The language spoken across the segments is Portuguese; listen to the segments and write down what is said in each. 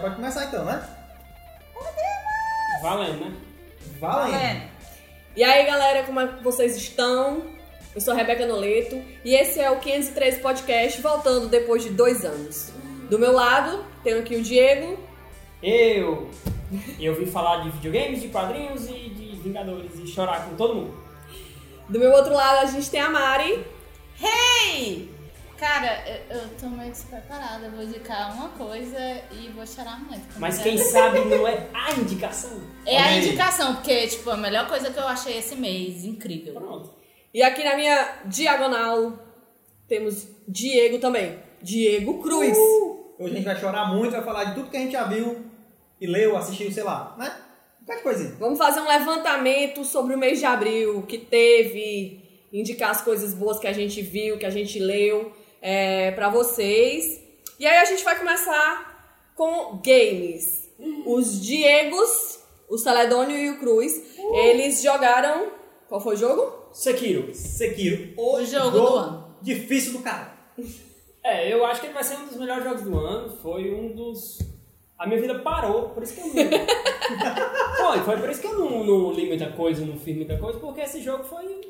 pode começar então, né? Valendo, né? Valendo. Valendo. E aí, galera, como é que vocês estão? Eu sou a Rebeca Noleto e esse é o 513 Podcast, voltando depois de dois anos. Do meu lado, tenho aqui o Diego. Eu. Eu vim falar de videogames, de quadrinhos e de Vingadores e chorar com todo mundo. Do meu outro lado, a gente tem a Mari. Hey! Cara, eu, eu tô meio despreparada. Eu vou indicar uma coisa e vou chorar muito. Mas quem sabe não é a indicação. É a indicação, porque, tipo, a melhor coisa que eu achei esse mês. Incrível. Pronto. E aqui na minha diagonal, temos Diego também. Diego Cruz. Hoje a gente vai chorar muito, vai falar de tudo que a gente já viu e leu, assistiu, sei lá, né? Qualquer coisinha. Vamos fazer um levantamento sobre o mês de abril que teve, indicar as coisas boas que a gente viu, que a gente leu é, para vocês. E aí a gente vai começar com games. Os Diegos, o Celedônio e o Cruz, eles jogaram. Qual foi o jogo? Sekiro. Sekiro. O jogo do ano. Difícil do cara. É, eu acho que ele vai ser um dos melhores jogos do ano. Foi um dos. A minha vida parou, por isso que eu não. foi, foi por isso que eu não, não li muita coisa, não fiz muita coisa, porque esse jogo foi.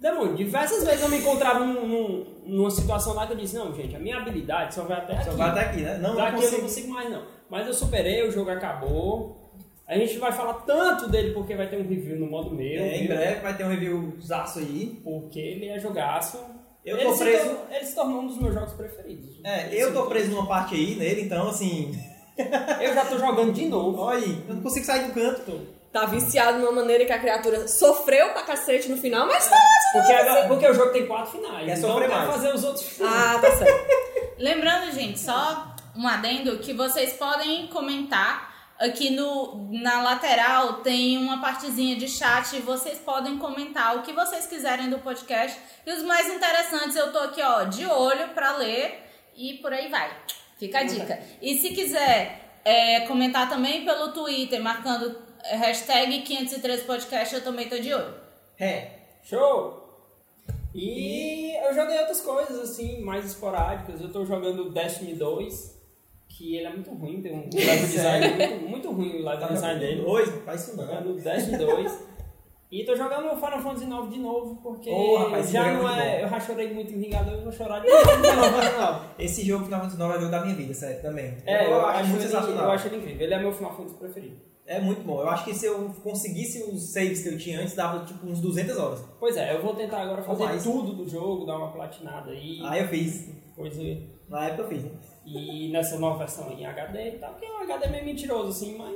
Demônio, diversas vezes eu me encontrava num, num- numa situação lá que eu disse, não, gente, a minha habilidade só vai até aqui. Só vai até aqui, né? Não, não Daqui eu não consigo. mais, não. Mas eu superei, o jogo acabou. A gente vai falar tanto dele porque vai ter um review no modo meu. É, em breve vai ter um reviewzaço aí. Porque ele é jogaço. Eu ele tô preso- tornou- ele se tornou um dos meus jogos preferidos. É, eu tô preso numa parte aí nele, então assim. Eu já tô jogando de novo. Olha aí, eu não consigo sair do canto. Tá viciado de uma maneira que a criatura sofreu pra cacete no final, mas tá. Porque, agora- porque o jogo tem quatro finais. Quer então sofrer mais. fazer os outros finais. Ah, tá certo. Lembrando, gente, só um adendo que vocês podem comentar. Aqui no, na lateral tem uma partezinha de chat e vocês podem comentar o que vocês quiserem do podcast. E os mais interessantes eu tô aqui, ó, de olho pra ler e por aí vai. Fica a dica. E se quiser é, comentar também pelo Twitter, marcando é, hashtag 503podcast, eu também tô de olho. É. Show! E eu joguei outras coisas, assim, mais esporádicas. Eu tô jogando Destiny 2, que ele é muito ruim, tem um level design muito, muito ruim o level Tá design dele. Dois, não faz isso não. Jogando Destiny 2. E tô jogando Final Fantasy 9 de novo, porque Ô, rapaz, já é não é. bom. Eu já chorei muito em Vingador, eu vou chorar de novo em Final Fantasy 9. Esse jogo Final Fantasy IX é o jogo da minha vida, sério, também. É, eu, acho, muito ele, eu acho ele incrível. Ele é meu Final Fantasy preferido. É muito bom. Eu acho que se eu conseguisse os saves que eu tinha antes, dava tipo uns 200 horas. Pois é, eu vou tentar agora fazer mais. tudo do jogo, dar uma platinada aí. Aí eu fiz. Coisa. Na época eu fiz, né? E nessa nova versão em HD e tal, porque o HD é meio mentiroso assim, mas.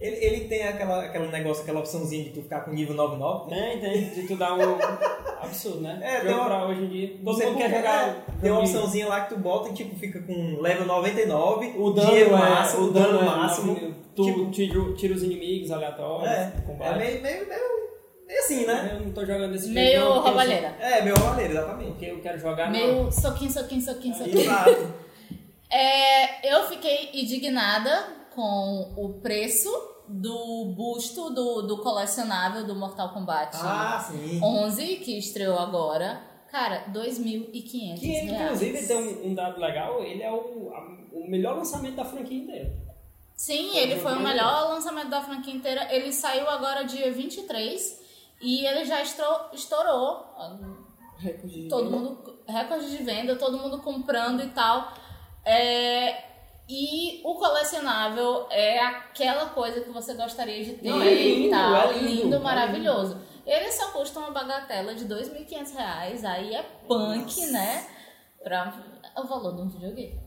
Ele, ele tem aquela, aquele negócio, aquela opçãozinha de tu ficar com nível 99, né? Tem, tem, de tu dar um absurdo, né? É, tem Jogo uma- pra hoje em dia. Você mundo quer jogar. Tem uma opçãozinha lá que tu bota e tipo fica com level 99, O dano dinheiro é, máximo, o dano, é máximo. máximo. Tu Tipo- tira, tira os inimigos aleatórios. É, combate. é meio, meio, meio, meio assim, né? Eu não tô jogando desse Meio jeito. não, porque eu sou- roubalheira. É, meu roubalheiro, exatamente. Porque eu quero jogar. não. Meio soquinho, soquinho, soquinho, soquinho. Exato. É, eu fiquei indignada com o preço do busto do, do colecionável do Mortal Kombat Ah, sim. 11, que estreou agora. Cara, 2.500 Que ele, inclusive, reais. tem um, um dado legal, ele é o, a- o melhor lançamento da franquia inteira. Sim, ele foi o melhor lançamento da franquia inteira. Ele saiu agora dia 23 e ele já estourou, estourou Recorde de todo venda. mundo recorde de venda, todo mundo comprando e tal. É, e o colecionável é aquela coisa que você gostaria de ter Não, é lindo, e tal, é lindo, é maravilhoso. Ele só custa uma bagatela de 2.500 reais, aí é punk, né? Pra o valor de um videogame.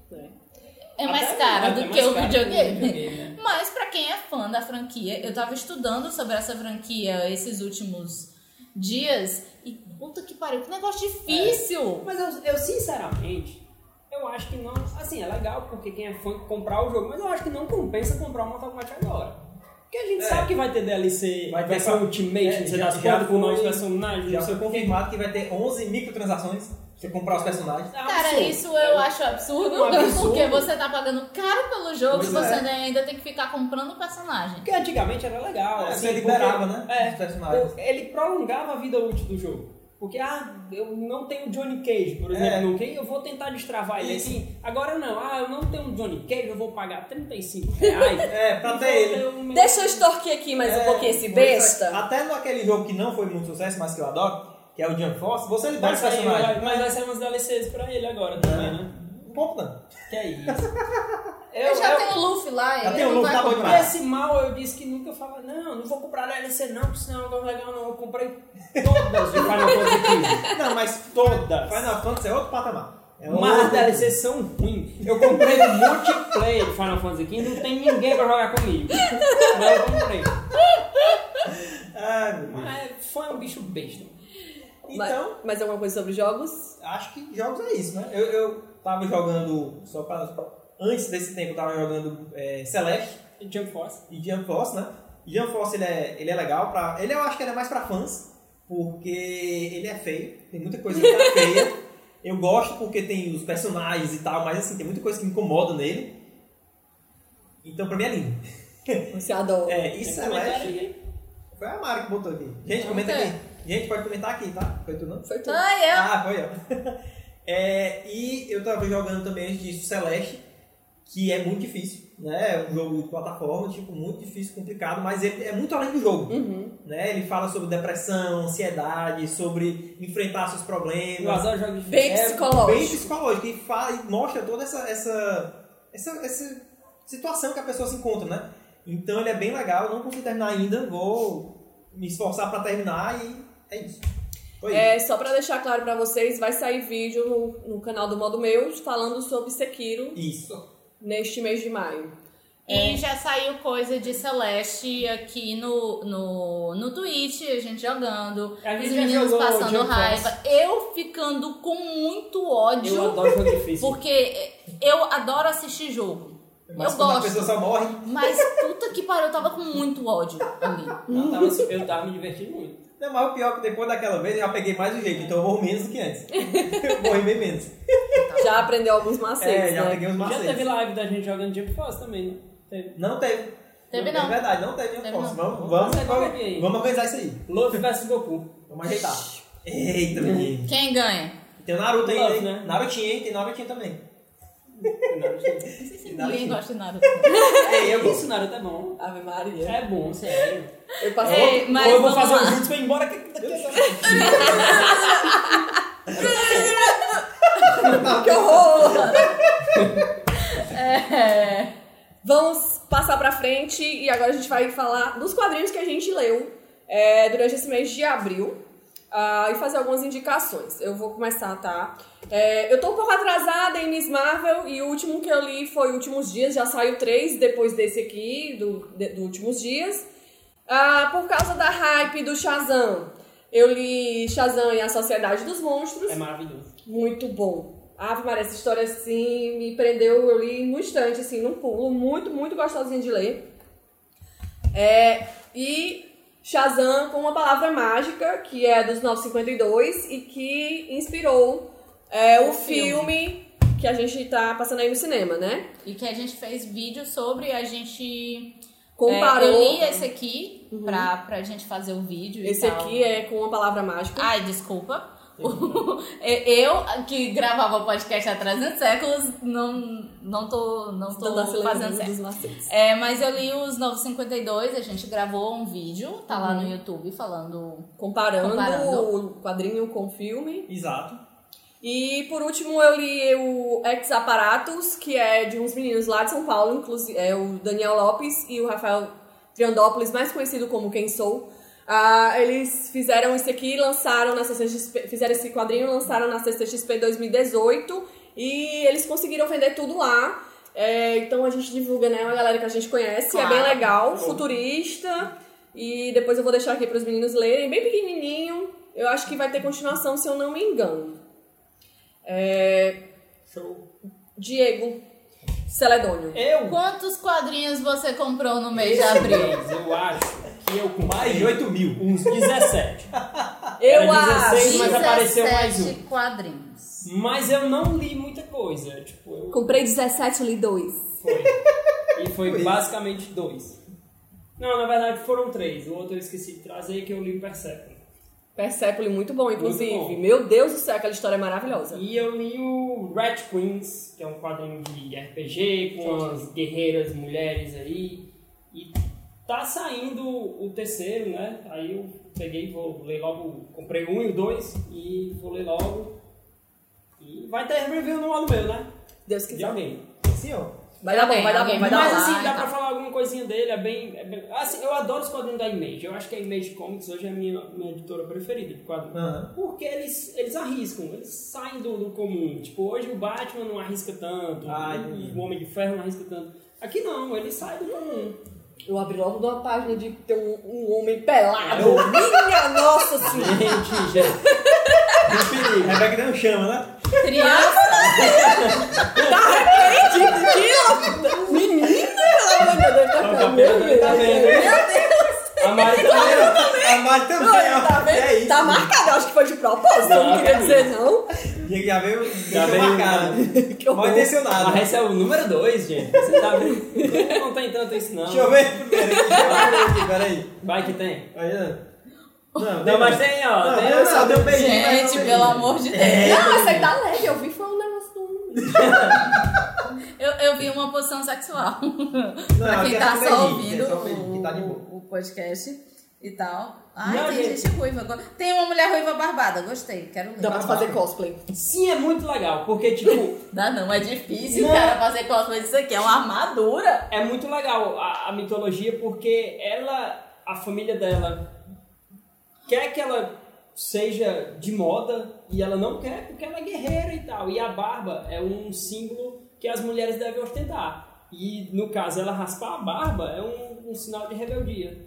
É mais Até- caro do que o videogame. videogame, né? Mas pra quem é fã da franquia, eu tava estudando sobre essa franquia esses últimos dias e puta que pariu, que negócio difícil. Mas eu, eu, sinceramente, eu acho que não. Assim, é legal porque quem é fã comprar o jogo, mas eu acho que não compensa comprar o Mortal Kombat agora. Porque a gente É. sabe que vai ter DLC, Vai ter versão pra- Ultimate, É, você já- já contas com novos foi- personagens, Já foi confirmado que vai ter 11 microtransações pra você comprar os personagens. É um Cara, absurdo. isso eu acho absurdo, É um absurdo. porque você tá pagando caro pelo jogo Pois e você é. ainda tem que ficar comprando o personagem. Porque antigamente era legal. É, assim, você liberava, porque- né, É, os personagens. Ele prolongava a vida útil do jogo. Porque, ah, eu não tenho Johnny Cage, por exemplo, É. no Cage, eu vou tentar destravar ele Isso. assim. Agora não, ah, eu não tenho Johnny Cage, eu vou pagar 35 reais. É, pra e ter vou ele. meu- Deixa eu extorquir aqui mais um É, pouquinho esse pois besta. é. Até naquele jogo que não foi muito sucesso, mas que eu adoro, que é o Jump Force, você libera sair, personagens. vai- mas vai sair umas DLCs pra ele agora também, né? Um pouco não. Que é isso. Eu, já tenho o Luffy lá, Já ele tem o não Luffy, vai tá bom comprar. demais. Esse mal eu disse que nunca falava, não, não vou comprar DLC não, porque senão é um negócio legal não. Eu comprei todas de Final Fantasy XV. Não, mas Todas. Final Fantasy é outro patamar. É Mas as DLCs são ruins. Eu comprei o multiplayer de Final Fantasy XV, não tem ninguém pra jogar comigo. Mas eu comprei. Ai, meu. Mas foi um bicho besta. Então, Mais, mais alguma coisa sobre jogos? acho que jogos é isso, né? Eu, eu tava jogando, só pra... Antes desse tempo eu tava jogando é, Celeste Jump Force. e Jump Force, né? E Jump Force ele é, ele é legal pra... Ele eu acho que ele é mais pra fãs, porque ele é feio, tem muita coisa que tá feia. Eu gosto porque tem os personagens e tal, mas assim, tem muita coisa que me incomoda nele. Então pra mim é lindo. Você adora. É, e Celeste... Foi a Mari que botou aqui. Gente, Não comenta tem. aqui. Gente, pode comentar aqui, tá? Foi tu não? Foi tudo. Ah, eu. Ah, foi ó. É, e eu tava jogando também antes disso Celeste, que é muito difícil, né? É um jogo de plataforma, tipo, muito difícil, complicado, mas ele é muito além do jogo. Uhum. Né? Ele fala sobre depressão, ansiedade, sobre enfrentar seus Eu problemas. adoro jogos de Bem É psicológico. Bem psicológico. E, fala, e mostra toda essa, essa, essa, essa situação que a pessoa se encontra, né? Então ele é bem legal, eu não consegui terminar ainda, vou me esforçar pra terminar e é isso. Foi É, só pra deixar claro pra vocês, vai sair vídeo no, no canal do Modo Meu falando sobre Sekiro isso. Neste mês de maio. E já saiu coisa de Celeste aqui no, no, no Twitch, a gente jogando, A gente os meninos passando Jump raiva, eu ficando com muito ódio, Eu adoro jogo difícil. porque eu adoro assistir jogo. Mas eu a gosto. pessoa só morre, Mas puta que pariu, eu tava com muito ódio ali. Eu tava, eu tava me divertindo muito. Não, mas o pior é que depois daquela vez eu já peguei mais do jeito, então eu morro menos do que antes. eu morri bem menos. Já aprendeu alguns macetes, É, já né? peguei uns Já macetes. teve live da gente jogando Jump Force também, né? Teve. Não teve. Teve não. É verdade, não teve. Posso. não. Vamos, Vamos vamos, vamos, aí. organizar isso aí. Luffy vs Goku. Vamos ajeitar. Eita, menino. Quem ganha? Tem o Naruto aí, Love, hein? né? Narutinho, hein? Tem Narutinho também. Ninguém gosta de nada. Ei, eu Isso, Naruto é bom. Ave Maria. É bom, sério. Eu passei. Ei, mas Ou eu vou vamos fazer lá. um jutsu e ir embora que daqui agora. Que horror! É. Vamos passar pra frente e agora a gente vai falar dos quadrinhos que a gente leu é, durante esse mês de abril ah, e fazer algumas indicações. Eu vou começar, tá? É, eu tô um pouco atrasada em Miss Marvel e o último que eu li foi Últimos Dias, já saiu três depois desse aqui, do, de- do Últimos Dias. Ah, por causa da hype do Shazam. Eu li Shazam e a Sociedade dos Monstros. É maravilhoso. Muito bom. Ave Maria, essa história assim me prendeu, eu li no instante, assim, num pulo, muito, muito gostosinha de ler. É, e Shazam com uma palavra mágica, que é dos 952 e que inspirou é, o, O filme. filme. que a gente tá passando aí no cinema, né? E que a gente fez vídeo sobre, a gente. Comparou. É, eu li esse aqui pra, pra gente fazer o vídeo. e Esse aqui é com uma palavra mágica. Ai, desculpa. eu, que gravava podcast há 300 séculos, não, não tô, não tô fazendo certo. É, mas eu li os 952, a gente gravou um vídeo, tá lá no YouTube falando. Comparando, Comparando. o quadrinho com o filme. Exato. E por último eu li o Ex Aparatus, que é de uns meninos lá de São Paulo, inclusive é o Daniel Lopes e o Rafael Triandópolis, mais conhecido como Quem Sou. Ah, eles fizeram isso aqui, lançaram na CCXP, fizeram esse quadrinho, lançaram na CCXP 2018 e eles conseguiram vender tudo lá. É, então a gente divulga, né, uma galera que a gente conhece, é bem Claro. legal, futurista. E depois eu vou deixar aqui para os meninos lerem, bem pequenininho. Eu acho que vai ter continuação, se eu não me engano. É, Show. Diego Celedônio. Eu, Quantos quadrinhos você comprou no mês de abril? eu acho que eu comprei Mais de 8 mil. uns 17. Eu Era acho. 16, mas apareceu mais 17 um. quadrinhos. Mas eu não li muita coisa. Tipo, eu Comprei 17, li 2. Foi. E foi Foi. basicamente dois. Não, na verdade foram três. O outro eu esqueci de trazer que eu li o Persephone. Persepolis muito bom, inclusive. Muito bom. Meu Deus do céu, aquela história é maravilhosa. E eu li o Red Queens, que é um quadrinho de RPG com as guerreiras mulheres aí. E tá saindo o terceiro, né? Aí eu peguei e vou ler logo. Comprei um e o dois e vou ler logo. E vai ter review no ano meu, né? Deus De quiser. alguém. Sim, ó. Vai dar bom, vai dar bom, vai dar Mas bom. assim, lá, dá então. pra falar alguma coisinha dele, é bem, é bem- Assim, eu adoro os quadrinhos da Image. Eu acho que a Image Comics hoje é a minha, minha editora preferida de quadrinhos. Aham. Porque eles, eles arriscam, eles saem do, do comum. Tipo, hoje o Batman não arrisca tanto, Ah, o Homem de Ferro não arrisca tanto. Aqui não, ele sai do comum. Eu abri logo de uma página de ter um, um homem pelado. Minha nossa senhora! Gente, gente. Não perigo. Rebeca não chama, né? Criança, Gente, menina, pelo amor de Deus, tá Ó, o A Mari também. A Mari também, ó. Tá vendo? É isso. Tá marcado, eu acho que foi de propósito, eu Não, não queria dizer não. Já veio, Já veio- marcado. Mal intencionado. Mas esse é o número 2, gente. Você tá vendo? Não tem tanto isso, não. Deixa eu ver primeiro peraí. Vai que tem. Aí, ó. Não, Não, mas tem, ó. Não, tem, eu só beijinho. não gente, pelo amor de Deus. É. Não, essa aí tá leve, eu vi foi um negócio do... Eu, eu vi uma posição sexual. pra quem é tá só ouvindo é tá de boa. o, o podcast e tal. Ai, Não, tem gente. gente ruiva. Tem uma mulher ruiva barbada, gostei, quero ler. Dá pra fazer cosplay. Sim, é muito legal, porque, tipo, Dá não, é difícil, Não. cara, fazer cosplay disso aqui. É uma armadura. é muito legal a, a mitologia, porque ela, a família dela, quer que ela seja de moda e ela não quer porque ela é guerreira e tal. E a barba é um símbolo que as mulheres devem ostentar. E no caso, ela raspar a barba é um, um sinal de rebeldia.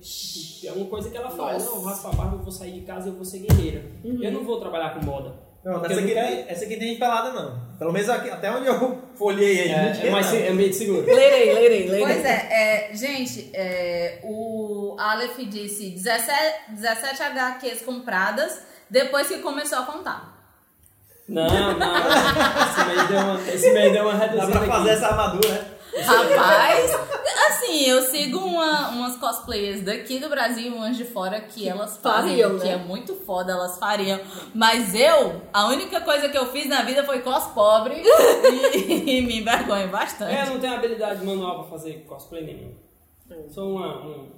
É uma coisa que ela faz. Não, raspa a barba, eu vou sair de casa, eu vou ser guerreira. Eu não vou trabalhar com moda. Não, essa aqui, não tem- quero- essa aqui tem gente pelada, não. Pelo menos aqui, até onde eu folhei aí. É, tinha, é, mais, não. é meio de seguro. Lerei, lerei, lerei. Pois é, é, gente, é, o Aleph disse 17, 17 HQs compradas depois que começou a contar. Não, não. Esse mês deu uma, esse mês deu uma Dá reduzida pra aqui. fazer essa armadura, né? Rapaz, assim, eu sigo uma, umas cosplayers daqui do Brasil e umas de fora que elas fazem, Fariam, que né? é muito foda, elas fariam. Mas eu, a única coisa que eu fiz na vida foi cos pobre e, e me envergonho É, bastante. eu não tenho habilidade manual pra fazer cosplay nenhum. Sou uma, um,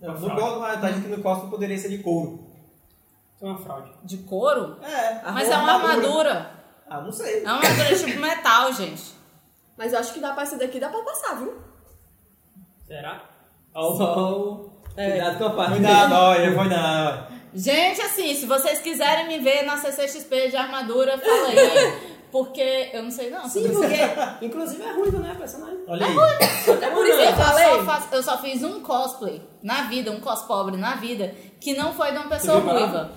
Não, Uma no fraude. gosto, tá dizendo que no cosplay poderia ser de couro. Uma fraude. De couro? É. Mas é uma armadura. Ah, não sei. É uma armadura tipo metal, gente. Mas eu acho que dá pra esse daqui, dá pra passar, viu? Será? Ó, ó, É. Cuidado com a parte. Cuidado, olha, foi não. Gente, assim, se vocês quiserem me ver na CCXP de armadura, fala aí. Porque eu não sei não. Sim, porque inclusive é ruim, né, personagem? Olha aí. É por isso Eu que só, falei. faço- eu só fiz um cosplay na vida, um cos pobre na vida, que não foi de uma pessoa ruiva.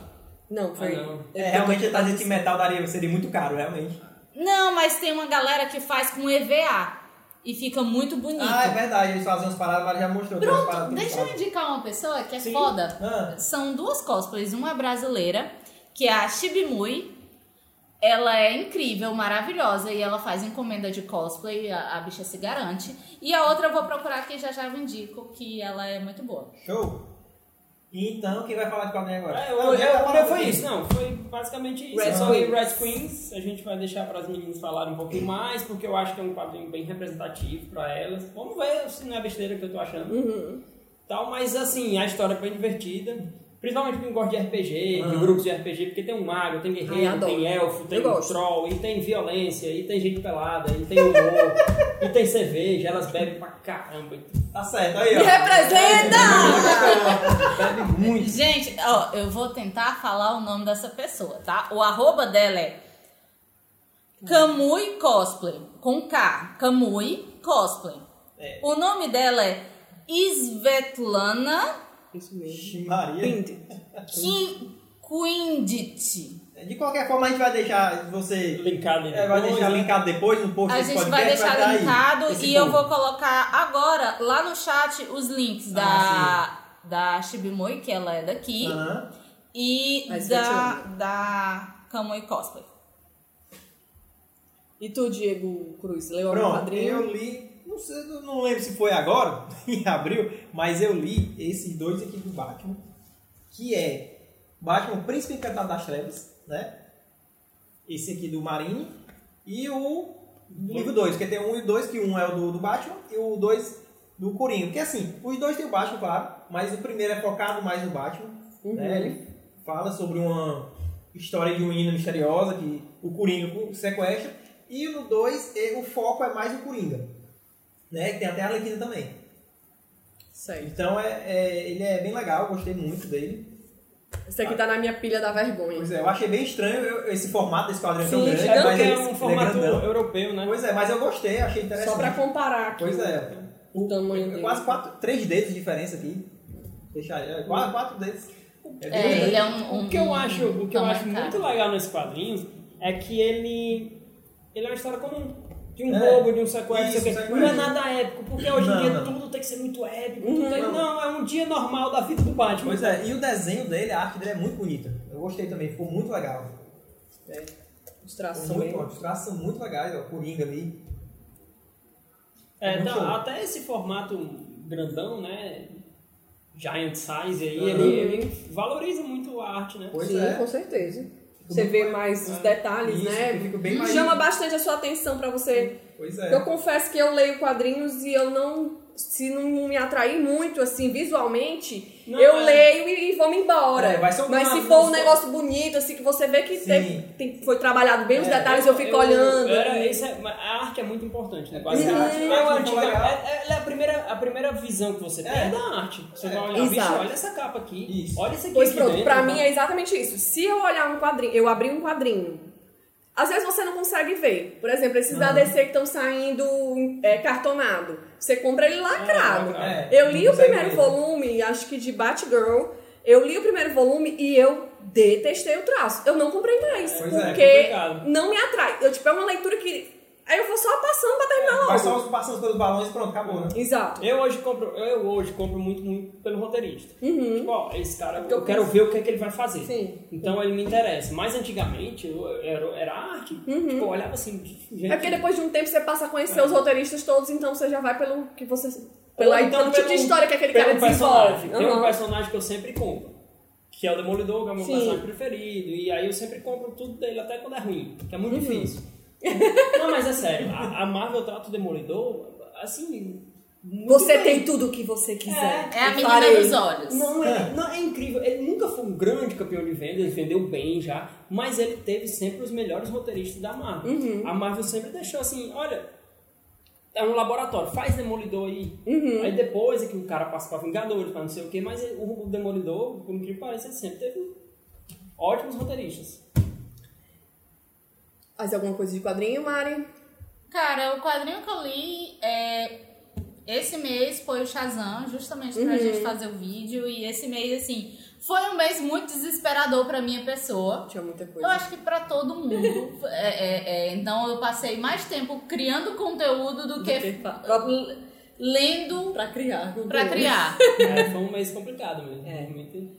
Não, foi. Ah, não. É, realmente tá dizendo que metal daria, seria muito caro, realmente. Não, mas tem uma galera que faz com EVA e fica muito bonito. Ah, é verdade, eles fazem umas paradas, mas já mostrou. Pronto, deixa eu indicar uma pessoa que é Sim. foda. Ah. São duas cosplays, uma é brasileira, que é a Shibimui. Ela é incrível, maravilhosa e ela faz encomenda de cosplay, a, a bicha se garante. E a outra eu vou procurar que já já eu indico, que ela é muito boa. Show. Então, quem vai falar de quadrinho agora? É, eu, Não, eu, eu, falar foi isso, não, foi basicamente isso. Red eu só li. Red Queens, a gente vai deixar para as meninas falarem um pouquinho mais, porque eu acho que é um quadrinho bem representativo para elas. Vamos ver se não é besteira que eu tô achando. Uhum. Tal, mas assim, a história é bem divertida. Principalmente quem gosta de RPG, de Aham. grupos de RPG, porque tem um mago, tem guerreiro, adoro. tem elfo, tem gosto. troll, e tem violência, e tem gente pelada, e tem humor, e tem cerveja, elas bebem pra caramba. Tá certo, aí, Me ó. representa! Bebe muito. Gente, ó, eu vou tentar falar o nome dessa pessoa, tá? O arroba dela é Kamui Cosplay, com K, Kamui Cosplay. É. O nome dela é Svetlana Isso mesmo. Maria. Ki- Quindit. De qualquer forma, a gente vai deixar você. Linkado É, vai deixar linkado depois no post A gente podcast. vai deixar tá aí, linkado e eu vou colocar agora lá no chat os links da, Ah, da Shibimoi, que ela é daqui, e Mas da, Svetlana. da Kamui Cosplay. E tu, Diego Cruz, leu algum Pronto, quadrinho? eu li. Não, sei, não lembro se foi agora, em abril, mas eu li esses dois aqui do Batman, que é Batman, o Príncipe Encantado das Trevas, né? Esse aqui do Marine. E o livro 2, porque tem um e dois, que um é o do, do Batman e o dois do Coringa. Porque assim, os dois tem o Batman, claro, mas o primeiro é focado mais no Batman. Né? Ele fala sobre uma história de uma menina misteriosa que o Coringa sequestra. E no 2, o foco é mais o Coringa. Né? Que tem até a Arlequina também. Certo. Então é, é- ele é bem legal, gostei muito dele. Esse aqui tá na minha pilha da vergonha. Pois é, eu achei bem estranho eu- esse formato desse quadrinho tão Sim, grande, gigante, mas é um ele formato grandão. europeu, né? Pois é, mas eu gostei, achei interessante. Só pra comparar aqui. Pois é. O tamanho É dele. Quase quatro, três dedos de diferença aqui. Deixa, é, quase quatro dedos. É, É, grande. ele é um, um O que eu acho, o que eu acho muito legal nesse quadrinho é que ele ele é uma história comum. De um É. roubo, de um sequestro, Isso, sequestro. não é nada épico, porque hoje em dia não. tudo tem que ser muito épico. Uhum. tem- Não. não, é um dia normal da vida do Batman. Pois é, e o desenho dele, a arte dele é muito bonita. Eu gostei também, ficou muito legal. Os traços são muito, os traços são muito legais, ó, o Coringa ali. É, show. até esse formato grandão, né? Giant size aí, Uhum. ele, ele valoriza muito a arte, né? Pois Sim, é. com certeza. Você vê mais- os detalhes, Isso, né? mais- Chama bastante a sua atenção pra você. Pois Eu é. confesso que eu leio quadrinhos e eu não. Se não me atrair muito, assim, visualmente, Não, eu é. leio e, e vou me embora. É, vai ser Mas se for um negócio bonito, assim, que você vê que tem- tem- foi trabalhado bem os É, detalhes, eu, fico olhando. Era, isso é- a arte é muito importante, né? Quase Uhum. a arte, A é, arte antiga- legal. é- é- é a primeira, a primeira visão que você tem é, É. da arte. Você É. vai olhar, bicho, olha essa capa aqui, Isso. olha isso aqui Pois aqui pronto, dentro, pra tá? mim é exatamente isso. Se eu olhar um quadrinho, eu abrir um quadrinho, às vezes você não consegue ver. Por exemplo, esses da Uhum. DC que estão saindo é, cartonado. Você compra ele lacrado. lacrado. É, eu li o primeiro ver. volume, acho que de Batgirl. Eu li o primeiro volume e eu detestei o traço. Eu não comprei mais. Pois é, porque complicado. não me atrai. Eu, tipo, é uma leitura que. Aí eu vou só passando pra terminar logo. só passando pelos balões e pronto, acabou, né? Exato. Eu hoje compro, eu hoje compro muito, muito pelo roteirista. Uhum. Tipo, ó, esse cara, Porque eu eu quero ver o que é que ele vai fazer. Sim. Então ele me interessa. Mas antigamente eu, era, era arte. Tipo, eu olhava assim, gente. É porque depois de um tempo você passa a conhecer os roteiristas todos, então você já vai pelo que você. Pela, então pelo tipo de história que aquele cara personagem. desenvolve. Tem um personagem que eu sempre compro. Que é o Demolidor, que é o meu Sim. personagem preferido. E aí eu sempre compro tudo dele, até quando é ruim. Que é muito Uhum. difícil. Não, mas é sério. A, a Marvel trata o Demolidor, assim... muito Você bem. tem tudo o que você quiser. É a Eu menina farei. dos olhos. Não, ele, não, é incrível. Ele nunca foi um grande campeão de vendas, ele vendeu bem já, mas ele teve sempre os melhores roteiristas da Marvel. Uhum. A Marvel sempre deixou assim, olha, é um laboratório, faz Demolidor aí. Uhum. Aí depois é que o cara passa pra Vingadores, pra não sei o que, mas o, Demolidor, por incrível que pareça, ele sempre teve ótimos roteiristas. Mais alguma coisa de quadrinho, Mari? Cara, o quadrinho que eu li é. Esse mês foi o Shazam, justamente pra Uhum. gente fazer o vídeo. E esse mês, assim, foi um mês muito desesperador pra minha pessoa. Tinha muita Eu coisa. acho que pra todo mundo. É, é, é, então eu passei mais tempo criando conteúdo do, Do que, que lendo Pra criar. pra criar. É, foi um mês complicado mesmo. É. Muito-.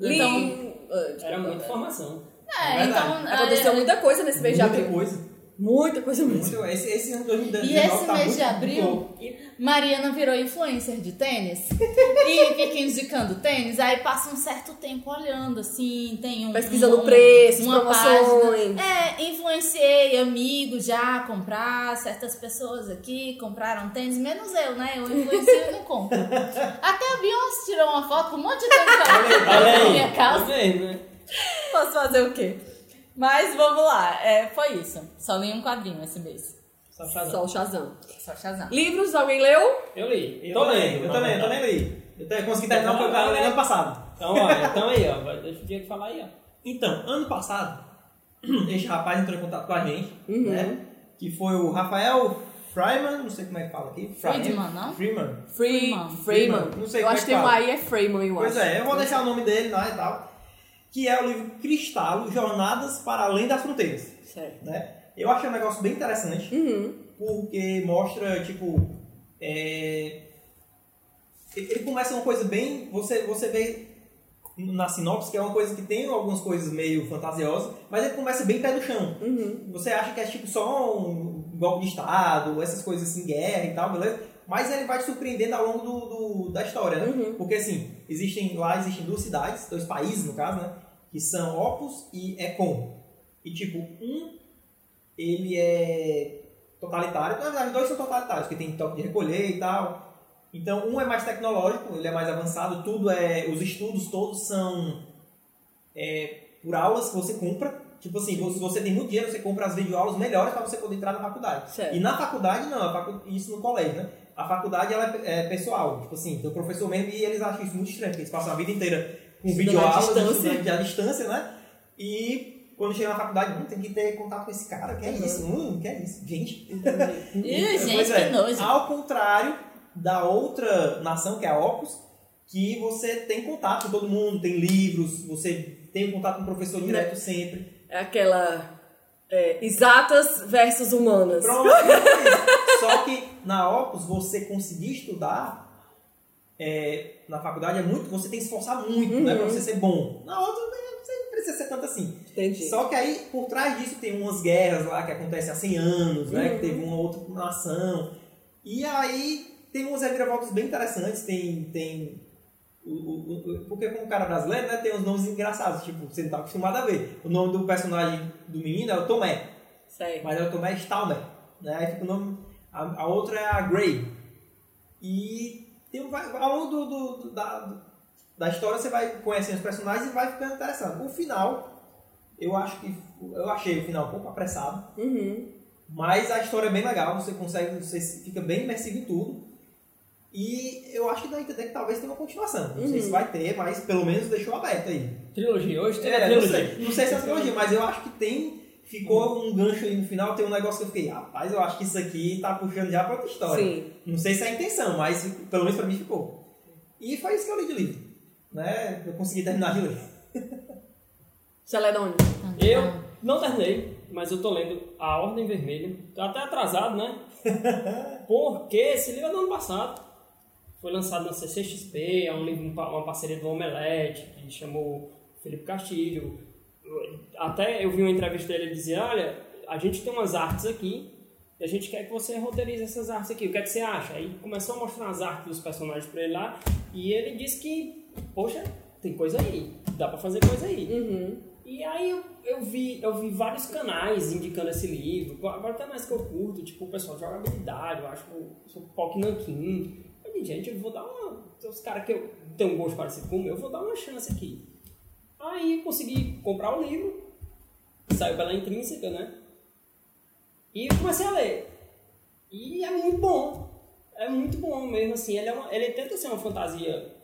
Então- era muita informação. É, verdade. então. Aconteceu é, muita coisa nesse mês de Muita abril. coisa. Muita coisa mesmo. Muito, esse, esse ano de 2019 E esse tá mês muito de abril. Mariana virou influencer de tênis e fica indicando tênis, aí passa um certo tempo olhando, assim, tem um. Pesquisando um- preços, uma promoções. página. É, influenciei amigos já a comprar, certas pessoas aqui compraram tênis, menos eu, né? Eu influencio e não compro. Até a Beyoncé tirou uma foto com um monte de tênis na minha casa. tá vendo, né? Posso fazer o quê? Mas vamos lá, é, foi isso. Só li um quadrinho esse mês. Só Shazam. Só o Shazam. Só Shazam. Livros, alguém leu? Eu li. Eu Tô também, lendo, eu também, eu também li. Eu até consegui terminar o que eu tava lendo ano passado. Então, olha, então aí, ó. Deixa o Diego falar aí, ó. Então, ano passado, esse rapaz entrou em contato com a gente, Uhum. né? Que foi o Rafael Freiman, não sei como é que fala aqui. Friedman, não? Freeman. Free, Freeman. Freeman. Não sei eu como acho é que que tem um aí é Freeman, eu Pois acho. é, eu vou deixar o nome dele lá e tal. Que é o livro Cristalo, Jornadas para Além das Fronteiras. Certo. Né? Eu achei um negócio bem interessante, Uhum. porque mostra, tipo, é, ele começa uma coisa bem, você, você vê na sinopse que é uma coisa que tem algumas coisas meio fantasiosas, mas ele começa bem pé no chão. Uhum. Você acha que é tipo só um golpe de estado, essas coisas assim, guerra e tal, beleza? Mas ele vai te surpreendendo ao longo do, do- da história, né? Uhum. Porque assim, existem lá existem duas cidades, dois países no caso, né? Que são Opus e Econ. E tipo, um, ele é totalitário, na verdade, dois são totalitários, que tem toque de recolher e tal. Então, um é mais tecnológico, ele é mais avançado, tudo é. Os estudos todos são é, por aulas que você compra. Tipo assim, se você tem muito dinheiro, você compra as videoaulas melhores para você poder entrar na faculdade. Certo. E na faculdade, não, facu- isso no colégio, né? A faculdade ela é, é pessoal, tipo assim, tem o professor mesmo e eles acham isso muito estranho, porque eles passam a vida inteira com Estudando à videoaulas, distância. à distância, né? E quando chega na faculdade, hum, tem que ter contato com esse cara, que é Uhum. isso? Hum, que é isso? Gente. Ih, gente, Pois é, que nojo. Ao contrário da outra nação, que é a Opus, que você tem contato com todo mundo, tem livros, você tem contato com o professor direto sempre. É aquela. é, exatas versus humanas. Pronto. é Só que na Opus, você conseguir estudar é, na faculdade é muito, você tem que se esforçar muito, né, pra você ser bom. Na outra, né, você não precisa ser tanto assim. Entendi. Só que aí, por trás disso, tem umas guerras lá que acontecem há 100 anos, né? Uhum. Que teve uma outra nação. E aí, tem umas reviravoltas bem interessantes. Tem... tem o, o- o- porque como cara brasileiro, né? Tem uns nomes engraçados. Tipo, você não tá acostumado a ver. O nome do personagem do menino é o Tomé. Sei. Mas é o Tomé Stalmer. Né? Aí fica o nome... A, a outra é a Grey. E tem, um- vai, ao longo do, do- do- da, da história você vai conhecendo os personagens e vai ficando interessante. O final, eu acho que eu achei o final um pouco apressado, Uhum. mas a história é bem legal, você consegue, você fica bem imersivo em tudo. E eu acho que dá a entender que talvez tenha uma continuação. Não sei se vai ter, mas pelo menos deixou aberto aí. Trilogia, hoje tem É, não trilogia. sei, não sei se é trilogia, mas eu acho que tem. Ficou um gancho aí no final, tem um negócio que eu fiquei, rapaz, eu acho que isso aqui tá puxando já pra outra história. Sim. Não sei se é a intenção, mas pelo menos pra mim ficou. E foi isso que eu li de livro. Né? Eu consegui terminar de ler. Celedônio. Eu não terminei, mas eu tô lendo A Ordem Vermelha. Tô até atrasado, né? Porque esse livro é do ano passado. Foi lançado na CCXP, é um livro, uma parceria do Omelete, que chamou Felipe Castilho. Até eu vi uma entrevista dele ele dizia, olha, a gente tem umas artes aqui e a gente quer que você roteirize essas artes aqui. O que é que você acha? Aí começou a mostrar as artes dos personagens pra ele lá e ele disse que, poxa, tem coisa aí, dá pra fazer coisa aí. Uhum. E aí eu, eu vi, eu vi vários canais indicando esse livro, agora canais que eu curto, tipo o pessoal de jogabilidade, eu acho sou Pock Nankin. Eu disse, gente, eu vou dar uma. Os caras que eu tenho um gosto parecido com o meu, eu vou dar uma chance aqui. Aí consegui comprar o livro, saiu pela intrínseca, né? E comecei a ler. E é muito bom. É muito bom mesmo, assim. Ele, é uma- ele tenta ser uma fantasia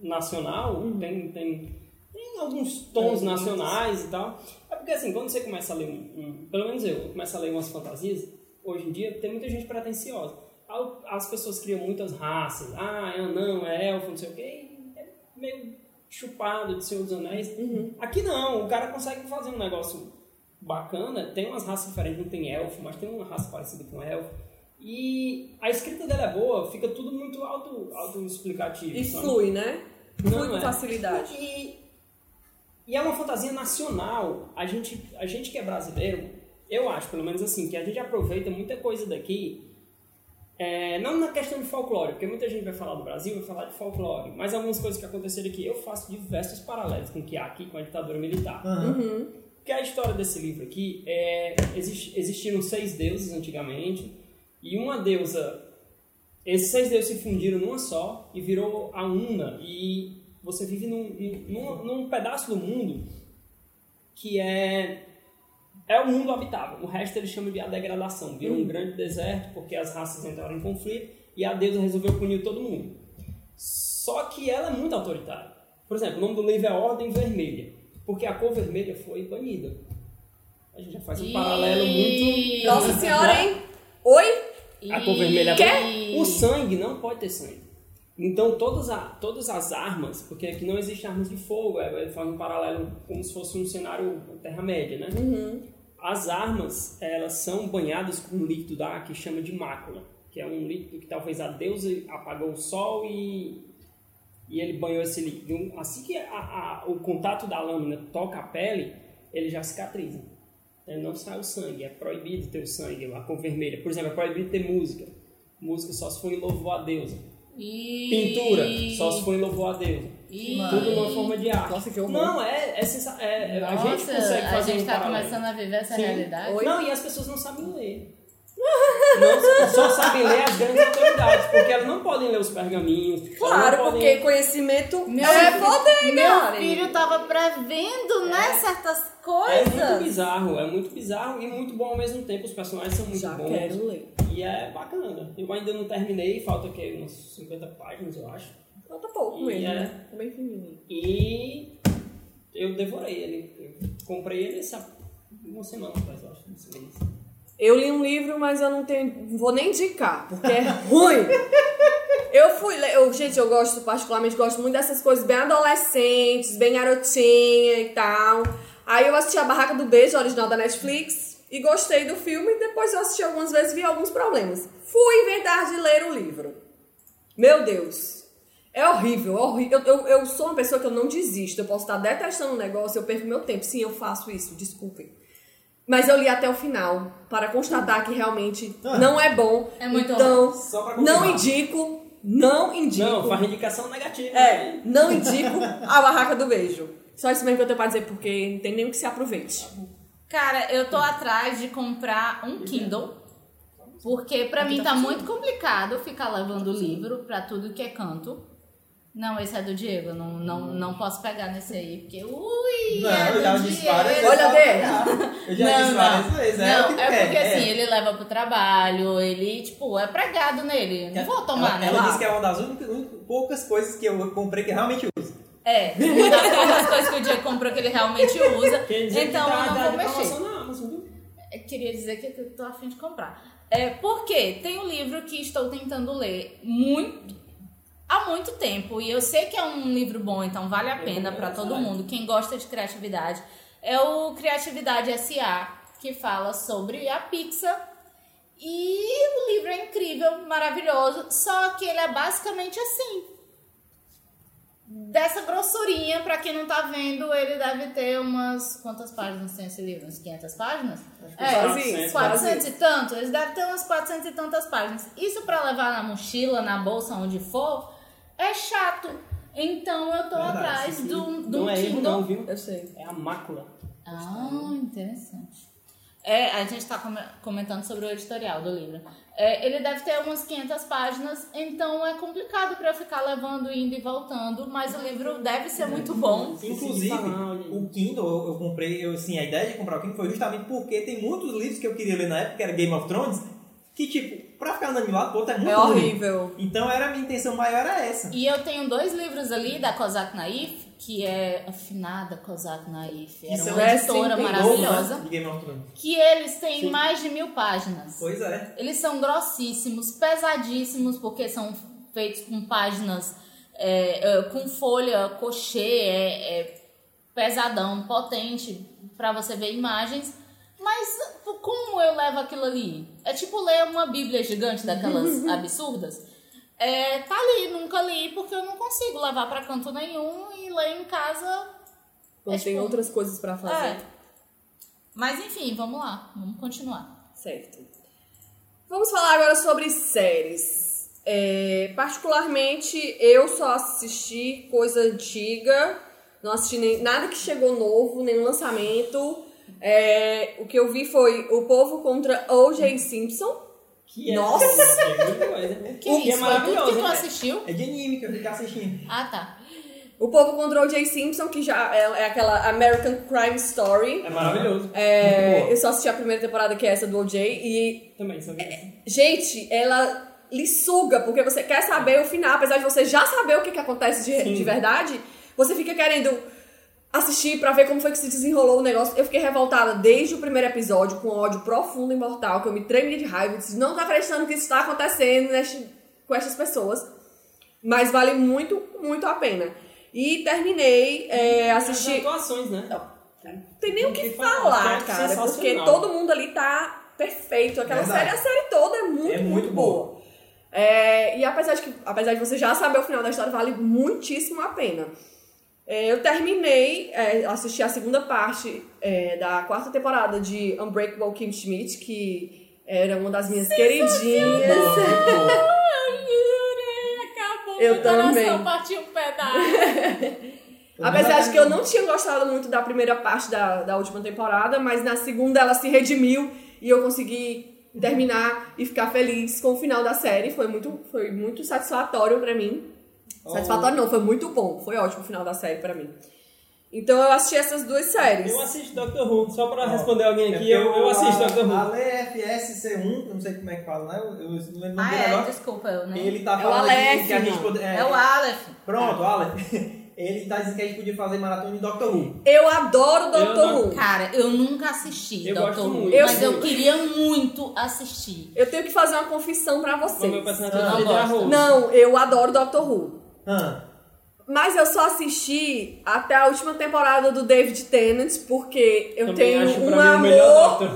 nacional, tem, tem, tem alguns tons nacionais e tal. É porque, assim, quando você começa a ler um, um- Pelo menos eu, eu começo a ler umas fantasias, hoje em dia tem muita gente pretensiosa. As pessoas criam muitas raças. Ah, é anão, é elfo, não sei o quê. É meio chupado de Senhor dos Anéis. Aqui não, o cara consegue fazer um negócio bacana. Tem umas raças diferentes, não tem elfo, mas tem uma raça parecida com elfo. E a escrita dela é boa, fica tudo muito auto, auto-explicativo. E sabe? flui, né? Flui Não, com é. facilidade. E, e é uma fantasia nacional. A gente, a gente que é brasileiro, eu acho, pelo menos assim, que a gente aproveita muita coisa daqui. É, não na questão de folclore, porque muita gente vai falar do Brasil, vai falar de folclore, mas algumas coisas que aconteceram aqui, eu faço diversos paralelos com o que há aqui com a ditadura militar. Uhum. Porque a história desse livro aqui é. exist- existiram seis deuses antigamente, e uma deusa. Esses seis deuses se fundiram numa só e virou a una, e você vive num, num, num pedaço do mundo que é. É o mundo habitável. O resto eles chamam de a degradação. Virou um grande deserto porque as raças entraram em conflito e a deusa resolveu punir todo mundo. Só que ela é muito autoritária. Por exemplo, o nome do livro é Ordem Vermelha, porque a cor vermelha foi banida. A gente já faz um paralelo muito. Nossa senhora, hein? Oi? A cor vermelha é Quer? O sangue não pode ter sangue. Então todas, a, todas as armas, porque aqui não existe armas de fogo, é, ele faz um paralelo como se fosse um cenário Terra-média, né? As armas, elas são banhadas com um líquido da que chama de mácula, que é um líquido que talvez a deusa apagou o sol e, e ele banhou esse líquido. Assim que a- a- o contato da lâmina toca a pele, ele já cicatriza. Ele não sai o sangue, é proibido ter o sangue, a cor vermelha. Por exemplo, é proibido ter música. Música só se for em louvor a deusa. E... Pintura, só se for em louvor a Deus. Tudo numa forma de arte. Nossa, que horror. Não, é, é, sensa- é- é- a Nossa, gente consegue fazer a gente um tá paralelo. começando a viver essa Sim. realidade. Oi? Não, e as pessoas não sabem ler. Não, só sabem ler as grandes autoridades, porque elas não podem ler os pergaminhos. Claro, podem- porque conhecimento Meu é filho- poder, Meu cara. filho tava prevendo, né, certas É muito coisas. bizarro, é muito bizarro e muito bom ao mesmo tempo. Os personagens são muito Já bons. quero ler. E é bacana. Eu ainda não terminei, falta aqui umas 50 páginas, eu acho. Falta pouco E mesmo, é- né? Bem fininho. E eu devorei ele. Eu comprei ele essa, uma semana atrás, eu acho. Eu li um livro, mas eu não tenho. não vou nem indicar, porque é ruim. Eu fui ler. Eu, gente, eu gosto, particularmente, gosto muito dessas coisas bem adolescentes, bem garotinha e tal. Aí eu assisti a Barraca do Beijo, original da Netflix, e gostei do filme. Depois eu assisti algumas vezes e vi alguns problemas. Fui inventar de ler o livro. Meu Deus. É horrível, é horrível. Eu, eu, eu sou uma pessoa que eu não desisto. Eu posso estar detestando um negócio, eu perco meu tempo. Sim, eu faço isso, desculpem. Mas eu li até o final, para constatar que realmente Ah. não é bom. É muito então, Só pra não indico, não indico. Não, faz indicação negativa. É, não indico a barraca do beijo. Só isso mesmo que eu tenho pra dizer, porque não tem nem o que se aproveite. Cara, eu tô atrás de comprar um Kindle. Porque pra mim tá muito complicado ficar levando livro pra tudo que é canto. Não, esse é do Diego, não, não, não posso pegar nesse aí, porque ui, Não, é eu já disse várias vezes. Olha, Dê. Eu já não, disse várias vezes. É, não, é quer, porque é. assim, ele leva pro trabalho, ele, tipo, é pregado nele. Não vou tomar, ela, né? Ela lá. disse que é uma das únicas, poucas coisas que eu comprei que eu realmente uso. É, uma das poucas coisas que o Diego comprou que ele realmente usa. Quer dizer então que dá, eu não vou mexer. na Amazon, viu? Eu queria dizer que eu tô afim de comprar. É, porque tem um livro que estou tentando ler muito há muito tempo e eu sei que é um livro bom, então vale a pena para todo mundo. Quem gosta de criatividade é o Criatividade SA, que fala sobre a Pixar. E o livro é incrível, maravilhoso, só que ele é basicamente assim. Dessa grossurinha, pra quem não tá vendo, ele deve ter umas. Quantas páginas tem esse livro? Uns 500 páginas? É, quase uns isso, 400 e tanto. Eles devem ter umas 400 e tantas páginas. Isso pra levar na mochila, na bolsa, onde for, é chato. Então eu tô Verdade, atrás sim. do, do Não é erro Kindle. não, viu? Eu sei. É a mácula. Ah, interessante. É, a gente está comentando sobre o editorial do livro. É, ele deve ter umas 500 páginas, então é complicado para eu ficar levando, indo e voltando, mas o livro deve ser muito bom. Inclusive, o Kindle, eu, eu comprei, eu, assim, a ideia de comprar o Kindle foi justamente porque tem muitos livros que eu queria ler na época, que era Game of Thrones, que, tipo, pra ficar pro outro é muito É ruim. horrível. Então, era a minha intenção maior era essa. E eu tenho dois livros ali da Kozak Naif, que é afinada Kozak Naif, era Isso uma é editora maravilhosa, Novo, né, Thrones. que eles têm Sim. mais de mil páginas. Pois é. Eles são grossíssimos, pesadíssimos, porque são feitos com páginas, é, é, com folha, cochê, é, é pesadão, potente, pra você ver imagens. Mas como eu levo aquilo ali? É tipo ler uma bíblia gigante daquelas absurdas. É, tá ali, nunca li, porque eu não consigo levar pra canto nenhum e ler em casa. Quando É tem tipo- outras coisas pra fazer. É. Mas enfim, vamos lá, vamos continuar. Certo. Vamos falar agora sobre séries. É, particularmente, eu só assisti coisa antiga, não assisti nem, nada que chegou novo, nenhum lançamento. É, o que eu vi foi O Povo contra O.J. Simpson. Que é, Nossa! É muita coisa. Que E isso? Foi tudo que tu né? assistiu? É de anime que eu fico assistindo. Ah, tá. O Povo contra O.J. Simpson, que já é, é aquela American Crime Story. É maravilhoso. É, eu só assisti a primeira temporada, que é essa do O.J. E Também, sabe? Gente, ela lhe suga, porque você quer saber o final, apesar de você já saber o que, que acontece de, de verdade, você fica querendo assistir pra ver como foi que se desenrolou o negócio. Eu fiquei revoltada desde o primeiro episódio, com ódio profundo e mortal, que eu me tremia de raiva, eu disse, não tô acreditando que isso tá acontecendo neste- com essas pessoas. Mas vale muito, muito a pena. E terminei, é, assisti... As atuações, né? Não tem nem o que que falar, falar, que cara, porque todo mundo ali tá perfeito. Aquela Verdade. série, a série toda é muito, É muito, muito boa. É, e apesar de, que, apesar de você já saber o final da história, vale muitíssimo a pena. É, eu terminei, é, assisti a segunda parte é, da quarta temporada de Unbreakable Kim Schmidt, que era uma das minhas queridinhas. Eu também. partiu um pedaço. Apesar de que eu não tinha gostado muito da primeira parte da, da última temporada, mas na segunda ela se redimiu e eu consegui terminar e ficar feliz com o final da série. Foi muito, foi muito satisfatório pra mim. Satisfatório não, foi muito bom. Foi ótimo o final da série pra mim. Então eu assisti essas duas séries. Eu assisto Doctor Who, só pra responder É alguém aqui, eu, eu assisto Doctor Who. Ale FSC1, eu não sei como é que fala, né? Eu, eu não lembro Ah, é, agora. desculpa, eu nem. Ele tá É o falando Aleph, que a gente não. pode- É o Aleph. Pronto, Aleph. Ele tá dizendo que a gente podia fazer maratona de Doctor Who. Eu adoro Doctor Who. Cara, eu nunca assisti Eu Doctor Who, muito. mas Eu queria muito assistir. Eu tenho que fazer uma confissão pra vocês. não é a. Rose. Não, eu adoro Doctor Who. Ah, Mas eu só assisti até a última temporada do David Tennant, porque eu Também tenho um amor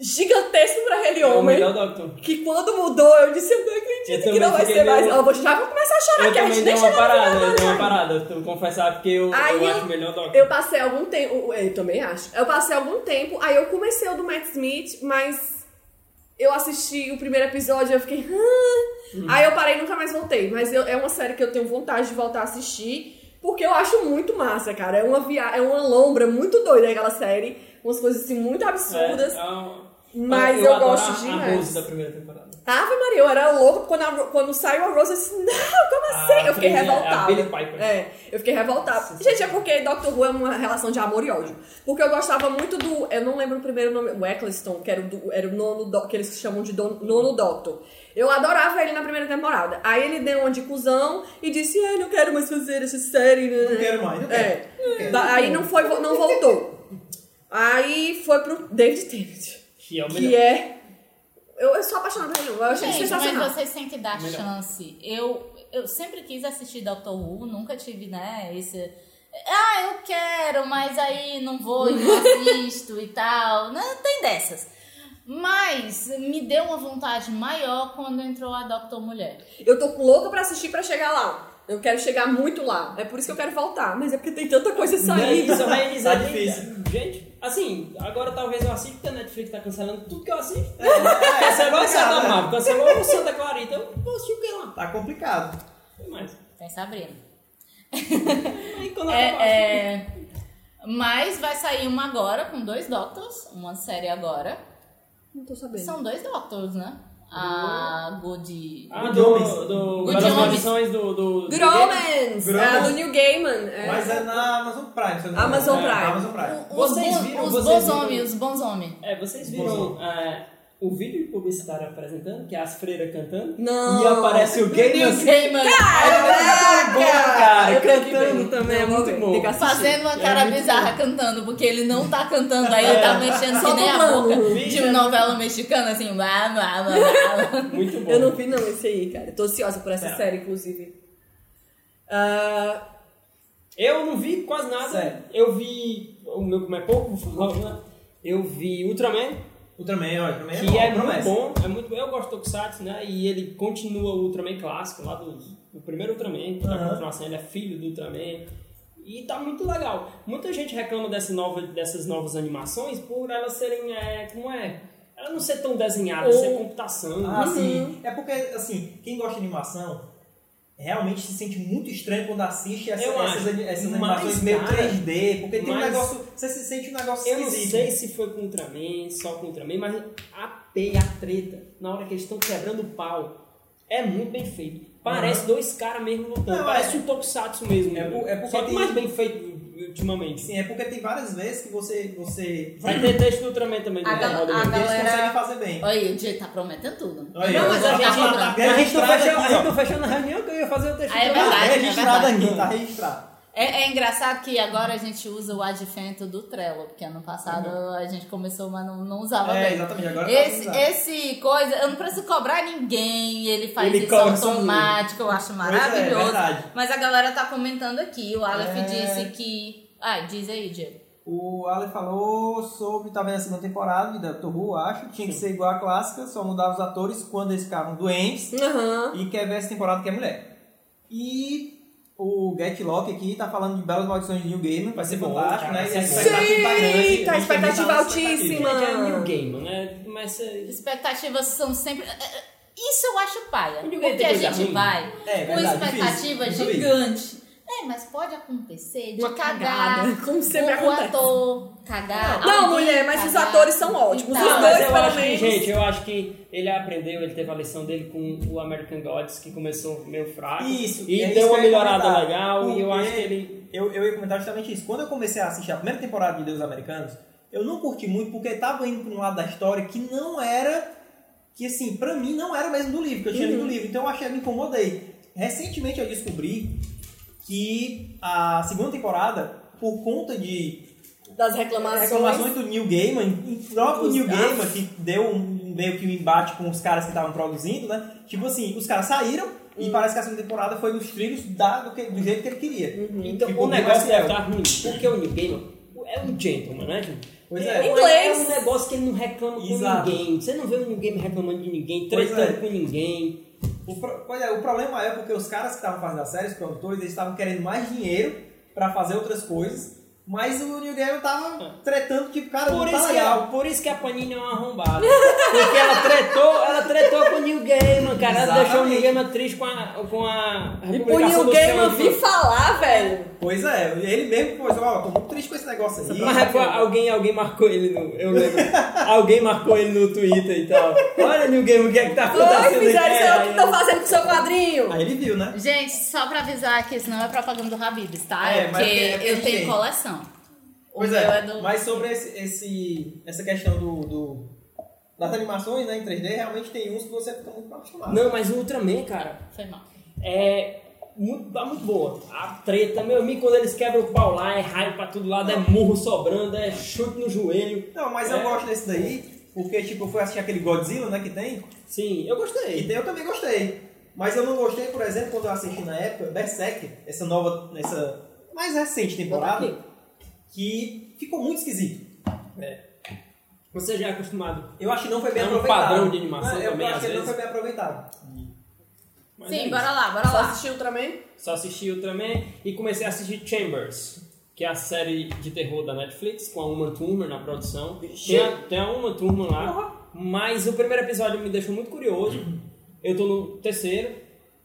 gigantesco pra aquele É homem. Doctor. Que quando mudou, eu disse, eu não acredito Eu que não vai ser mais. Eu vou, já vou começar a chorar, Eu que a também gente dei nem uma parada, eu dei uma parada, eu tenho confessar, porque eu, Aí eu eu- acho o melhor Doctor. Eu passei algum tempo, eu também acho. Eu passei algum tempo, aí eu comecei o do Matt Smith, mas eu assisti o primeiro episódio e eu fiquei. "Ah". Aí eu parei e nunca mais voltei. Mas eu- é uma série que eu tenho vontade de voltar a assistir, porque eu acho muito massa, cara. É uma, via... é uma lombra muito doida aquela série. Umas coisas assim muito absurdas. É, é uma- Mas eu adoro gosto a, demais. A da primeira temporada. Ave Maria, eu era louca quando, a- quando saiu a Rose, eu disse, não, como assim? A eu fiquei é revoltada. Piper. É, eu fiquei revoltada. Gente, é porque Doctor Who é uma relação de amor e ódio. Porque eu gostava muito do, eu não lembro o primeiro nome, o Eccleston, que era o, era o nono, que eles chamam de don- nono Doctor. Eu adorava ele na primeira temporada. Aí ele deu uma de cuzão e disse, ai, não quero mais fazer essa série. né?" não quero mais, não quero. É. Não quero. Aí não, foi, não voltou. Aí foi pro David Tennant, Que é o que melhor. é... Eu, eu sou apaixonada por ele, eu achei Gente, sensacional. mas vocês têm que dar Melhor. chance. Eu, eu sempre quis assistir Doctor Who, nunca tive, né, esse... Ah, eu quero, mas aí não vou e não assisto e tal. Não tem dessas. Mas me deu uma vontade maior quando entrou a Doctor Mulher. Eu tô louca pra assistir pra chegar lá. Eu quero chegar muito lá. É por isso que eu quero voltar. Mas é porque tem tanta coisa saindo. Isso dizer, Tá difícil. Gente, assim, agora talvez eu assista, porque a Netflix tá cancelando tudo que eu assisto. É, é, Cancelou o Santa né? Marvel, cancelou o Santa Clarita, eu vou assistir o que lá? Tá complicado. Tem mais. Tem Sabrina. Aí quando acabar, É, é, mas vai sair uma agora com dois Doctors, uma série agora. Não tô sabendo. São dois Doctors, né? A Good. Ah, Good do, Homens. do, Good das maldições do... do Good do Omens! Good É do New Gaiman. É. Mas é na Amazon Prime. eu não. Amazon É, Prime. Amazon Prime. Os, Vocês bons- viram- os vocês bons viram- homens, os bons homens. É, vocês viram é, o vídeo publicitário apresentando, que é as freiras cantando? Não. E aparece o Neil assim, Gaiman bom, cara, Eu cantando também, é vou muito bom. Fazendo uma É cara muito bizarra cantando, porque ele não tá cantando, aí ele tá mexendo Só que nem a boca de é uma novela mexicana, assim. Blá, blá, blá, blá. Muito bom. Eu não vi não esse aí, cara. Tô ansiosa por essa É. série, inclusive. Ah, Eu não vi quase nada. Sério. Eu vi. O meu como é pouco, logo, né? Eu vi Ultraman, Ultraman, ó, Ultraman é que bom, é muito bom. É muito bom. Eu gosto do Tokusatsu, né? E ele continua o Ultraman clássico, lá do, do primeiro Ultraman, que tá Aham. continuação, ele é filho do Ultraman. E tá muito legal. Muita gente reclama dessa nova, dessas novas animações por elas serem. É, como é? Ela não ser tão desenhada, Ou- ser computação. Ah, Uhum. sim. É porque, assim, quem gosta de animação realmente se sente muito estranho quando assiste essa- essas, essas animações meio cara, 3D, porque tem um negócio. Você se sente um negócio Eu não esquisito. sei se foi com Ultraman, só com Ultraman, mas a P, a treta, na hora que eles estão quebrando o pau, é muito bem feito. Parece dois caras mesmo lutando. Não, Parece é- um tokusatsu mesmo. É por- é porque só que tem- mais bem feito ultimamente. Sim, é porque tem várias vezes que você. você Vai ter texto do Ultraman também. A gal- a Mesmo. gal- eles galera- conseguem fazer bem. Olha aí, o Jay tá prometendo tudo. Olha, Não, mas a tá- gente, tá- a tá aqui, a gente não fechou na reunião que eu ia fazer o texto Ah, é do Tá verdade, é registrado verdade. aqui, tá registrado. É, é engraçado que agora a gente usa o advento do Trello, porque ano passado a gente começou, mas não, não usava É, bem. exatamente, agora tá Esse, usando. esse coisa, eu não preciso cobrar ninguém, ele faz Ele isso automático, eu acho Pois é, maravilhoso. verdade. mas a galera tá comentando aqui, o Aleph É. disse que. Ah, diz aí, Diego. O Ale falou sobre, tá vendo a segunda temporada de Doctor Who, acho. Tinha que ser igual a clássica, só mudava os atores quando eles ficavam doentes. aham. E quer ver essa temporada que é mulher. E o Get Lock aqui tá falando de Belas Maldições de New Game, vai ser Bom, fantástico, cara, né? E ser expectativa tá grande. Sim, tá gente também expectativa altíssima. Gente, é New Game, né? Mas é, Expectativas são sempre. Isso eu acho paia. Porque a gente ruim. vai É, com verdade, expectativa difícil, difícil. gigante. É, mas pode acontecer de Uma cagar. cagada, como sempre o, acontece. ator cagar. Não, alguém mulher, mas os cagar atores são ótimos. e Os dois, eu pelo acho que, menos. gente, eu acho que ele aprendeu, ele teve a lição dele com o American Gods, que começou meio fraco. Isso, E é isso deu uma eu ia melhorada comentar. legal, e eu acho que ele. Eu, eu ia comentar justamente isso. Quando eu comecei a assistir a primeira temporada de Deus Americanos, eu não curti muito porque tava indo pra um lado da história que não era. Que assim, pra mim não era mesmo do livro, que eu tinha Uhum. lido o livro. Então eu achei, me incomodei. Recentemente eu descobri que a segunda temporada, por conta de Das reclamações. reclamações do Neil Gaiman, o próprio Neil. Gaiman, que deu um, meio que um embate com os caras que estavam produzindo, né? Tipo assim, os caras saíram e Hum. parece que a segunda temporada foi nos trilhos da, do, que- do jeito que ele queria. Então, Ficou o negócio deve estar ruim. Porque o New Gaiman é um gentleman, né, gente? Pois é. é. Inglês. É um negócio que ele não reclama com Exato. ninguém. Você não vê o New Game reclamando de ninguém, tretando é. com ninguém. O, pro- é, o problema é porque os caras que estavam fazendo a série, os produtores, eles estavam querendo mais dinheiro pra fazer outras coisas, mas o Neil Gaiman tava tretando, tipo, cara, Por não tá isso, que legal. por isso que a Panini é uma arrombada. Porque ela tretou, ela tretou com o New Gaiman, cara. Ela Exatamente. deixou o New Gaiman triste com a, com a E republicação New Gaiman Sandman. vir falar, velho. Pois é, ele mesmo pôs, ó, tô muito triste com esse negócio aí. Mas alguém, alguém marcou ele no. Eu lembro. alguém marcou ele no Twitter e tal. Olha, New Game, o que é que tá acontecendo? Oi, fizeram isso o que Aí- estão fazendo com o seu quadrinho? Aí ele viu, né? Gente, só pra avisar que isso não é propaganda do Habibs, tá? É, É, porque é porque eu tenho coleção. Pois é, é do... mas sobre esse, esse- essa questão do, do- das animações né, em 3D, realmente tem uns que você fica muito acostumado. Não, mas o Ultraman, cara, Foi mal. é muito, tá muito boa. A treta, meu amigo, quando eles quebram o pau lá, é raio pra todo lado, é murro sobrando, é chute no joelho. Não, mas É. eu gosto desse daí, porque tipo, eu fui assistir aquele Godzilla, né, que tem, Sim, eu e gostei. tem, eu também gostei. Mas eu não gostei, por exemplo, quando eu assisti na época, Berserk, essa nova, essa mais recente temporada, que ficou muito esquisito. Você já é acostumado. Eu acho que não foi bem É um aproveitado. padrão de animação Não, eu também, acho às que ele não vezes. foi bem aproveitado. Mas Sim, é bora lá, bora Só lá. assistiu Ultraman? Só assisti Ultraman e comecei a assistir Chambers, que é a série de terror da Netflix, com a Uma Thurman na produção. Tem a, tem a Uma Thurman lá, mas o primeiro episódio me deixou muito curioso. Eu tô no terceiro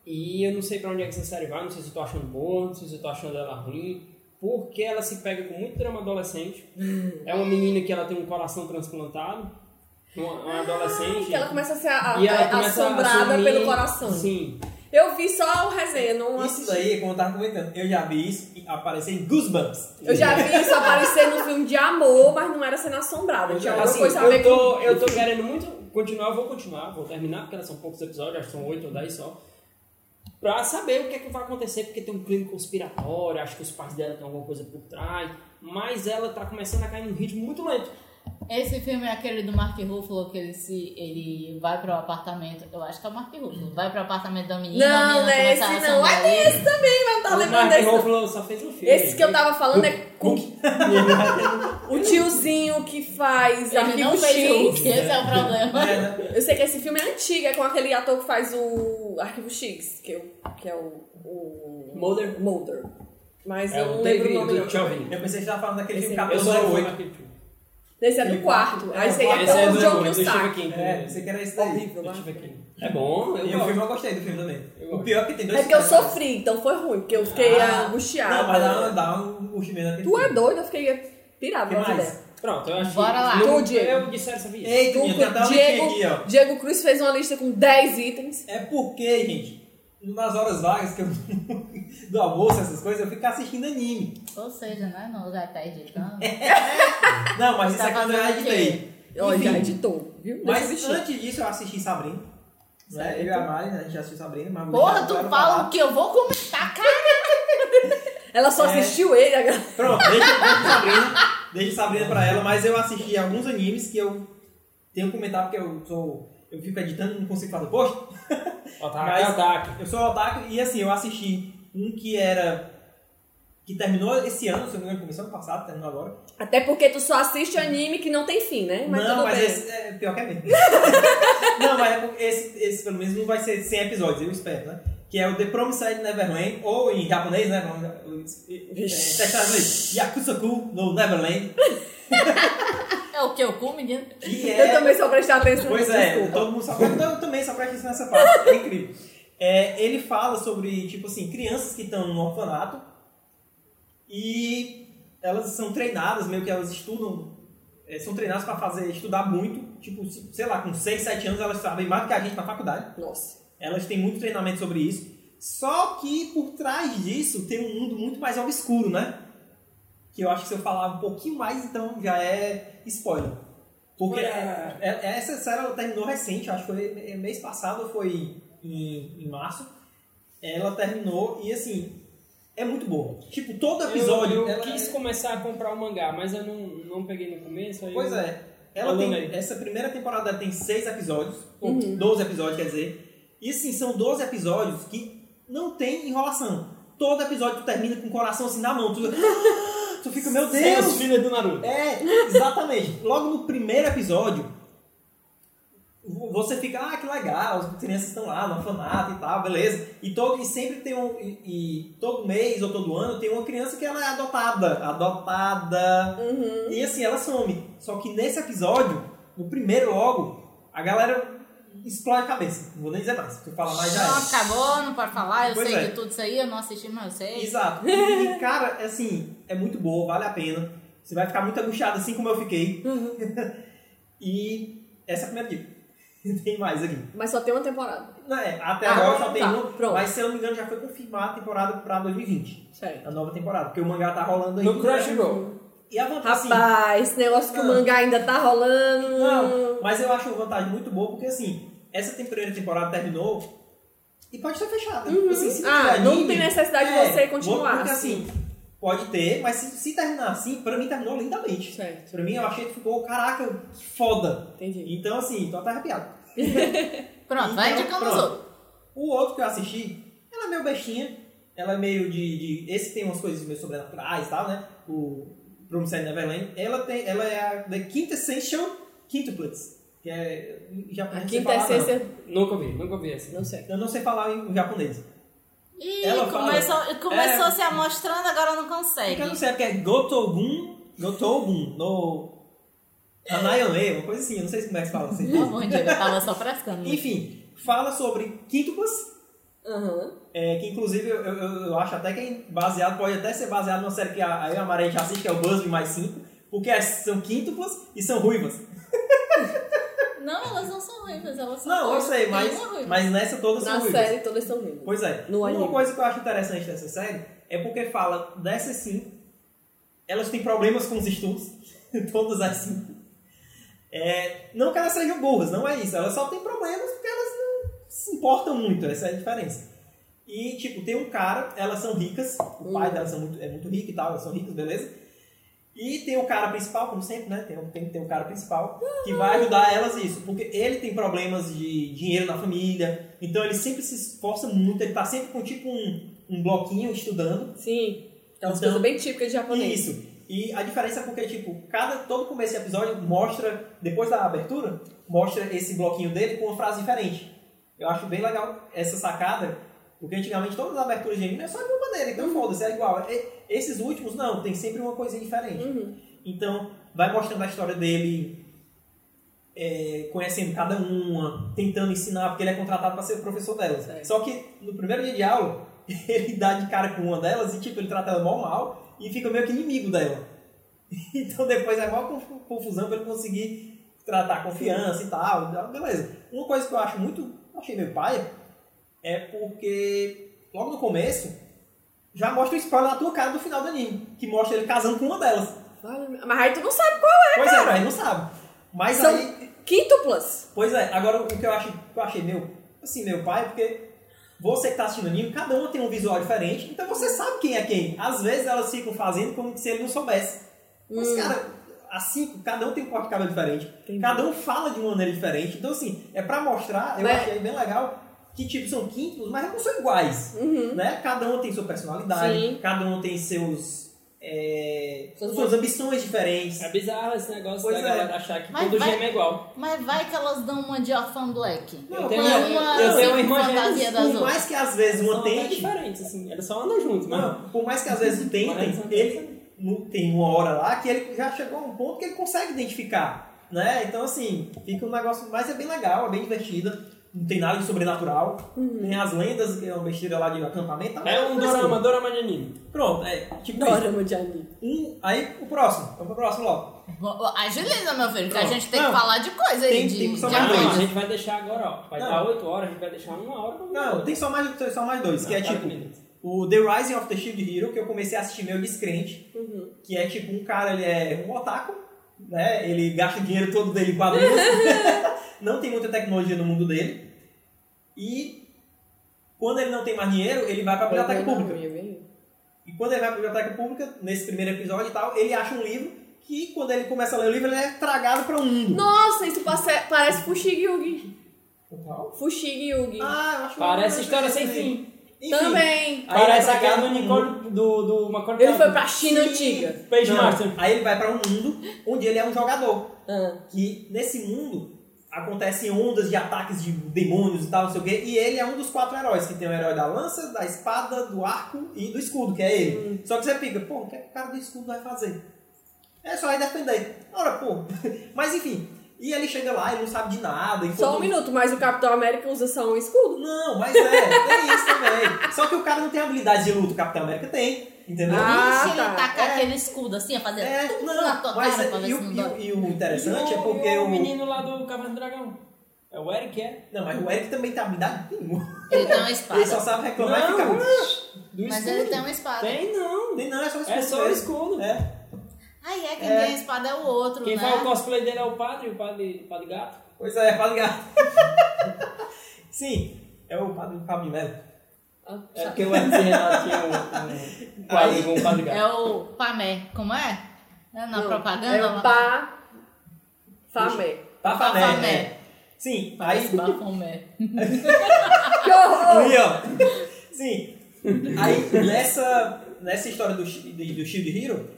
e eu não sei pra onde é que essa série vai, não sei se eu tô achando boa, não sei se eu tô achando ela ruim, porque ela se pega com muito drama adolescente. É uma menina que ela tem um coração transplantado, uma, uma adolescente. Que ela começa a ser a- e ela assombrada assumir- pelo coração. Sim. Eu vi só o resenha, não Isso daí, como eu tava comentando, eu já vi isso aparecer em Goosebumps. Eu já vi isso aparecer no filme de amor, mas não era sendo assombrada. Tinha alguma Assim, coisa a ver eu, com... tô, eu tô querendo muito continuar, eu vou continuar, vou terminar, porque elas são poucos episódios, acho que são 8 ou 10 só. Pra saber o que é que vai acontecer, porque tem um clima conspiratório, acho que os pais dela têm alguma coisa por trás, mas ela tá começando a cair num ritmo muito lento. Esse filme é aquele do Mark Ruffalo, que ele, se, ele vai pro apartamento. Eu acho que é o Mark Ruffalo. Vai pro apartamento da menina. a Não, menina não é esse não. É ele. esse também, mas não tá o lembrando Mark desse. não. Ruffalo só fez um filme. Esse que eu tava falando é Cook. o tiozinho que faz Ele Arquivo não fez X. esse é o problema. É, né? Eu sei que esse filme é antigo, é com aquele ator que faz o Arquivo X, que, eu, que é o, o... Mulder. Mulder. Mas É eu o não lembro o nome. Eu pensei que você tava falando daquele Esse- filme Eu sou o 1408. Esse é do quarto. Aí esse aí é Esse é com do, o John do Stephen Cusack. King. É, pensei que era esse daí. Horrível, né? É bom, eu E o filme eu gostei do filme também. Eu O pior é que tem dois É porque eu personagens. sofri, então foi ruim, porque eu fiquei Ah, angustiada. Não, mas dá, dá um angustimento naquele Tu é doido, eu fiquei pirado Que mais? Pronto, eu acho Bora que... lá. Tu, Diego. Eu disseram essa vida. Ei, Tu, Diego, aqui. Diego Cruz fez uma lista com 10 itens. É porque, gente, nas horas vagas que eu, do almoço, essas coisas, eu fico assistindo anime. Ou seja, né? No lugar tá editando. Não, mas isso Tá aqui eu já quê? editei. Olha, já editou, viu? Mas antes disso eu assisti Sabrina. Né? Eu e a Mari, né? a gente já assistiu Sabrina. Mas Porra, já tu fala falar. o que eu vou comentar, cara. Ela só É. assistiu ele. a- Pronto, deixa, deixa Sabrina, deixa Sabrina pra ela, mas eu assisti alguns animes que eu tenho que comentar porque eu sou. Eu fico editando e não consigo fazer post. Otaku, Mas- é otaku. Eu sou otaku e assim, eu assisti um que era. que terminou esse ano, se eu não me engano, começou ano passado, terminou agora. Até porque tu só assiste anime que não tem fim, né? Mas não, tudo mas bem. esse é pior que é mesmo. não, mas é esse, esse pelo menos não vai ser 100 episódios, eu espero, né? Que é o The Promised Neverland, ou em japonês, né? É, Vixe. tá escrito em inglês, Yakusoku no Neverland. É o que? O cu, menino? Que Eu é... também só prestei atenção Pois é, desculpa. todo mundo só presta, eu também só presta atenção nessa parte, é incrível. É, ele fala sobre, tipo assim, crianças que estão no orfanato e elas são treinadas, meio que elas estudam, é, são treinadas para fazer, estudar muito, tipo, se- sei lá, com 6, 7 anos elas sabem mais do que a gente na faculdade. Nossa. Elas têm muito treinamento sobre isso. Só que por trás disso tem um mundo muito mais obscuro, né? Que eu acho que se eu falar um pouquinho mais, então já é spoiler. Porque Ué. é- é- essa série ela terminou recente, acho que foi é, mês passado ou foi em, em março. Ela terminou e assim, é muito boa. Tipo, todo episódio. Eu, eu ela quis é- começar a comprar o mangá, mas eu não, não peguei no começo. Aí Pois eu- é. Ela tem, essa primeira temporada tem seis episódios, ou 12 episódios, quer dizer. E assim, são 12 episódios que não tem enrolação. Todo episódio tu termina com o coração assim na mão. Tu, tu fica, meu Sem Deus! os filhos do Naruto. É, exatamente. Logo no primeiro episódio, você fica, ah, que legal, as crianças estão lá no orfanato e tal, beleza. E, todo, e sempre tem um. E, e todo mês ou todo ano tem uma criança que ela é adotada. Adotada. E assim, ela some. Só que nesse episódio, no primeiro logo, a galera explode a cabeça. Não vou nem dizer mais. Se tu falar mais já Não, é. acabou, não pode falar, eu Pois sei é. de tudo isso aí, eu não assisti, mas eu sei. Exato. E, e, cara, assim, é muito boa, vale a pena. Você vai ficar muito angustiado, assim como eu fiquei. e essa é a primeira dica. Tem mais aqui. Mas só tem uma temporada. Não, é, até Ah, agora só tem tá, uma, pronto. mas se eu não me engano já foi confirmada a temporada pra 2020. Certo. A nova temporada, porque o mangá tá rolando ainda. No Crunchyroll. E a vantagem, assim, Rapaz, esse negócio que o Ah. mangá ainda tá rolando. Não, mas eu acho uma vantagem muito boa, porque assim, essa primeira temporada terminou e pode ser fechada. Assim, se Ah, tiver não anime, tem necessidade de é, você continuar, Porque assim, pode ter, mas se, se terminar assim, pra mim terminou lindamente. Certo. Pra mim eu achei que ficou, caraca, que foda. Entendi. Então assim, tô até arrepiado. Pronto, vai Então, indicando os pronto. outros. O outro que eu assisti, ela é meio bestinha. Ela é meio de. de- esse tem umas coisas meio sobrenaturais e tal, né? O Promised Neverland. Ela, tem, ela é a The Quintessential Quintuplets. Que é. Em japonês, A não sei quinta falar, não. essência. Nunca vi, nunca vi essa. Não sei. Eu não sei falar em japonês. Ih, Ela fala- começou, começou É. se amostrando, agora não consegue. Porque eu não sei, porque é Gotogun. Gotogun. No. Anayone, uma coisa assim. Eu não sei como é que se fala assim. Tá bom, Diego, eu tava só frescando. Enfim, fala sobre quíntuplas. Aham. É, que inclusive eu, eu, eu acho até que é baseado, pode até ser baseado numa série que a, a e a gente assiste, que é o Busby mais 5, porque as- são quíntuplas e são ruivas. Não, elas não são ruivas, elas são Não, eu sei, mas, mas nessa todas são Na ruivas. série todas são ruivas. Pois é. No Uma anime. coisa que eu acho interessante dessa série é porque fala dessas cinco, elas têm problemas com os estudos, todas as cinco. É, não que elas sejam burras, não é isso. Elas só têm problemas porque elas se importam muito, essa é a diferença. E, tipo, tem um cara, elas são ricas, o pai delas são muito, é muito rico e tal, elas são ricas, beleza? E tem o cara principal, como sempre, né? Tem, tem, tem o cara principal que vai ajudar elas nisso. Porque ele tem problemas de dinheiro na família. Então ele sempre se esforça muito. Ele tá sempre com tipo um, um bloquinho estudando. Sim. Aquelas Então- coisas bem típicas de japonês. Isso. E a diferença é porque, tipo, cada, todo começo de episódio mostra, depois da abertura, mostra esse bloquinho dele com uma frase diferente. Eu acho bem legal essa sacada, porque antigamente todas as aberturas de anime é só de uma maneira, então foda-se, é igual. Esses últimos, não, tem sempre uma coisinha diferente. Uhum. Então, vai mostrando a história dele, é, conhecendo cada uma, tentando ensinar, porque ele é contratado para ser professor delas. Certo. Só que no primeiro dia de aula, ele dá de cara com uma delas e, tipo, ele trata ela mal mal e fica meio que inimigo dela. Então, depois é maior confu- confusão para ele conseguir tratar confiança e tal. Beleza. Uma coisa que eu acho muito, achei meio paia, é porque logo no começo já mostra o spoiler na tua cara do final do anime, que mostra ele casando com uma delas. Mas aí tu não sabe qual é. Pois é, cara. mas não sabe. Mas São aí. quíntuplas. Pois é, agora o que eu, que eu achei meu, assim, meu pai, é porque você que tá assistindo anime, cada uma tem um visual diferente, então você sabe quem é quem. Às vezes elas ficam fazendo como se ele não soubesse. Mas, cara, assim, cada um tem um corte de cabelo diferente, Entendi. cada um fala de uma maneira diferente. Então, assim, é pra mostrar, eu Mas- achei bem legal, que, tipo, são quíntuplos, mas não são iguais. Né? Cada um tem sua personalidade, Sim. cada um tem seus. É, Suas suas ambições diferentes. É bizarro esse negócio Pois da é. galera achar que Mas todo vai- gêmeo é igual. Mas vai que elas dão uma de Orphan Black. Não, Eu tenho, uma- eu tenho uma irmã fantasia das Por outras. mais que às vezes uma tente. diferentes, assim. Elas só andam juntos, mas... Não, por mais que às vezes tentem, ele, tem uma hora lá que ele já chegou a um ponto que ele consegue identificar, né? Então, assim, fica um negócio... Mas é bem legal, é bem divertida. Não tem nada de sobrenatural. Tem as lendas, que é uma besteira lá de acampamento. tá? É um Mas, dorama, assim, dorama de anime. Pronto, é tipo isso. Dorama de anime. Um, aí, o próximo. Vamos pro próximo logo. Agiliza, meu filho, que a gente tem Não. que falar de coisa aí. Tem- de, tem só de mais Não, dois. a gente vai deixar agora, ó. Vai Não. dar 8 horas, a gente vai deixar uma hora Não, tem só mais, tem só mais dois, que é Não, tipo... minutos. O The Rising of the Shield Hero, que eu comecei a assistir meio descrente, que é tipo um cara, ele é um otaku, né? Ele gasta o dinheiro todo dele em quadrinhos, não tem muita tecnologia no mundo dele, e quando ele não tem mais dinheiro, ele vai pra biblioteca pública. E quando ele vai pra biblioteca pública, nesse primeiro episódio e tal, ele acha um livro que quando ele começa a ler o livro, ele é tragado pra um mundo. Nossa, isso parece Fushigi Yugi. Fushigi Yugi. Ah, eu acho que Parece história sem fim. Enfim, Também. aí ele Parece aquela do Nicole, do, do Macaulay Ele foi pra China Sim. antiga. Page Master. Aí ele vai pra um mundo onde ele é um jogador. Ah. Que nesse mundo acontecem ondas de ataques de demônios e tal, não sei o quê. E ele é um dos quatro heróis, que tem o herói da lança, da espada, do arco e do escudo, que é ele. Só que você fica, pô, o que, é que o cara do escudo vai fazer? É só ir defender. Ora, pô. Mas enfim. E ele chega lá, ele não sabe de nada. Só um minuto, mas o Capitão América usa só um escudo. Não, mas é, tem isso também. Só que o cara não tem habilidade de luta, o Capitão América tem. Entendeu? Ah, Ixi, ele tá. tá com É. aquele escudo assim, a fazer É, tudo na tua não, mas cara é- pra ver e, se o, não e, o, dói. e o interessante E é porque e o o. menino lá do Cavaleiro do Dragão. É o Eric, é? Não, mas o Eric também tem habilidade nenhuma. Ele tem uma Ele só espada. sabe reclamar e ficar. Não, do Mas escudo. ele tem uma espada. Tem não. Nem não, é só o escudo. É só o escudo. É. Aí é, quem É. tem a espada é o outro, Quem né? faz o cosplay dele é o padre, o padre, o padre gato. Pois é, Padre Gato. Sim, é o Padre Fábio Melo. É porque o MC Renato tinha um, um quadro com o padre gato. É o Pamé. Como é? É na Não, propaganda? É o Pa... Famé. Bafamé. né? Sim, aí. Bafomé. Que horror! Aí, ó. Sim. Aí, nessa, nessa história do, do, do Shield Hero,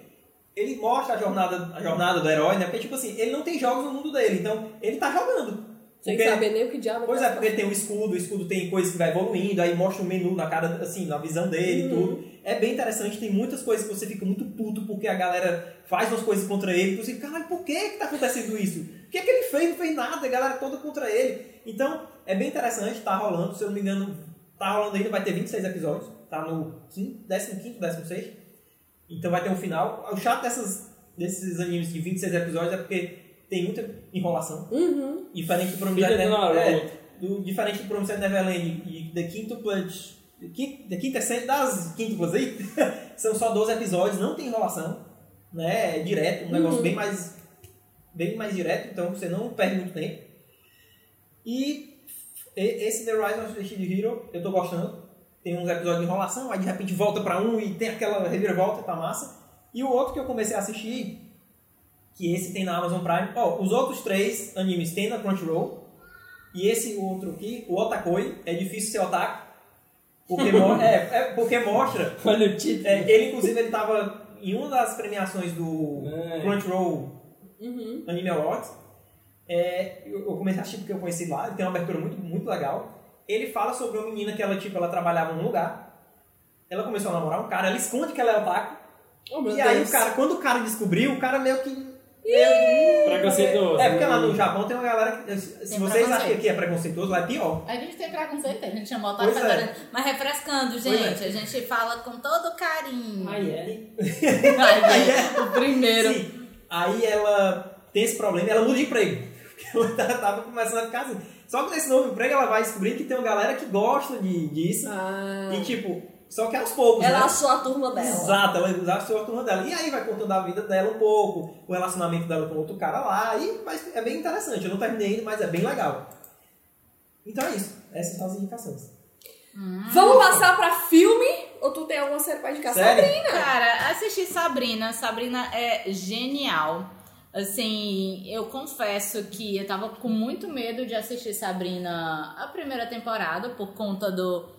ele mostra a jornada, a jornada do herói, né? Porque, tipo assim, ele não tem jogos no mundo dele, então ele tá jogando. Sem Porque- saber nem o que diabo Pois tá é, porque tem o escudo, o escudo tem coisas que vai evoluindo, aí mostra o menu na cara, assim, na visão dele e tudo. É bem interessante, tem muitas coisas que você fica muito puto porque a galera faz umas coisas contra ele, e você fica, caralho, por que que tá acontecendo isso? O que é que ele fez? Não fez nada, a galera toda contra ele. Então, é bem interessante, tá rolando, se eu não me engano, tá rolando ainda, vai ter 26 episódios, tá no 15, 15, 16. Então vai ter um final. O chato dessas, desses animes de 26 episódios é porque tem muita enrolação. Uhum. Diferente do Promised Neverland. É, do, diferente do Promised Neverland e The Quintuplet. The Quintessence das quíntuplas aí. são só 12 episódios, não tem enrolação. Né? É direto, um negócio bem mais. Bem mais direto, então você não perde muito tempo. E e- esse The Rise of the Shield Hero, eu tô gostando. Tem uns episódios de enrolação, aí de repente volta pra um e tem aquela reviravolta, tá massa. E o outro que eu comecei a assistir, que esse tem na Amazon Prime. Ó, os outros três animes tem na Crunchyroll. E esse outro aqui, o Otakoi, é difícil ser otaku. Porque, mo- é, é porque mostra. Olha o título. é, ele, inclusive, ele tava em uma das premiações do É. Crunchyroll Uhum. Anime Awards. É, eu, eu comecei a assistir porque eu conheci lá, ele tem uma abertura muito, muito legal. Ele fala sobre uma menina que ela, tipo, ela trabalhava num lugar. Ela começou a namorar um cara, ela esconde que ela é otaku. Oh, e aí Deus. o cara, quando o cara descobriu, o cara meio que. meio- Preconceituoso. É, porque lá no Japão tem uma galera que. Se Tem vocês acham que aqui é preconceituoso, lá é pior. A gente tem preconceito, a gente chama o Pois otaku é. agora. Mas refrescando, gente. é. A gente fala com todo carinho. Aí é. Ai, Aí é. O primeiro. Sim. Aí ela tem esse problema e ela muda de emprego. Porque ela tava começando a ficar assim. Só que nesse novo emprego ela vai descobrir que tem uma galera que gosta de, disso. Ah. E tipo, só que aos poucos. Ela né? achou a turma dela. Exato, ela achou a turma dela. E aí vai contando a vida dela um pouco, o relacionamento dela com outro cara lá. E, mas é bem interessante. Eu não terminei ainda, mas é bem legal. Então é isso. Essas são as indicações. Vamos passar pra filme? Ou tu tem alguma série pra indicar? Sério? Sabrina. Cara, assisti Sabrina. Sabrina é genial. Assim, eu confesso que eu tava com muito medo de assistir Sabrina a primeira temporada por conta do.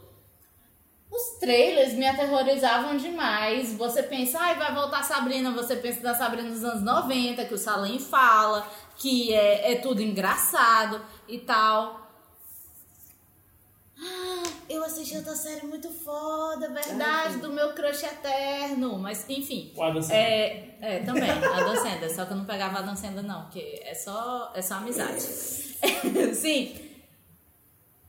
Os trailers me aterrorizavam demais. Você pensa, ai, vai voltar Sabrina. Você pensa da Sabrina dos anos 90, que o Salem fala, que é, é tudo engraçado e tal. Ah, Eu assisti outra série muito foda, verdade, do meu crush eterno. Mas, enfim. O Adam Sandler. É, é, também, a Dan Sandler. Só que eu não pegava a Dan Sandler, não, porque é só, é só amizade. Sim.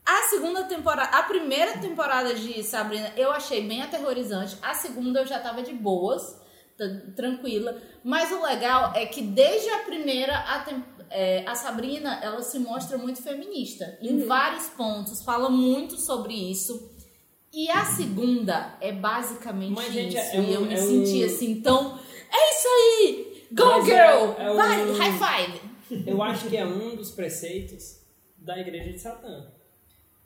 A segunda temporada, a primeira temporada de Sabrina eu achei bem aterrorizante. A segunda eu já tava de boas, tranquila. Mas o legal é que desde a primeira, a, é, a Sabrina, ela se mostra muito feminista. Em vários pontos, fala muito sobre isso. E a segunda é basicamente Mas, gente, isso. é um- e eu me é senti um- assim, tão... É isso aí! Go, Mas é- girl! é um- Vai, high five! Eu acho que é um dos preceitos da igreja de Satã.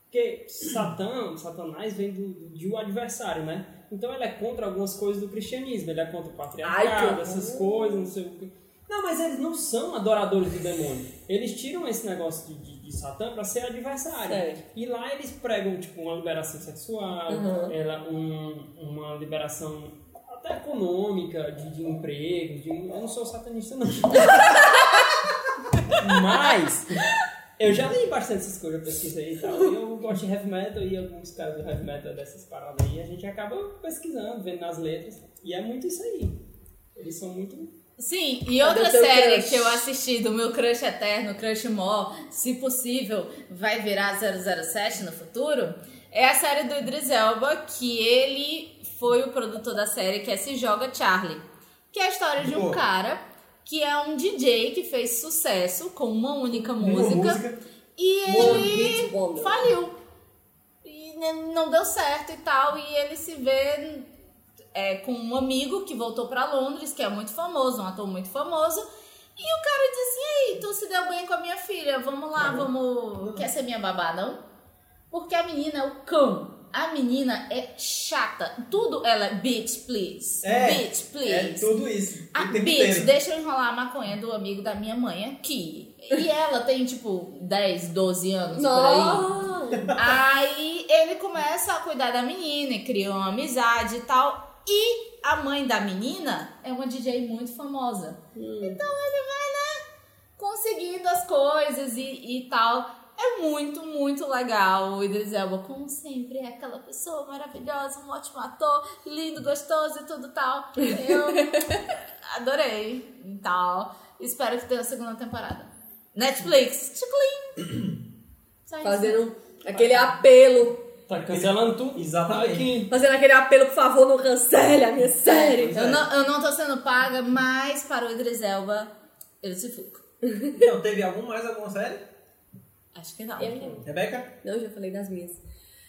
Porque Satã, Satanás vem do, de um adversário, né? Então ele é contra algumas coisas do cristianismo. Ele é contra o Ai, patriarcado, que essas coisas, não sei o quê. Não, mas eles não são adoradores do demônio. Eles tiram esse negócio de, de, de Satã pra ser adversário. Certo. E lá eles pregam, tipo, uma liberação sexual, Uhum. ela, um- uma liberação até econômica, de, de emprego. De, eu não sou satanista, não. Mas eu já li bastante essas coisas, eu pesquisei e tal. E eu gosto de heavy metal e alguns caras do heavy metal dessas paradas aí. A gente acaba pesquisando, vendo nas letras. E é muito isso aí. Eles são muito. Sim, e outra série crush? que eu assisti do meu crush eterno, Crush Mó, se possível, vai virar 007 no futuro, é a série do Idris Elba, que ele foi o produtor da série, que é Se Joga Charlie. Que é a história de um cara que é um DJ que fez sucesso com uma única música, música. e ele faliu. E não deu certo e tal, e ele se vê é, com um amigo que voltou pra Londres, que é muito famoso, um ator muito famoso. E o cara disse assim: Ei, tu se deu bem com a minha filha, vamos lá, vamos. Quer ser minha babá, não? Porque a menina é o cão. A menina é chata. Tudo ela é bitch, please. É, bitch, please. É tudo isso. Tempo bitch, deixa eu enrolar a maconha do amigo da minha mãe aqui. E ela tem, tipo, 10, 12 anos por aí. Não! Aí ele começa a cuidar da menina e cria uma amizade e tal. E a mãe da menina é uma DJ muito famosa. Então ele vai, né, conseguindo as coisas e, e tal. É muito, muito legal. O Idris Elba, como sempre, é aquela pessoa maravilhosa, um ótimo ator, lindo, gostoso e tudo tal. Eu adorei e tal. Espero que tenha a segunda temporada. Netflix, isso. Fazendo aquele apelo. Tá cancelando tudo? Exatamente. Aqui. Fazendo aquele apelo, por favor, não cancele a minha série. Eu não, eu não tô sendo paga, mas para o Idris Elba, eu se fuco. Então, teve algum mais alguma série? Acho que não. Rebeca? Não, já falei das minhas.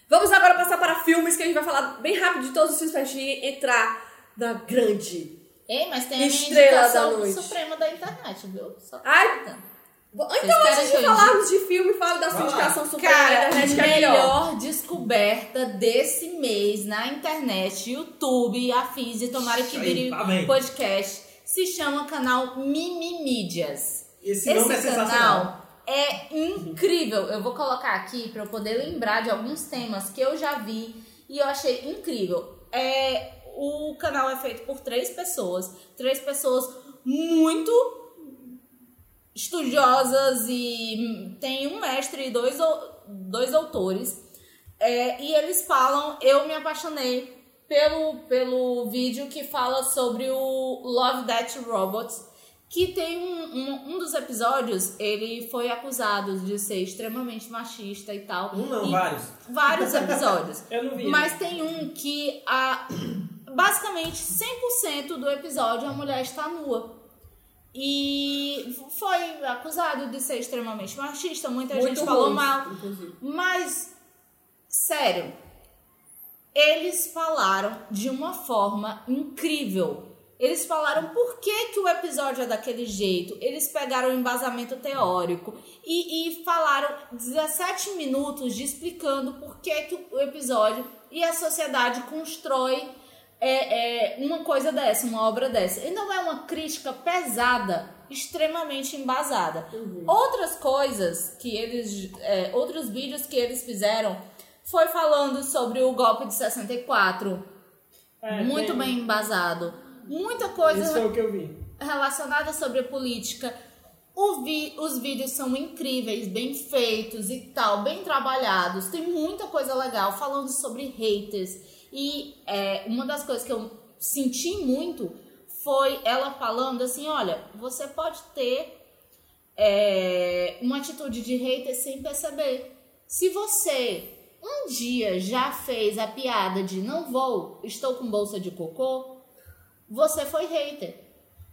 Vamos agora passar para filmes, que a gente vai falar bem rápido de todos os filmes pra gente entrar na grande. Ei, mas tem a Estrela da indicação noite. suprema da internet, viu? Só Ai, contando. Então, Vocês antes de que eu falarmos de filme, fale da sua indicação suprema da Cara, internet, que é melhor. Descoberta desse mês na internet, YouTube, afins e tomara que vire tá bem. podcast, se chama canal Mimimídias. Esse, é sensacional. canal é incrível. Eu vou colocar aqui para eu poder lembrar de alguns temas que eu já vi e eu achei incrível. É, o canal é feito por três pessoas, três pessoas muito estudiosas e tem um mestre e dois, dois autores. É, e eles falam, eu me apaixonei pelo, pelo vídeo que fala sobre o Love Death Robots, que tem um, um, um dos episódios, ele foi acusado de ser extremamente machista e tal. Um não, E- vários. Vários episódios. Eu não vi. Mas tem um que a, basicamente 100% do episódio a mulher está nua. E foi acusado de ser extremamente machista, muita Muito gente falou ruim, mal. inclusive. Mas, sério, eles falaram de uma forma incrível. Eles falaram por que, que o episódio é daquele jeito. Eles pegaram o embasamento teórico e, e falaram 17 minutos de explicando por que, que o episódio e a sociedade constrói é, é, uma coisa dessa, uma obra dessa. E não é uma crítica pesada, extremamente embasada. Outras coisas que eles. é, outros vídeos que eles fizeram foi falando sobre o golpe de 64. É, muito tem- bem embasado. Muita coisa Isso foi o que eu vi. relacionada sobre a política. O vi- os vídeos são incríveis, bem feitos e tal, bem trabalhados. Tem muita coisa legal falando sobre haters. E é, uma das coisas que eu senti muito foi ela falando assim: olha, você pode ter é, uma atitude de hater sem perceber. Se você um dia já fez a piada de não vou, estou com bolsa de cocô, você foi hater.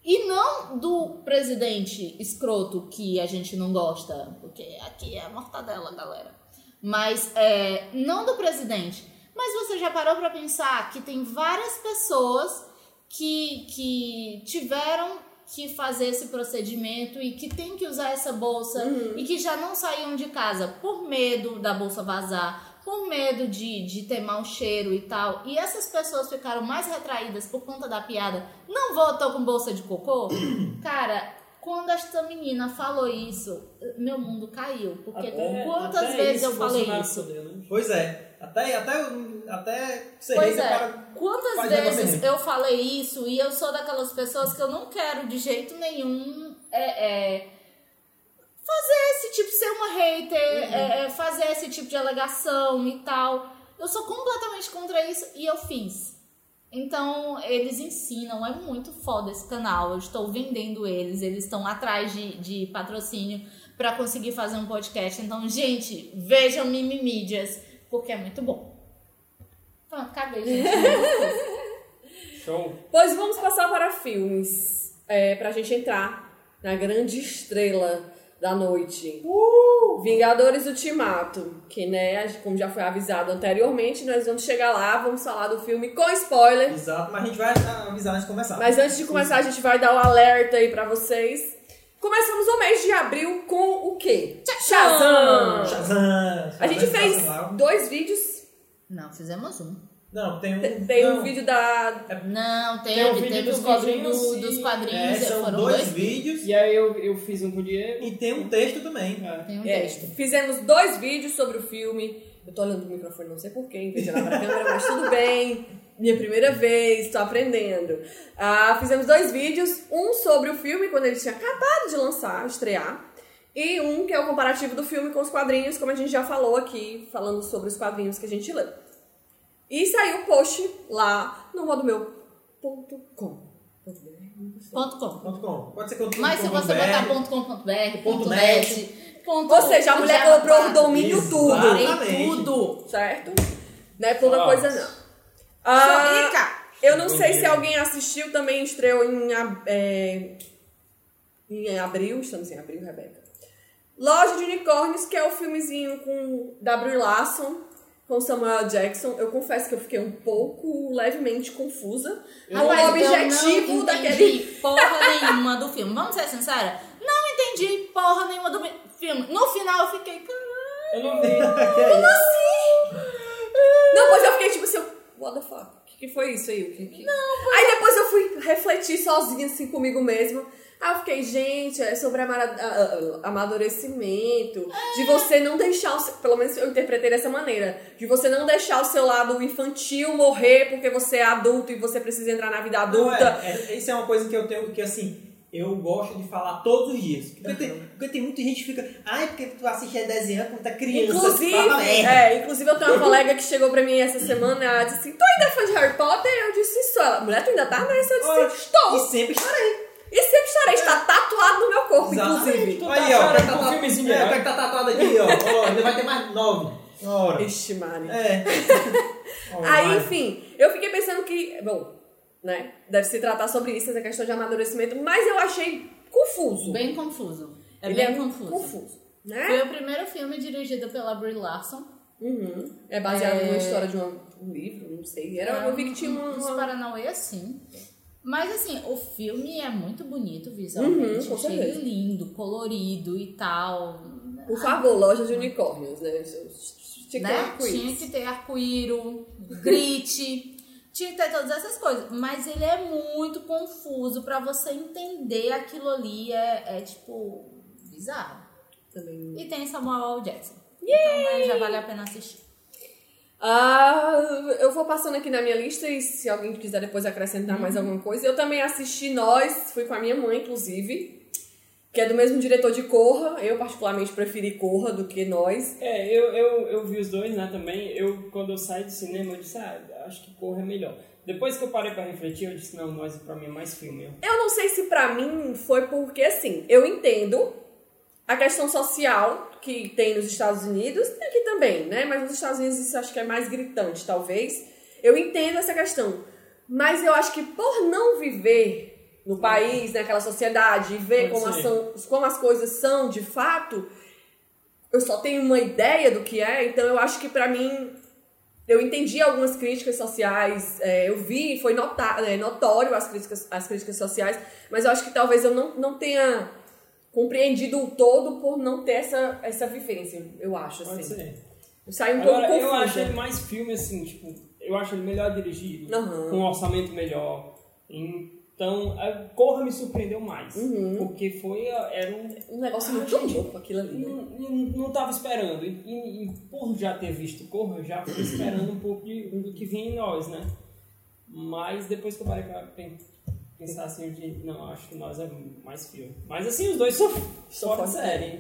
E não do presidente escroto que a gente não gosta, porque aqui é a mortadela, galera. Mas é, não do presidente. Mas você já parou pra pensar que tem várias pessoas que, que tiveram que fazer esse procedimento e que tem que usar essa bolsa e que já não saíam de casa por medo da bolsa vazar, por medo de, de ter mau cheiro e tal. E essas pessoas ficaram mais retraídas por conta da piada. Não vou, tô com bolsa de cocô? Cara, quando esta menina falou isso, meu mundo caiu. Porque Até- quantas até vezes eu falei Bolsonaro isso? fodeu, né? Pois é. Até, até, até ser Pois é, para- quantas vezes eu falei isso e eu sou daquelas pessoas que eu não quero de jeito nenhum é, é, fazer esse tipo, ser uma hater, Uhum. é, é, fazer esse tipo de alegação e tal. Eu sou completamente contra isso e eu fiz. Então, eles ensinam, é muito foda esse canal. Eu estou vendendo eles, eles estão atrás de, de patrocínio para conseguir fazer um podcast. Então, gente, vejam Mimimídias, porque é muito bom. Pronto, acabei, gente. Show. Pois vamos passar para filmes. É, pra gente entrar na grande estrela da noite. Vingadores Ultimato. Que, né, como já foi avisado anteriormente, nós vamos chegar lá, vamos falar do filme com spoiler. Exato, mas a gente vai avisar antes de começar. Mas antes de começar, a gente vai dar o alerta aí pra vocês. Começamos o mês de abril com o quê? Shazam! Shazam! A gente fez dois vídeos. Não, fizemos um. Não, tem um. Tem não, um vídeo da. Não, teve, Tem o vídeo teve dos vídeo quadrinhos do- e- dos É, quadrinhos. são foram dois dois vídeos E aí eu, eu fiz um com o Diego. e tem um texto também. É. Tem um É, texto. fizemos dois vídeos sobre o filme. Eu tô olhando pro microfone, não sei porquê, em vez de olhar pra câmera, mas tudo bem. Minha primeira vez, tô aprendendo. Ah, fizemos dois vídeos, um sobre o filme, quando ele tinha acabado de lançar, estrear. E um que é o comparativo do filme com os quadrinhos, como a gente já falou aqui, falando sobre os quadrinhos que a gente leu. E saiu o post lá no modo meu ponto com. Ponto com. Ponto com. Pode ser ponto Mas se ponto você botar ponto com, ponto BR, Ponto ponto net. ponto Ou seja, a mulher já comprou o domínio tudo. Exatamente. tudo. Certo? Não é toda Nossa. coisa, não. Ah, rica. eu não sei se alguém assistiu, também estreou em, é, em abril, estamos em abril, Rebeca. Loja de Unicórnios, que é o filmezinho com da Brie Larson, com Samuel Jackson. Eu confesso que eu fiquei um pouco levemente confusa com o objetivo eu não daquele. entendi porra nenhuma do filme. Vamos ser sincera? Não entendi porra nenhuma do filme. No final eu fiquei, caralho. Eu não vi. É isso? Não, pois eu fiquei tipo assim, what the fuck? O que, que foi isso aí? O que, que... Aí depois eu fui refletir sozinha, assim, comigo mesma. Aí eu fiquei, gente, é sobre amadurecimento, de você não deixar o seu, pelo menos eu interpretei dessa maneira, de você não deixar o seu lado infantil morrer porque você é adulto e você precisa entrar na vida adulta. é, é, isso é uma coisa que eu tenho que assim. Eu gosto de falar todos os dias. Porque, tem, porque tem muita gente que fica. Ai, porque tu assiste a desenho quando tá criança. Inclusive, fala merda." é, inclusive eu tenho uma colega que chegou pra mim essa semana, ela disse assim, tu ainda é fã de Harry Potter? Eu disse, sou. Ela, mulher, tu ainda tá nessa? Eu disse, estou. E sempre estarei. E sempre estarei, está tatuado no meu corpo, Exatamente. inclusive. Tá Aí, ó. que com tá- filmezinho de é, o herói? que tá tatuado aqui, ó. ó. Ainda vai ter mais nove. Ora. Ixi, Mari. É. Aí, enfim, eu fiquei pensando que, bom, né, deve se tratar sobre isso, essa questão de amadurecimento, mas eu achei confuso. Bem confuso. É Ele bem é confuso. confuso, Foi né? o primeiro filme dirigido pela Brie Larson. Uhum. É baseado É. numa história de um, um livro, não sei. Era, eu vi que tinha uma... Os Paranauê assim. Mas assim, o filme é muito bonito visualmente. Uhum, ele lindo, colorido e tal. Por favor, loja de unicórnios, né? Tinha que ter né? arco-íris. Tinha que ter arco-íro, grit, tinha que ter todas essas coisas. Mas ele é muito confuso pra você entender aquilo ali. É, é tipo, bizarro. Também. E tem Samuel L. Jackson. Então né, já vale a pena assistir. Ah, eu vou passando aqui na minha lista e se alguém quiser depois acrescentar mais Uhum. alguma coisa. Eu também assisti Nós, fui com a minha mãe, inclusive. que é do mesmo diretor de Corra. Eu, particularmente, preferi Corra do que Nós. É, eu, eu, eu vi os dois, né, também. Eu, quando eu saí do cinema, eu disse, ah, acho que Corra é melhor. Depois que eu parei pra refletir, eu disse, não, Nós pra mim é mais filme. Eu não sei se pra mim foi porque, assim, eu entendo a questão social que tem nos Estados Unidos, e aqui também, né? Mas nos Estados Unidos isso acho que é mais gritante, talvez. Eu entendo essa questão. Mas eu acho que por não viver no país, naquela sociedade, e ver como, ser. são, como as coisas são de fato, eu só tenho uma ideia do que é, então eu acho que pra mim eu entendi algumas críticas sociais, é, eu vi, foi nota, é, notório as críticas, as críticas sociais, mas eu acho que talvez eu não, não tenha compreendido o todo por não ter essa, essa vivência, eu acho, Pode assim. ser. Eu saí um Agora, pouco eu acho ele mais filme, assim, tipo, eu acho ele melhor dirigido, Aham. com um orçamento melhor. Então, a Corra me surpreendeu mais. Uhum. Porque foi, era um... Um negócio Ah, muito louco aquilo ali. né? Não, não, tava esperando. E, e- e por já ter visto Corra, eu já fiquei esperando um pouco de, do que vinha em nós, né? Mas depois que eu parei pra pensar assim, eu disse, não, acho que nós é mais filme. Mas assim, os dois são, são fora de de série.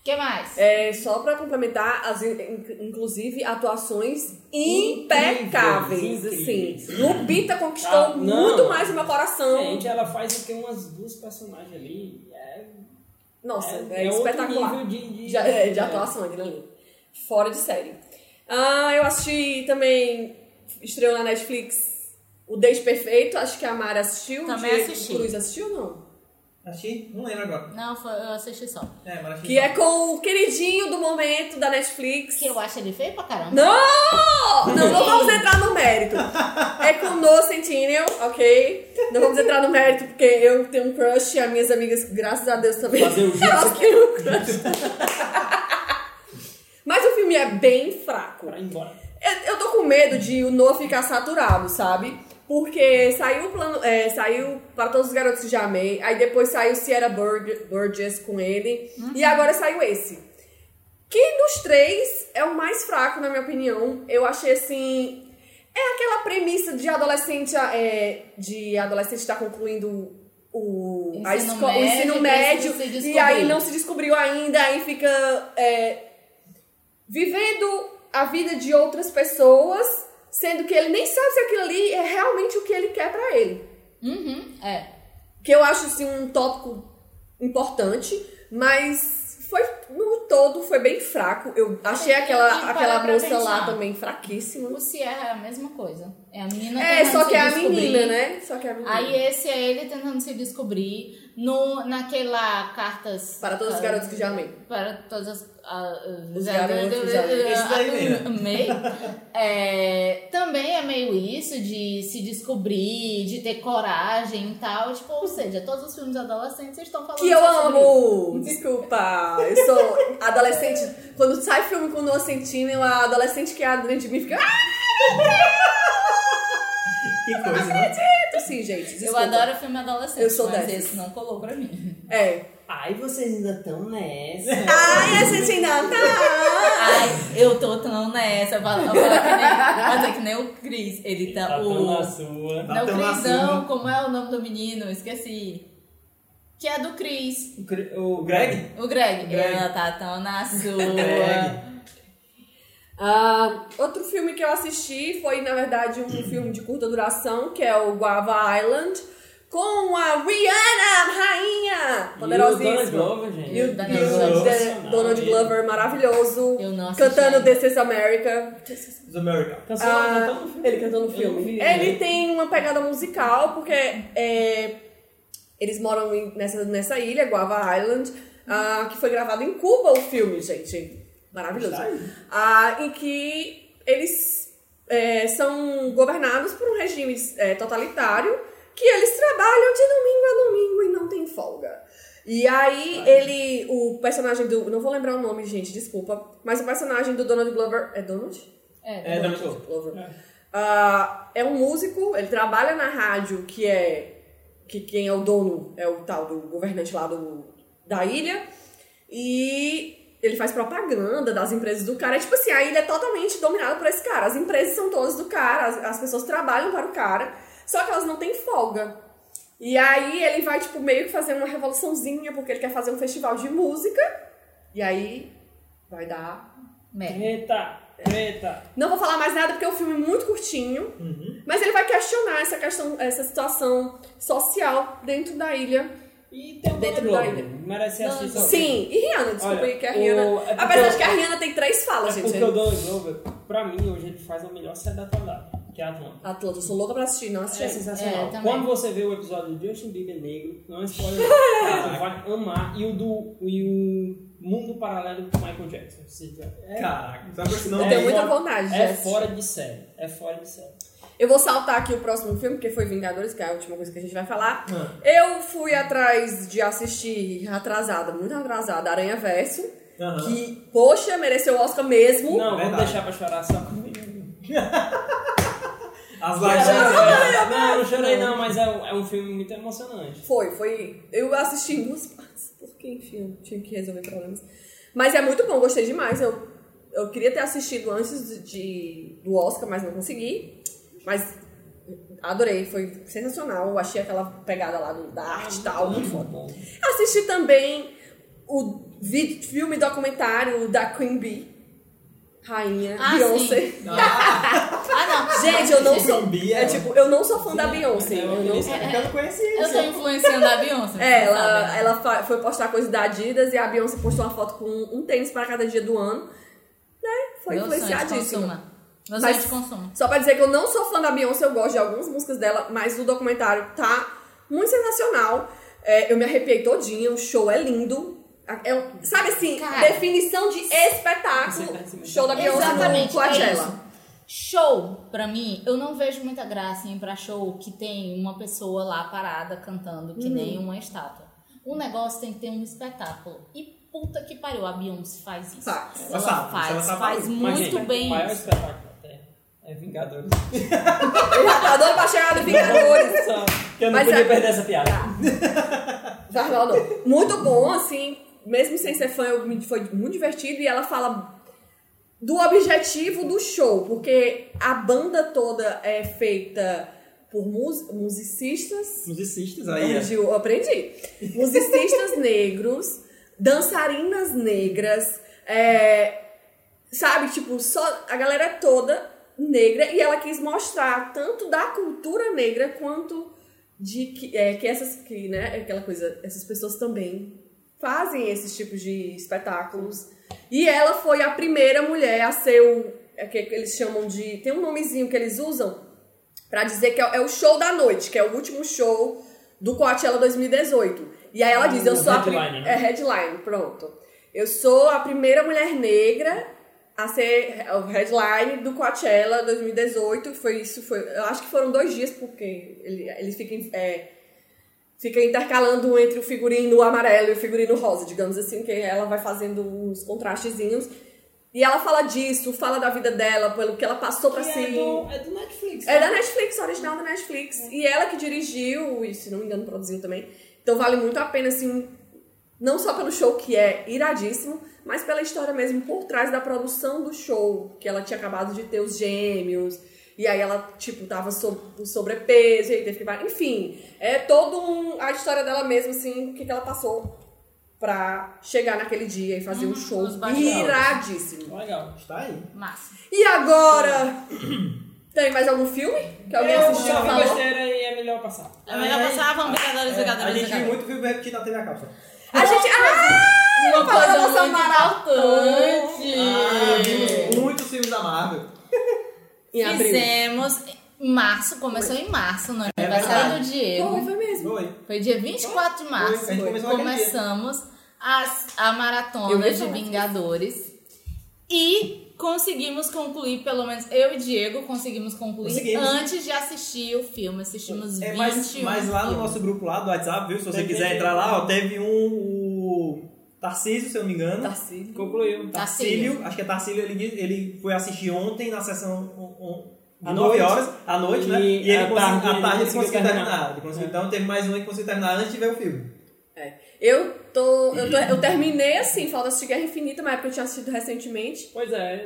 O que mais? É, só pra complementar, as, in- inclusive atuações impecáveis, incríveis. assim. Lupita conquistou Ah, não. muito mais o meu coração. Gente, ela faz o que umas duas personagens ali. É, Nossa, é, é outro espetacular. nível de- de- de, é, de é. atuação aquilo ali. Fora de série. Ah, eu assisti também, estreou na Netflix, O Desde Perfeito, acho que a Mara assistiu. Também Diego assisti. Cruz assistiu ou não? Achei? Não lembro agora. Não, foi, eu assisti só. É, mas Que é com o queridinho do momento da Netflix. Que eu acho ele feio pra caramba. Não! Não, não vamos entrar no mérito. É com No Centennial, ok? Não vamos entrar no mérito porque eu tenho um crush e as minhas amigas, graças a Deus, também. Fazer o Elas têm um crush. Mas o filme é bem fraco. pra ir embora. Eu, eu tô com medo de o No ficar saturado, sabe? Porque saiu o plano, é, saiu para todos os garotos que já amei, aí depois saiu Sierra Burg- Burgess com ele, e agora saiu esse. Que dos três é o mais fraco, na minha opinião. Eu achei assim. É aquela premissa de adolescente, é, de adolescente estar concluindo o, a Ensino esco- o médio, ensino médio e aí não se descobriu ainda, aí fica é, vivendo a vida de outras pessoas, sendo que ele nem sabe se aquilo ali é realmente o que ele quer pra ele. Uhum, é. Que eu acho assim um tópico importante, mas foi no todo foi bem fraco. Eu achei aquela para aquela moça lá também fraquíssima. O Sierra é a mesma coisa. É a menina É, só que é a menina, né? Só que é a menina. Aí esse é ele tentando se descobrir no, naquela cartas... Para todos os ah, garotos que já amei. Para todas as... Os garotos daí. É, também é meio isso de se descobrir, de ter coragem e tal. Tipo, ou seja, todos os filmes adolescentes estão falando Que eu amo! Desculpa, eu sou adolescente. Quando sai filme com Noah Centineo, a adolescente que é dentro de mim fica. Ah, Que coisa, né? Assim, gente. Eu Desculpa. adoro filme adolescente, Eu sou mas dessas. esse não colou pra mim. É. Ai, vocês ainda estão nessa. Ai, a gente ainda tá. Ai, eu tô tão nessa. Eu falo, eu falo que nem, fazer que nem o Cris. Ele tá. Tá o, tão na sua. não, o tão na Crisão, sua. como é o nome do menino? Esqueci. Que é do Cris. O, Cri- o O Greg? O Greg. Greg. Ela tá tão na sua. Greg. Ah, outro filme que eu assisti foi, na verdade, um filme de curta duração, que é o Guava Island, com a Rihanna, rainha! E o Poderosíssima. Donald Glover, gente. E o, Donald Glover. Donald Glover, maravilhoso. Eu não assisti Cantando. This is America. Os American. Canção, Ah, cantando no filme. ele cantou no filme. vi, ele né? tem uma pegada musical, porque é, eles moram nessa, nessa ilha, Guava Island, ah, que foi gravado em Cuba o filme, gente. Maravilhoso. Ah, em que eles é, são governados por um regime é, totalitário que eles trabalham de domingo a domingo e não tem folga. E aí ele, o personagem do, não vou lembrar o nome, gente, desculpa, mas o personagem do Donald Glover, é Donald? É, É, Donald Glover. Glover. Ah, é um músico, ele trabalha na rádio, que é que quem é o dono é o tal do governante lá do, da ilha, e ele faz propaganda das empresas do cara. É tipo assim, a ilha é totalmente dominada por esse cara. As empresas são todas do cara, as, as pessoas trabalham para o cara, só que elas não têm folga. E aí ele vai, tipo, meio que fazer uma revoluçãozinha, porque ele quer fazer um festival de música. E aí vai dar. Merda. Eita, eita. Não vou falar mais nada porque é um filme muito curtinho. Uhum. Mas ele vai questionar essa questão, essa situação social dentro da ilha. E tem Dentro Golden da Globe. ilha. Merece assistir. só. Sim, e Rihanna, desculpa Olha, aí, que a o- Rihanna. é porque Apesar eu- de que a Rihanna tem três falas, É gente. porque o Donald Glover, pra mim, hoje ele faz a melhor série da atualidade, que é a Atlanta. Atlanta, eu sou louca pra assistir, não assisti É essa. sensacional. É. Quando você vê o episódio do Justin Bieber negro, não é spoiler, você vai amar. E o do e o Mundo Paralelo com Michael Jackson. É, Caraca, sinal. Eu tenho muita vontade de É fora de série. É fora de série. Eu vou saltar aqui o próximo filme, porque foi Vingadores, que é a última coisa que a gente vai falar. Ah. Eu fui atrás de assistir, atrasada, muito atrasada, Aranha Verso. Que, poxa, mereceu o Oscar mesmo. Não, vamos verdade. deixar pra chorar só comigo. As Não, lágrimas. não, não chorei não, mas é, um- é um filme muito emocionante. Foi, foi. Eu assisti em duas partes, porque, enfim, eu tinha que resolver problemas. Mas é muito bom, gostei demais. Eu, eu queria ter assistido antes de, de- do Oscar, mas não consegui. Mas adorei, foi sensacional. Eu achei aquela pegada lá do, da arte e tal, muito foda. bom. Assisti também o vi- filme documentário da Queen Bee. Rainha, Ah, Beyoncé. sim. Ah, não. Gente, eu não sou. É é- tipo, eu não sou fã da Sim, Beyoncé. é Eu não delícia. É eu não conhecia Eu tô influenciando a Beyoncé. É, ela, sabe, né? ela foi postar coisa da Adidas e a Beyoncé postou uma foto com um tênis para cada dia do ano. Né? Foi Meu influenciadíssima. Mas- de consumo. Só pra dizer que eu não sou fã da Beyoncé, eu gosto de algumas músicas dela, mas o documentário tá muito sensacional. É, eu me arrepiei todinha, o show é lindo. É sabe assim, Cara. definição de espetáculo. Tá Show da Beyoncé Exatamente, no é Coachella. isso. Show, pra mim, eu não vejo muita graça em ir pra show que tem uma pessoa lá parada cantando que nem Uhum. uma estátua. O negócio tem que ter um espetáculo. E puta que pariu, a Beyoncé faz isso. Faz. Ela Ela sabe, faz, ela faz fazer. muito Mas, bem O maior espetáculo é Vingadores. Eu já doido pra chegar no Vingadores. Só que eu não Mas podia é- perder essa piada. Vai, não, não. Muito bom, assim, mesmo sem ser fã, eu me- foi muito divertido e ela fala do objetivo do show, porque a banda toda é feita por mus- musicistas. Musicistas aí. Hoje eu aprendi. Musicistas negros, dançarinas negras, é, sabe, tipo, só a galera é toda negra e ela quis mostrar tanto da cultura negra quanto de que, é, que essas que, né, aquela coisa, essas pessoas também fazem esses tipos de espetáculos. E ela foi a primeira mulher a ser o é que eles chamam de tem um nomezinho que eles usam Pra dizer que é é o show da noite, que é o último show do Coachella 2018. E aí ela diz, eu sou a headline, né? é headline, pronto. Eu sou a primeira mulher negra a ser o headline do Coachella 2018. Foi isso, foi. Eu acho que foram dois dias porque ele, eles ficam é, fica intercalando entre o figurino amarelo e o figurino rosa, digamos assim, que ela vai fazendo uns contrastezinhos. E ela fala disso, fala da vida dela, pelo que ela passou pra si. é, do, é do Netflix. É da Netflix, original da Netflix. E ela que dirigiu, e se não me engano produziu também. Então vale muito a pena, assim, não só pelo show que é iradíssimo, mas pela história mesmo por trás da produção do show. Que ela tinha acabado de ter os gêmeos, e aí ela, tipo, tava sob com sobrepeso, e aí teve que... Enfim, é todo um, a história dela mesmo, assim, o que, que ela passou pra chegar naquele dia e fazer um show iradíssimo. Legal. Está aí. Massa. E agora... Tem mais algum filme que alguém eu assistiu só e besteira e é melhor passar. É melhor Aí- passar, vamos Vingadores, A Vingadores, gente viu Vingadores. muito filme repetido na TV a cabo. A gente. Ah! Uma coisa muito importante. Ah, vimos muitos filmes da Marvel. Em abril. Fizemos... Em março, começou em março, no aniversário verdade. do Diego. Foi, foi mesmo. Foi. Foi dia 24 de março. Foi, a gente começou. Começamos as- a Eu maratona de. Vingadores. E conseguimos concluir, pelo menos eu e Diego conseguimos concluir Conseguimos. antes de assistir o filme. Assistimos 21 É, mas, mas lá no filmes. nosso grupo lá do WhatsApp, viu? Se você Teve- quiser entrar lá, ó, teve um. O Tarcísio, se eu não me engano. Tarcísio. Concluiu. Tarcílio, acho que é Tarcílio, ele, ele foi assistir ontem na sessão um, um, de À 9 noite. horas, à noite, né? E E ele tarde à ele tarde ele conseguiu conseguiu terminar. terminar. Ele conseguiu- É. Então teve mais um que conseguiu terminar antes de ver o filme. É. Eu tô, eu tô. Eu terminei assim, falta assistir Guerra Infinita, mas é porque eu tinha assistido recentemente. Pois é,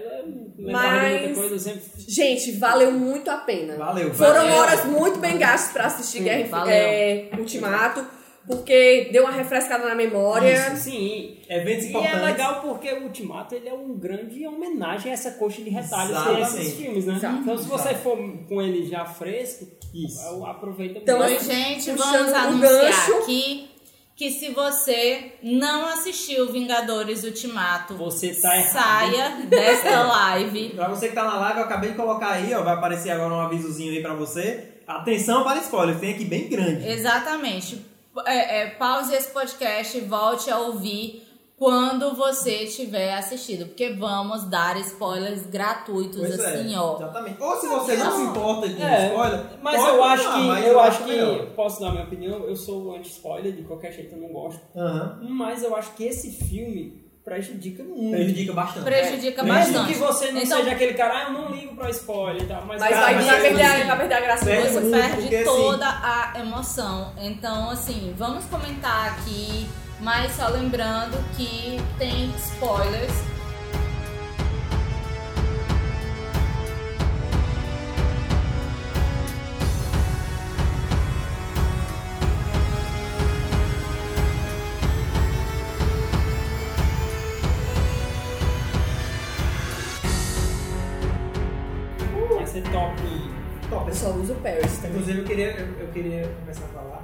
de muita Mas- coisa, sempre... Gente, valeu muito a pena. Valeu, Foram valeu. horas muito bem gastas pra assistir Guerra Infi- valeu. é, Ultimato, porque deu uma refrescada na memória. Sim, Eventos E é importantes. legal porque o Ultimato ele é um grande homenagem a essa coxa de retalhos que é esses filmes, né? Exato. Então se você for com ele já fresco, Isso. aproveita Então, assim, gente, vamos anunciar gancho. aqui que se você não assistiu Vingadores Ultimato, Você tá errado. saia desta live. Pra você que tá na live, eu acabei de colocar aí, ó, vai aparecer agora um avisozinho aí pra você. Atenção para spoilers, tem aqui bem grande. Exatamente. É, é, pause esse podcast volte a ouvir quando você tiver assistido, porque vamos dar spoilers gratuitos Pois é, assim, ó. Exatamente. Ou se você não se importa com É, spoiler, Mas pode eu acho que mas eu acho que melhor. posso dar minha opinião, eu sou anti-spoiler, de qualquer jeito eu não gosto. Aham. Mas eu acho que esse filme prejudica muito. Prejudica bastante. Prejudica Mesmo bastante. que você não Então- seja aquele cara, ah, eu não ligo pra spoiler e tal, mas, Mas cara, vai, mas vai, é perder, a- assim. vai perder a graça Perde mesmo. Você muito, perde assim, toda a emoção. Então, assim, vamos comentar aqui, mas só lembrando que tem spoilers. vai ser top. Top. Eu só uso Paris também. Inclusive, eu queria, eu, eu queria começar a falar.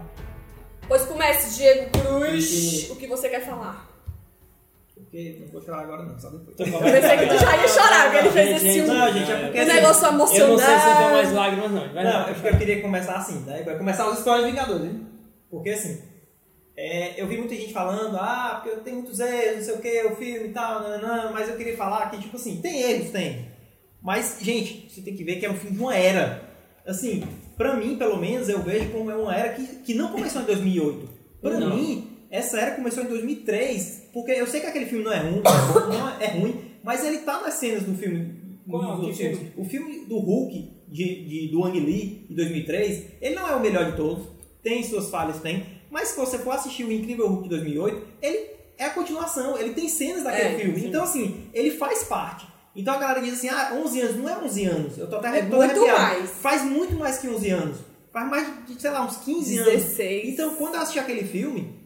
Comece, Diego Cruz. O que você quer falar? Porque não vou chorar agora, não, só depois. Eu pensei que tu já ia chorar, porque ele fez esse um, Não, gente, é porque um assim, negócio Eu não sei se eu tenho emocionante. mais lágrimas, não. Vai Não, é porque eu queria começar assim, né? Vai começar os spoilers de Vingadores, né? Porque assim, é, eu vi muita gente falando, ah, porque tem muitos erros, não sei o que, o filme e tal, não, não, mas eu queria falar que, tipo assim, tem erros, tem. Mas, gente, você tem que ver que é um filme de uma era. Assim, pra mim, pelo menos, eu vejo como é uma era que, que não começou em 2008. Pra Não. mim, essa era começou em 2003, porque eu sei que aquele filme não é ruim, não é, é ruim, mas ele tá nas cenas do filme. Qual? filmes. filme? O filme do Hulk, de, de, do Ang Lee, de 2003, ele não é o melhor de todos, tem suas falhas, tem, mas se você for assistir o Incrível Hulk de 2008, ele é a continuação, ele tem cenas daquele É, filme, sim. então assim, ele faz parte. Então a galera diz assim, ah, 11 anos, não é 11 anos, eu tô até É muito arrepiado. mais. Faz muito mais que 11 anos, faz mais de, sei lá, uns 15 anos. 16. Então, quando eu assisti aquele filme,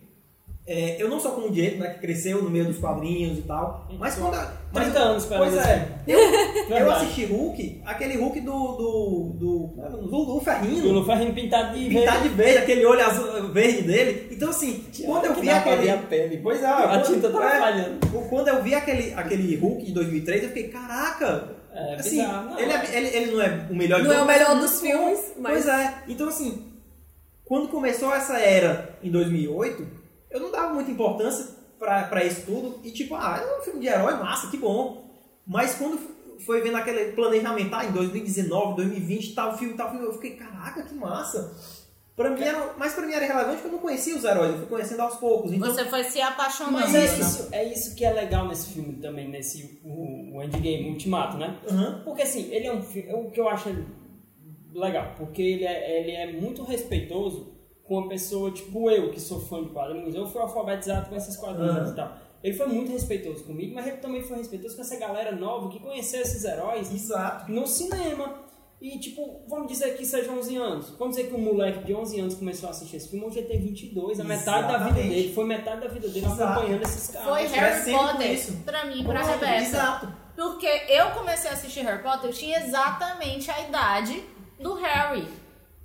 é, eu não sou como o Diego, né, que cresceu no meio dos quadrinhos e tal, mas quando... eu- Mas, 30 anos pra Pois é, eu, eu Verdade. assisti Hulk, aquele Hulk do... do, do, do, do, do O Ferrinho, Luferrinho pintado de pintado verde. de verde, aquele olho azul, verde dele. Então, assim, quando eu que vi aquele... ver a pele. Pois é, A quando- tinta tá é, falhando. Quando eu vi aquele, aquele Hulk de 2003, eu fiquei, caraca... É, assim, bizarro, não. ele, é- ele, ele não é o melhor de Não é o melhor dos filmes, mas- Pois é. Então, assim, quando começou essa era em 2008, eu não dava muita importância pra, pra isso tudo. E tipo, ah, é um filme de herói, massa, que bom. Mas quando foi vendo aquele planejamento, ah, em 2019, 2020, tal filme, tal filme, eu fiquei, caraca, que massa. Pra mim era, mas pra mim era relevante porque eu não conhecia os heróis, eu fui conhecendo aos poucos. Então, Você foi se apaixonando. Mas é isso, é isso que é legal nesse filme também, nesse o, o Endgame, o Ultimato, né? Aham. Porque assim, ele é um filme, o que eu acho legal, porque ele é, ele é muito respeitoso com uma pessoa tipo eu, que sou fã de quadrinhos, eu fui alfabetizado com esses quadrinhos Aham. e tal. Ele foi muito respeitoso comigo, mas ele também foi respeitoso com essa galera nova que conheceu esses heróis Exato. no cinema. E, tipo, vamos dizer que seja 11 anos. Vamos dizer que um moleque de 11 anos começou a assistir esse filme, hoje ele tem 22. A metade da vida dele, foi metade da vida dele Exato. acompanhando esses caras. Foi Harry Potter isso. pra mim, pra Rebeca. Exato. Porque eu comecei a assistir Harry Potter, eu tinha exatamente a idade do Harry.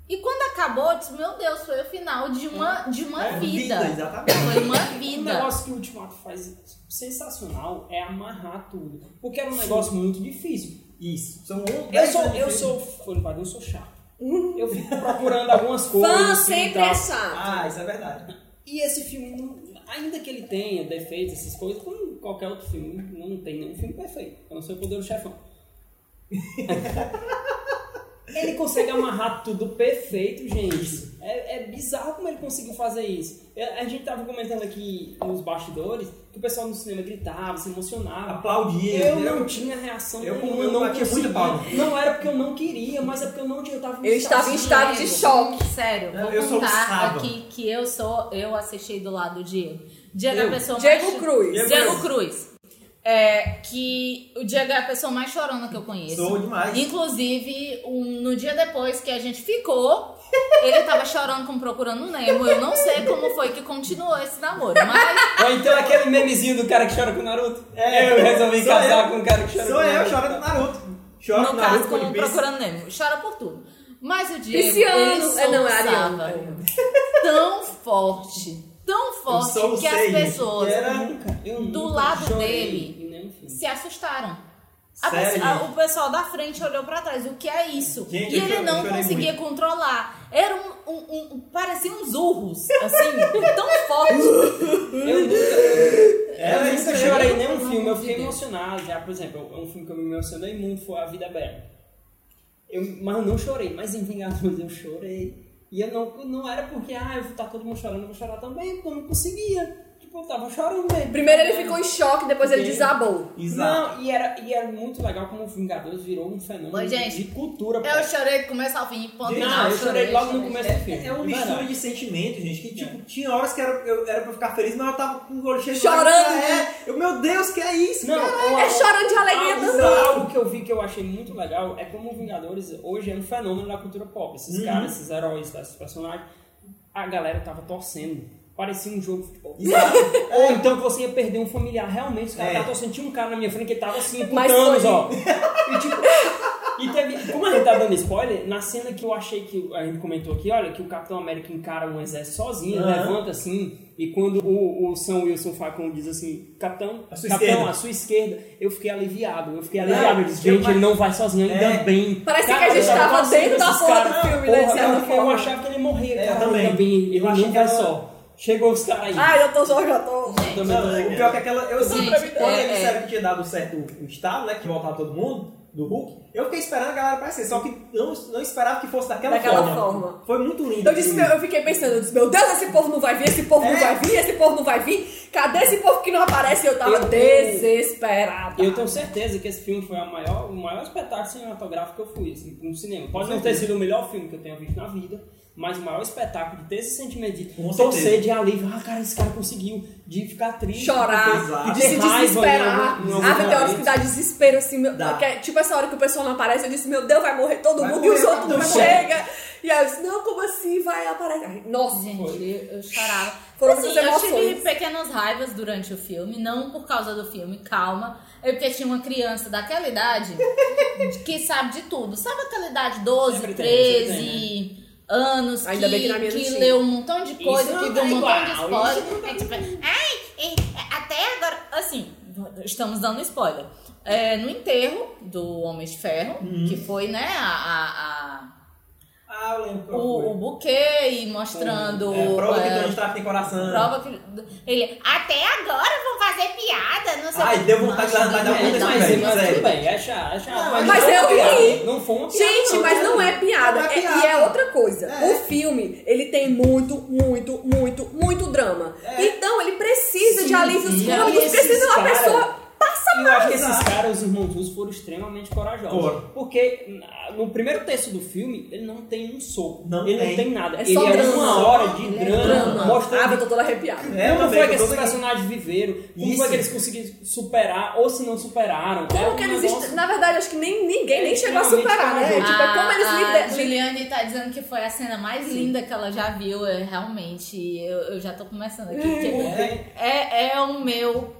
E quando acabou, eu disse, meu Deus, foi o final de uma, de uma É, vida. exatamente. Foi uma Um vida. negócio que o Ultimato faz sensacional é amarrar tudo. Porque era um negócio muito difícil. Isso. São Eu sou, eu sou fã do padrão, eu sou chato. Eu fico procurando algumas coisas. Fã assim, sempre é chato. Ah, isso é verdade. E esse filme, não- ainda que ele tenha defeitos, essas coisas, como qualquer outro filme, não tem nenhum filme perfeito. A não ser o Poder do Chefão. Ele consegue amarrar tudo perfeito, gente. É, é bizarro como ele conseguiu fazer isso. A gente tava comentando aqui nos bastidores que o pessoal no cinema gritava, se emocionava. Aplaudia. Eu não tinha reação Eu- nenhuma, eu não batia muito palma. Não era porque eu não queria, mas é porque eu não tinha, eu tava Eu estava em estado de choque. Sério, vou Eu contar aqui que eu sou, eu assisti do lado do Diego. Diego é Eu? a pessoa Diego mais... Cruz. Diego Diego Cruz. É, que o Diego é a pessoa mais chorona que eu conheço. Sou demais. Inclusive, um- no dia depois que a gente ficou, ele tava chorando com Procurando Nemo. Eu não sei como foi que continuou esse namoro, mas Ou então aquele memezinho do cara que chora com o Naruto. É, eu resolvi sou casar eu. com um cara que chora Sou com o eu, Naruto. chora do Naruto. Chora no caso Naruto com. Procurando Nemo. Chora por tudo. Mas o Diego, Pisciano. ele É, não, é Ariano. tão forte, tão forte que as pessoas era- eu do lado chorei dele se assustaram. Pessoa- o pessoal da frente olhou pra trás. O que é isso? Gente, e eu ele chorei- não eu conseguia muito. controlar. Era um, um, um, um- parecia uns urros, assim, tão forte. Eu nunca, eu nunca aí. chorei em nenhum Pelo filme, eu fiquei emocionado. Já, por exemplo, um filme que eu me emocionei muito foi A Vida Bela. Eu, mas eu não chorei, mas em Vingadores eu chorei. E eu não, não era porque, ah, eu tá todo mundo chorando, eu vou chorar também, porque eu não conseguia. Tipo, eu tava chorando mesmo. Primeiro ele ficou em choque, depois ele desabou. Exato. Não, e era, e era muito legal como o Vingadores virou um fenômeno Mas, gente, de cultura. Eu chorei do começo ao fim. Ponto final, não, eu chorei logo no chorei. começo do filme. É uma de mistura verdade. de sentimentos, gente, que tipo, tinha horas que era, eu, era pra eu ficar feliz, mas eu tava com o olho cheio de Chorando, né? É, eu, meu Deus, que é isso? Não, cara? ó, É chorando de alegria também. Eu vi que eu achei muito legal é como o Vingadores hoje é um fenômeno da cultura pop. Esses Uhum. caras, esses heróis, esses personagens, a galera tava torcendo. Parecia um jogo de futebol. Exato. Ou então que você ia perder um familiar. Realmente, os caras É. torcendo. Tinha um cara na minha frente que tava assim, com Thanos, ó. E tipo. E teve, como a gente tá dando spoiler, na cena que eu achei que a gente comentou aqui, olha, que o Capitão América encara um exército sozinho, Aham. levanta assim, e quando o, o Sam Wilson Falcon diz assim, Capitão, À sua Capitão, esquerda. à sua esquerda, eu fiquei aliviado, eu fiquei aliviado. Eu disse, eu- gente, ele não vai sozinho, ainda É. bem. Parecia Cara, que a gente eu tava dentro da porra do filme, né, Porra, eu, eu achava que ele morria, É, cara, eu também. ele Eu achei que era- só. Chegou os caras aí. Ai, eu tô só, já tô. Também Não, o pior é que aquela. Eu sempre, Gente, quando é, eles é. disseram que tinha dado certo o estado, né? Que voltava todo mundo, do Hulk, eu fiquei esperando a galera aparecer. Só que não, não esperava que fosse daquela, Daquela forma. Foi muito lindo. Eu, disse, meu, eu fiquei pensando, eu disse, meu Deus, esse povo não vai vir, esse povo não É. vai vir, esse povo não vai vir. Cadê esse povo que não aparece? Eu tava Eu- desesperada. Eu tenho certeza que esse filme foi a maior, o maior espetáculo cinematográfico que eu fui assim, no cinema. Pode não ter sido o melhor filme que eu tenha visto na vida, mas o maior espetáculo de ter esse sentimento de Com torcer certeza. de alívio. Ah, cara, esse cara conseguiu. De ficar triste. chorar, Exato. de se ter raiva desesperar. em algum- em algum Ah, tem horas que dá desespero, assim, meu, Dá. que é tipo essa hora que o pessoal não aparece, eu disse, meu Deus, vai morrer todo Vai mundo, morrer, e os outros não chegam. E aí eu disse, não, como assim vai aparecer? Nossa, Gente, eu chorava. Foram assim, eu tive emoções. pequenas raivas durante o filme, não por causa do filme, calma. É porque tinha uma criança daquela idade que sabe de tudo. Sabe aquela idade, 12, Sempre tem, sempre 13 anos, Ainda que, bem que na minha que leu um montão de coisa, que viu tá um montão de spoiler. É tipo, ai, e- até agora, assim, estamos dando spoiler. É, no enterro do Homem de Ferro, Uhum. que foi, né, a- a- Ah, eu lembro o, o buquê e mostrando. É, prova que é, Tony Stark tem coração. Prova que. Ele. Até agora vão fazer piada, não sei Ai, o que. deu vontade de levantar da assim, mas, velho, mas sério. tudo bem, é chato, é chato. Não, mas eu uma ri. Não foi uma piada. Gente, não, mas não é piada. É É- e é outra coisa. É. O filme, ele tem muito, muito, muito, muito drama. É. Então ele precisa de Sim, alívios cômicos, precisa de uma cara- pessoa passa E eu acho que esses caras, os irmãos russos, foram extremamente corajosos. Foram. Porque no primeiro terço do filme, ele não tem um soco. Não ele tem. não tem nada. É ele só é drama. uma hora de Ele é drama, drama. mostrando Ah, eu tô toda arrepiada. É, como também, foi que esses personagens viveram, como Isso. foi que eles conseguiram superar, ou se não superaram. Como é um que eles. negócio- Na verdade, acho que nem, ninguém É nem chegou a superar, né? Tipo, é como eles a lideram. Juliane tá dizendo que foi a cena mais linda que ela já viu. É, realmente, eu, eu já tô começando aqui. porque É. É, é o meu.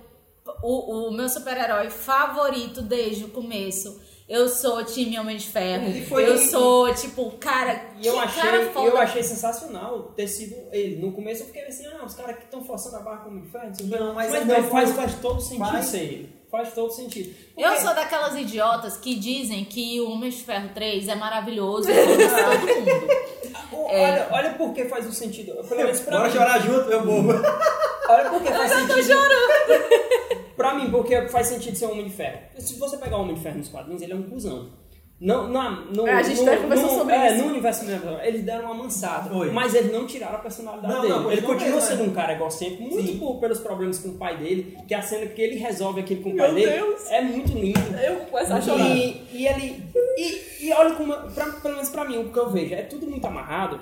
O, o meu super-herói favorito desde o começo. Eu sou time Homem de Ferro. E foi eu ele- sou, tipo, cara. E eu que achei, cara e foda. eu achei sensacional ter sido ele. No começo eu fiquei assim, ah, os caras que estão forçando a barra como de ferro, não o. Não, mas mas é não, faz, faz todo sentido ser ele. Faz todo sentido. Eu Porque- sou daquelas idiotas que dizem que o Homem de Ferro 3 é maravilhoso e todo mundo. É. Olha, olha por que faz o sentido. Pelo menos pra Bora mim. chorar junto, meu povo. Olha por que faz sentido. pra mim, porque faz sentido ser um Homem de Ferro. Se você pegar o Homem de Ferro nos quadrinhos, ele é um cuzão. Não, não, no, É, a gente no, até conversou no- sobre é, isso. No universo cinematográfico, eles deram uma amansada. Foi. Mas eles não tiraram a personalidade Não, dele. não, ele não continua sendo é. um cara egocêntrico, muito Sim. por- pelos problemas com o pai dele, que a cena que ele resolve aquilo com o Meu pai dele Deus. é muito lindo. Eu vou começar a chorar. E, e ele. E, e olha como. Pra, pelo menos pra mim, o que eu vejo, é tudo muito amarrado.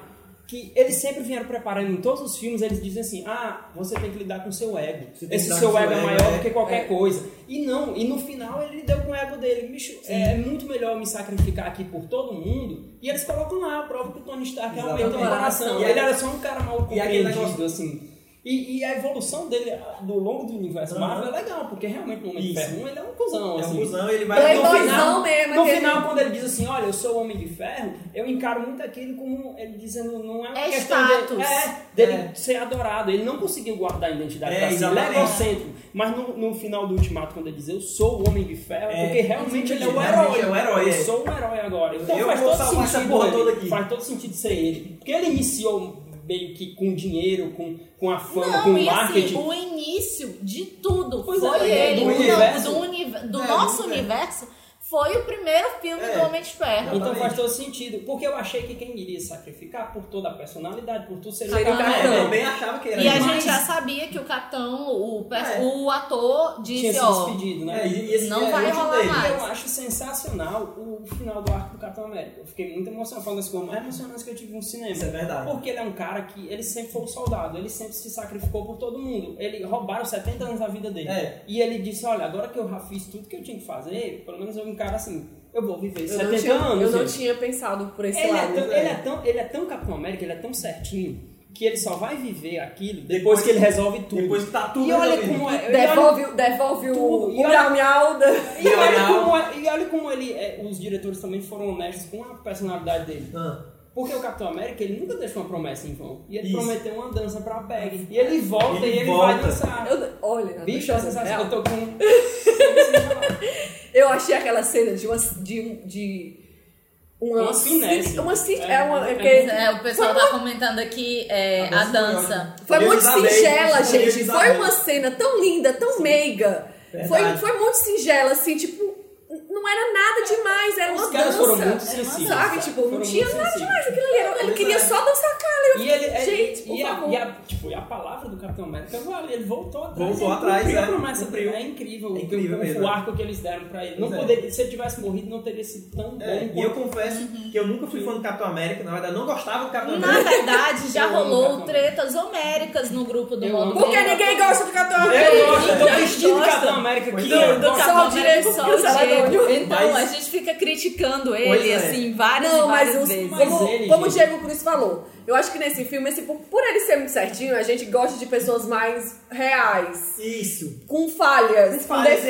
Que eles sempre vieram preparando em todos os filmes, eles dizem assim: ah, você tem que lidar com o seu ego. Esse seu ego é maior é. do que qualquer É. coisa. E não, e no final ele deu com o ego dele. Bicho, é muito melhor me sacrificar aqui por todo mundo. E eles colocam lá a prova que o Tony Stark realmente tem coração. E ele era só um cara mal compreendido, assim. E, e a evolução dele do longo do universo Aham. Marvel é legal, porque realmente no Homem de. Ferro 1 ele é um cuzão. É um assim. cuzão, ele vai... Playboy. No final, mesmo, no aquele- final, quando ele diz assim, olha, eu sou o Homem de Ferro, eu encaro muito aquilo como ele dizendo, não é uma É questão status. dele, é, dele É. ser adorado. Ele não conseguiu guardar a identidade É, pra si, ele é egocêntrico. Mas no, no final do Ultimato, quando ele diz, eu sou o Homem de Ferro, É, porque realmente ele é o realmente herói. é o herói, Eu é. sou um herói agora. Então Eu faz vou todo salvar essa sentido porra ele- toda aqui. Faz todo sentido ser ele. Porque ele iniciou meio que com dinheiro, com, com a fama, Não, com o e marketing. assim, o início de tudo Pois foi é, ele. do universo. do, uni- do É, nosso do universo foi o primeiro filme É. do Homem de Ferro. Então faz todo sentido. Porque eu achei que quem iria sacrificar por toda a personalidade, por tudo seria o Capitão Capitão. Eu também achava que era E a gente já sabia que o capitão, o, É. o ator Tinha disse, se ó, despedido, né? É, e, e esse Não é vai rolar dele. mais. E eu acho sensacional o final do arco do Capitão América. Eu fiquei muito emocionado. Foi uma das coisas mais emocionantes que eu tive no cinema. Isso é verdade. Porque ele é um cara que ele sempre foi um soldado, ele sempre se sacrificou por todo mundo. Ele roubaram 70 anos da vida dele. É. E ele disse: Olha, agora que eu já fiz tudo que eu tinha que fazer, pelo menos eu encaro assim, eu vou viver Eu 70 não, tinha, anos. eu não gente. tinha pensado por esse Ele é, lado. tão, é. ele, é tão, ele é tão Capitão América, ele é tão certinho, que ele só vai viver aquilo depois, que ele resolve tudo. Depois que tá tudo e olha resolvido. como é. e olha- Devolve, devolve o. E o olha- miau da... E olha, como, é- e olha como ele, é, os diretores também foram honestos com a personalidade dele. Ah, Porque o Capitão América, ele nunca deixou uma promessa em vão. E ele Isso. prometeu uma dança pra Peg. E ele volta Ele e ele volta. vai dançar. Eu, olha, Bicho, é deixa eu- tô com... Eu achei aquela cena de uma. De, um- de uma, Uma finesse. Uma, É, é uma, é é. porque é, o pessoal foi tá comentando aqui é, A a dança. Foi muito singela, gente. Foi uma cena tão linda, tão meiga. Foi, foi muito singela, assim, tipo, não era nada demais, era Os uma caras dança. foram muito sensíveis. Sabe, tipo, não tinha nada sensíveis. demais aquilo ali. Ele, queria é. só dançar. E eu, E, ele, é- gente, por e, a, e, a, tipo, a palavra do Capitão América vale, ele voltou atrás. Voltou atrás, é, promessa dele. É incrível, É incrível o, mesmo. o arco que eles deram pra ele. Não é. poderia, se ele tivesse morrido, não teria sido tão bom. é, e eu confesso que eu nunca fui fã do Capitão América. Na verdade, eu não gostava do Capitão Na América. verdade, já rolou tretas homéricas no grupo do modo. Porque ninguém gosta do Capitão Eu América. gosto, eu tô Ninguém vestido gosta. Capitão América ó. do Só Capitão América, só o. Diego. Então Mas- a gente fica criticando ele, é. assim, várias Não, e mas várias os, vezes. Mas como, ele, como o Diego Cruz falou, eu acho que nesse filme, esse, por, por ele ser muito certinho, a gente gosta de pessoas mais reais. Isso. Com falhas, Com defeitos.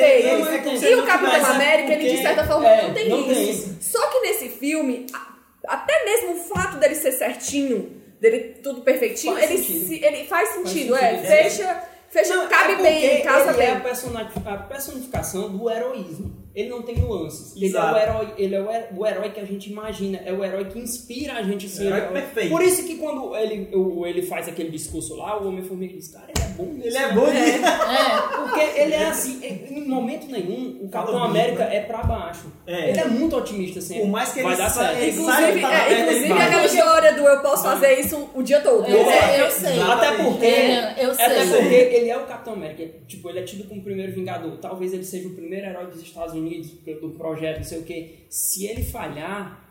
é, é e o Capitão América, ele de certa forma é, não, tem, não isso. tem isso. Só que nesse filme, a- até mesmo o fato dele ser certinho, dele tudo perfeitinho, Faz ele, sentido. se- ele faz sentido, Faz é. sentido, é. Fecha, fecha Não, cabe é bem, casa ele bem. é a personificação do heroísmo. Ele não tem nuances. Ele é, Exato. o herói, ele é o, her- o herói que a gente imagina, é o herói que inspira a gente a ser O herói herói. perfeito. Por isso que quando ele, o- ele faz aquele discurso lá, o Homem-Formiga diz, cara, ele é bom nisso, Ele é né?" bom nisso. É, Porque ele é assim, em momento nenhum, o Capitão América né? é pra baixo. É. ele é muito otimista sempre. Por mais que Vai ele dar sa- certo. ele Inclusive, tá é, inclusive vai. aquela história do eu posso fazer isso o dia todo. eu, É. eu sei. Até porque, É, eu até sei. porque ele é o Capitão América. Tipo, ele é tido como o primeiro Vingador. Talvez ele seja o primeiro herói dos Estados Unidos, do projeto, não sei o quê. Se ele falhar,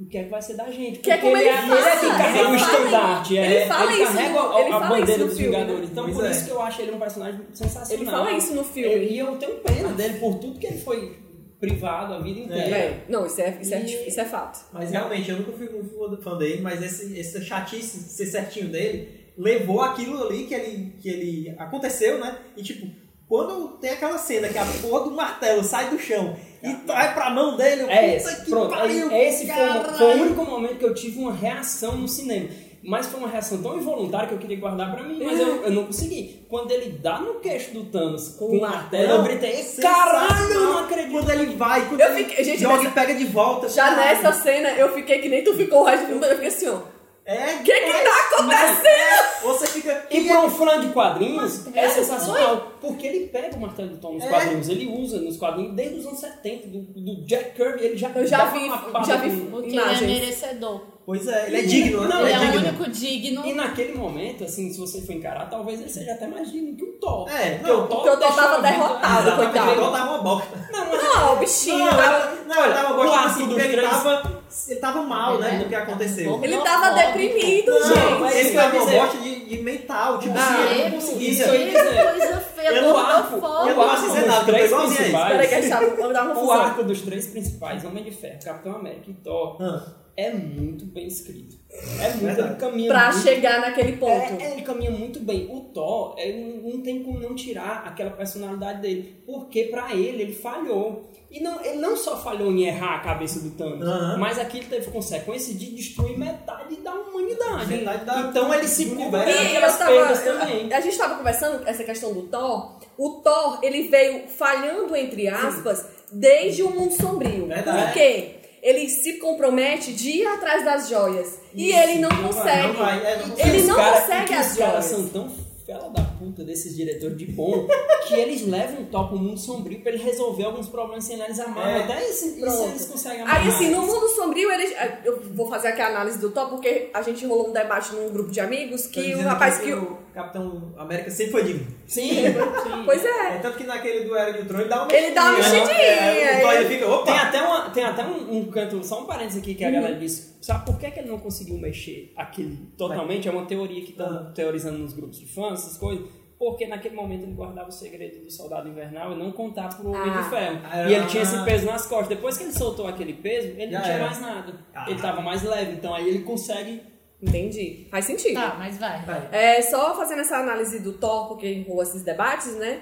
o que é que vai ser da gente? Que é como ele, ele é, fala. ele é quem carrega Ele o estandarte. é, ele fala isso carrega no- a, ele a fala bandeira dos filme? Vingadores. Então, Pois por é. isso que eu acho ele um personagem sensacional. Ele fala isso no filme. E eu tenho pena dele por tudo que ele foi privado a vida inteira. É, não, isso é, isso, é, E- isso é fato. Mas realmente, eu nunca fui muito fã dele, mas esse, essa chatice de ser certinho dele levou aquilo ali que ele, que ele aconteceu, né? E tipo, quando tem aquela cena que a porra do martelo sai do chão e vai pra mão dele, É puta esse, que pronto. pariu, é- esse foi, foi o único momento que eu tive uma reação no cinema. Mas foi uma reação tão involuntária que eu queria guardar pra mim, mas eu, eu não consegui. Quando ele dá no queixo do Thanos com o martelo, eu gritei, sensacional. caralho, eu não acredito. Quando ele vai, quando Eu ele fiquei- gente, joga nessa- e pega de volta. Já caralho. nessa cena, eu fiquei que nem tu ficou o resto do filme, eu fiquei assim, ó. É, O que que tá acontecendo? é, você fica. E pra um fã de quadrinhos, é É, sensacional. Porque ele pega o martelo do Thor nos É. quadrinhos, ele usa nos quadrinhos desde os anos 70, do, do Jack Kirby, ele já Eu já vi- já vi Porque Imagens. ele é merecedor. Pois é, ele é digno, né? Não, ele é é o digno. único digno. E naquele momento, assim, se você for encarar, talvez ele seja até mais digno que o Thor. É, porque não, o Thor, porque o Thor tava derrotado, coitado. Ele tava uma bosta. Não, mas Não, o bichinho. Não, ela- não, ele tava arco assim, ele três- tava, ele tava mal, né, É. do que aconteceu. Ele tava não, deprimido, Não, gente. mas ele tava uma bosta de, de mental, tipo Ah, assim, ele não Ele, conseguia. isso aí. que coisa feia, Eu arco, Eu não posso dizer nada, três principais. Peraí que a gente vamos dar uma O arco dos três principais, Homem de Ferro, Capitão América e Thor, Ah, é muito bem escrito. É muito, Verdade. ele caminha Pra muito chegar naquele ponto. É, é, ele caminha muito bem. O Thor, é, não, não tem como não tirar aquela personalidade dele. Porque pra ele, ele falhou. E não, ele não só falhou em errar a cabeça do Thanos, Aham. mas aquilo teve consequência de destruir metade da humanidade. Metade da- então ele se. E daquelas tava, perdas também. a gente tava conversando essa questão do Thor. O Thor, ele veio falhando, entre aspas, desde o mundo sombrio. Verdade. Por quê? Ele se compromete de ir atrás das joias. e Isso, ele não, não vai, consegue. não vai, é, não E. Ele não cara- consegue e as Os caras joias. são tão fela da puta desses diretores de bom que eles levam o Thor pro mundo sombrio pra ele resolver alguns problemas sem analisar mais. É. Até isso, isso eles conseguem amarrar. Aí, assim, no mundo sombrio, eles. Eu vou fazer aqui a análise do Thor, porque a gente rolou um debate num grupo de amigos Tô que o rapaz aqui que. o Capitão América sempre foi digno. Sim, sim. Pois É, é. tanto que naquele do Era de Ultron ele dá uma Ele dá uma mexidinha, mexidinha, É, ele fica, opa! Tem até, uma, tem até um, um canto, só um parênteses aqui que a Uhum. galera disse. Sabe por que, que ele não conseguiu mexer aquele totalmente? É uma teoria que estão Ah. teorizando nos grupos de fãs, essas coisas. Porque naquele momento ele guardava o segredo do soldado invernal e não contar pro Homem Ah. de Ferro. Ah. E ele tinha esse peso nas costas. Depois que ele soltou aquele peso, ele não tinha era. mais nada. Ah. Ele tava mais leve. Então aí ele consegue. Entendi. Faz sentido. Tá, mas vai. Vai. É, só fazendo essa análise do Thor, porque rolou esses debates, né?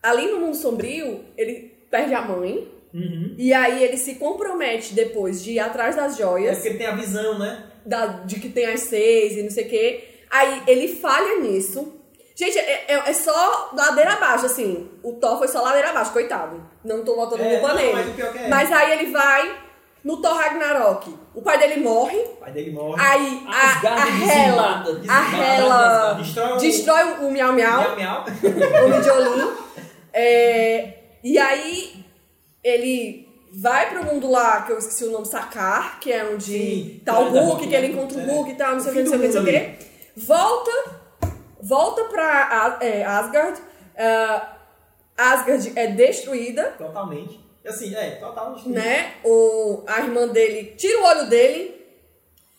Ali no mundo sombrio, ele perde a mãe. Uhum. E aí ele se compromete depois de ir atrás das É joias, porque ele tem a visão, né? da- de que tem as seis e não sei o quê. Aí ele falha nisso. Gente, é, é- é só ladeira abaixo, assim. O Thor foi só ladeira abaixo, coitado. Não tô botando É, culpa nele. mas o é. Mas aí ele vai no Thor Ragnarok. O pai dele morre. O pai dele morre. Aí a, a Asgard Hela, a Hela Destrói o- destrói o Miau Miau. Miau, miau. o Midjolin. É, e aí ele vai pro mundo lá, que eu esqueci o nome, Sakar, que é onde Sim, tá o Hulk, que ele encontra o É. Hulk e tal, não sei o O que, não sei o que, não sei o que. Volta, volta pra é, Asgard. ah, Asgard é destruída, Totalmente. Assim, é, total destruído. né? O, a irmã dele tira o olho dele,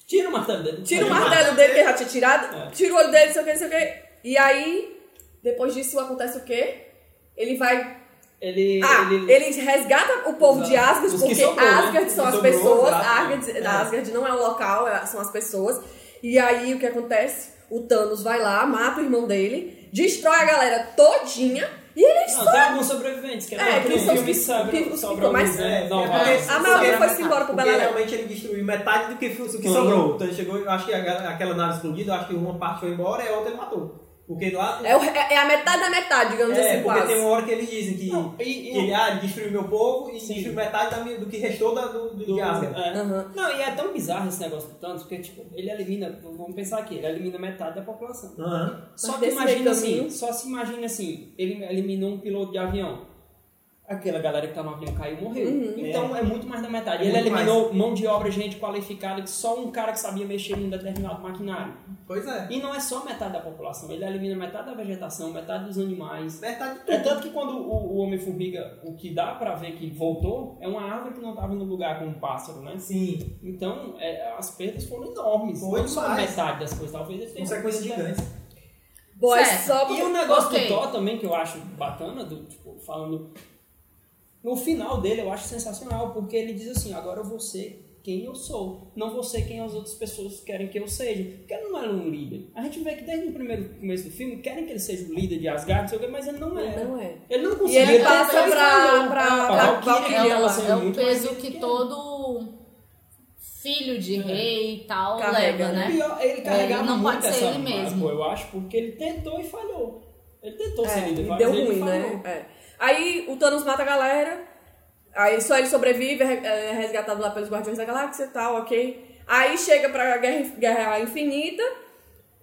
Tira o martelo dele. tira o martelo dele que já tinha tirado, É. tira o olho dele, não sei o que, não sei o que. E aí, depois disso acontece o quê? Ele vai Ele, Ah, ele, ele resgata o povo de Exato. Asgard, Os que porque sobrou, né? Asgard são Que as sobrou, pessoas. Asgard, É. Asgard não é o local, é- são as pessoas. E aí o que acontece? O Thanos vai lá, mata o irmão dele, destrói a galera todinha e ele Não, só. tem alguns sobreviventes, que É, é, que são os filme que- sobra, que- os que sobra ficam mais- né? É, Não, é porque- A maioria porque- foi-se embora pro Beleléu. realmente ele destruiu metade do que, do que sobrou. Então ele chegou, eu acho que aquela nave explodida, eu acho que uma parte foi embora e a outra ele matou. Porque lá. É, o- é- é a metade da metade, digamos É, assim, porque quase. tem uma hora que eles dizem que, Não, e- que e- ele, ah, destruiu meu povo e Sim. destruiu metade da minha- do que restou da, do, do, do, de Asgard. é. Aham. Não, e é tão bizarro esse negócio do Thanos, porque tipo, ele elimina, vamos pensar aqui, ele elimina metade da população. Aham. Só Mas que imagina assim, caminho- só se imagina assim, ele eliminou um piloto de avião. Aquela galera que tá no avião caiu morreu. Uhum. Então é. muito mais da metade. É ele muito eliminou mão de obra, gente qualificada, que só um cara que sabia mexer num determinado maquinário. Pois é. E não é só metade da população, ele elimina metade da vegetação, metade dos animais. Metade de É tudo. tanto que quando o, o Homem-Formiga, o que dá pra ver que voltou, é uma árvore que não tava no lugar com um pássaro, né? Sim, Então, é, as perdas foram enormes. Foi não só metade das coisas, talvez eles tenham consequências gigantes. Boy, Certo. só E o negócio Ok. do Thor também, que eu acho bacana, do, tipo, falando. No final dele eu acho sensacional, porque ele diz assim, agora eu vou ser quem eu sou, não vou ser quem as outras pessoas querem que eu seja. Porque ele não era um líder. A gente vê que desde o primeiro começo do filme querem que ele seja o líder de Asgard, não sei o quê, mas ele não Ele era. não é. Ele não E conseguia. ele ele passa tentou e pra, falhou. pra, A pra Valkyria, Valkyria É, ela sendo é mais peso que que ele. todo filho de rei e tal Carrega, leva, né? né? Pior, ele carregava não muito pode ser essa ele mesmo. eu acho, porque ele tentou e falhou. Ele tentou ser É, líder, e várias deu vezes, ruim, ele falhou. né? É. Aí o Thanos mata a galera, aí só ele sobrevive, é é resgatado lá pelos Guardiões da Galáxia e tal, ok. Aí chega pra Guerra, Guerra Infinita,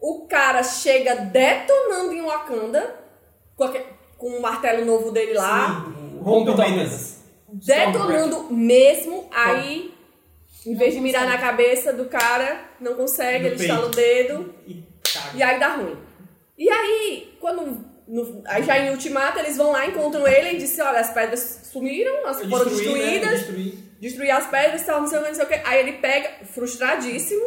o cara chega detonando em Wakanda, com, aque- com o martelo novo dele lá, Sim, Rompe detonando mesmo, aí, em vez de mirar na cabeça do cara, não consegue, No ele peito. estala o dedo, E e aí dá ruim. E aí, quando. No- aí já em Ultimato, eles vão lá, encontram ele e dizem: olha, as pedras sumiram, as foram né? destruídas, Destruí. destruir as pedras tal, não sei o que, não sei o que. Aí ele pega, frustradíssimo,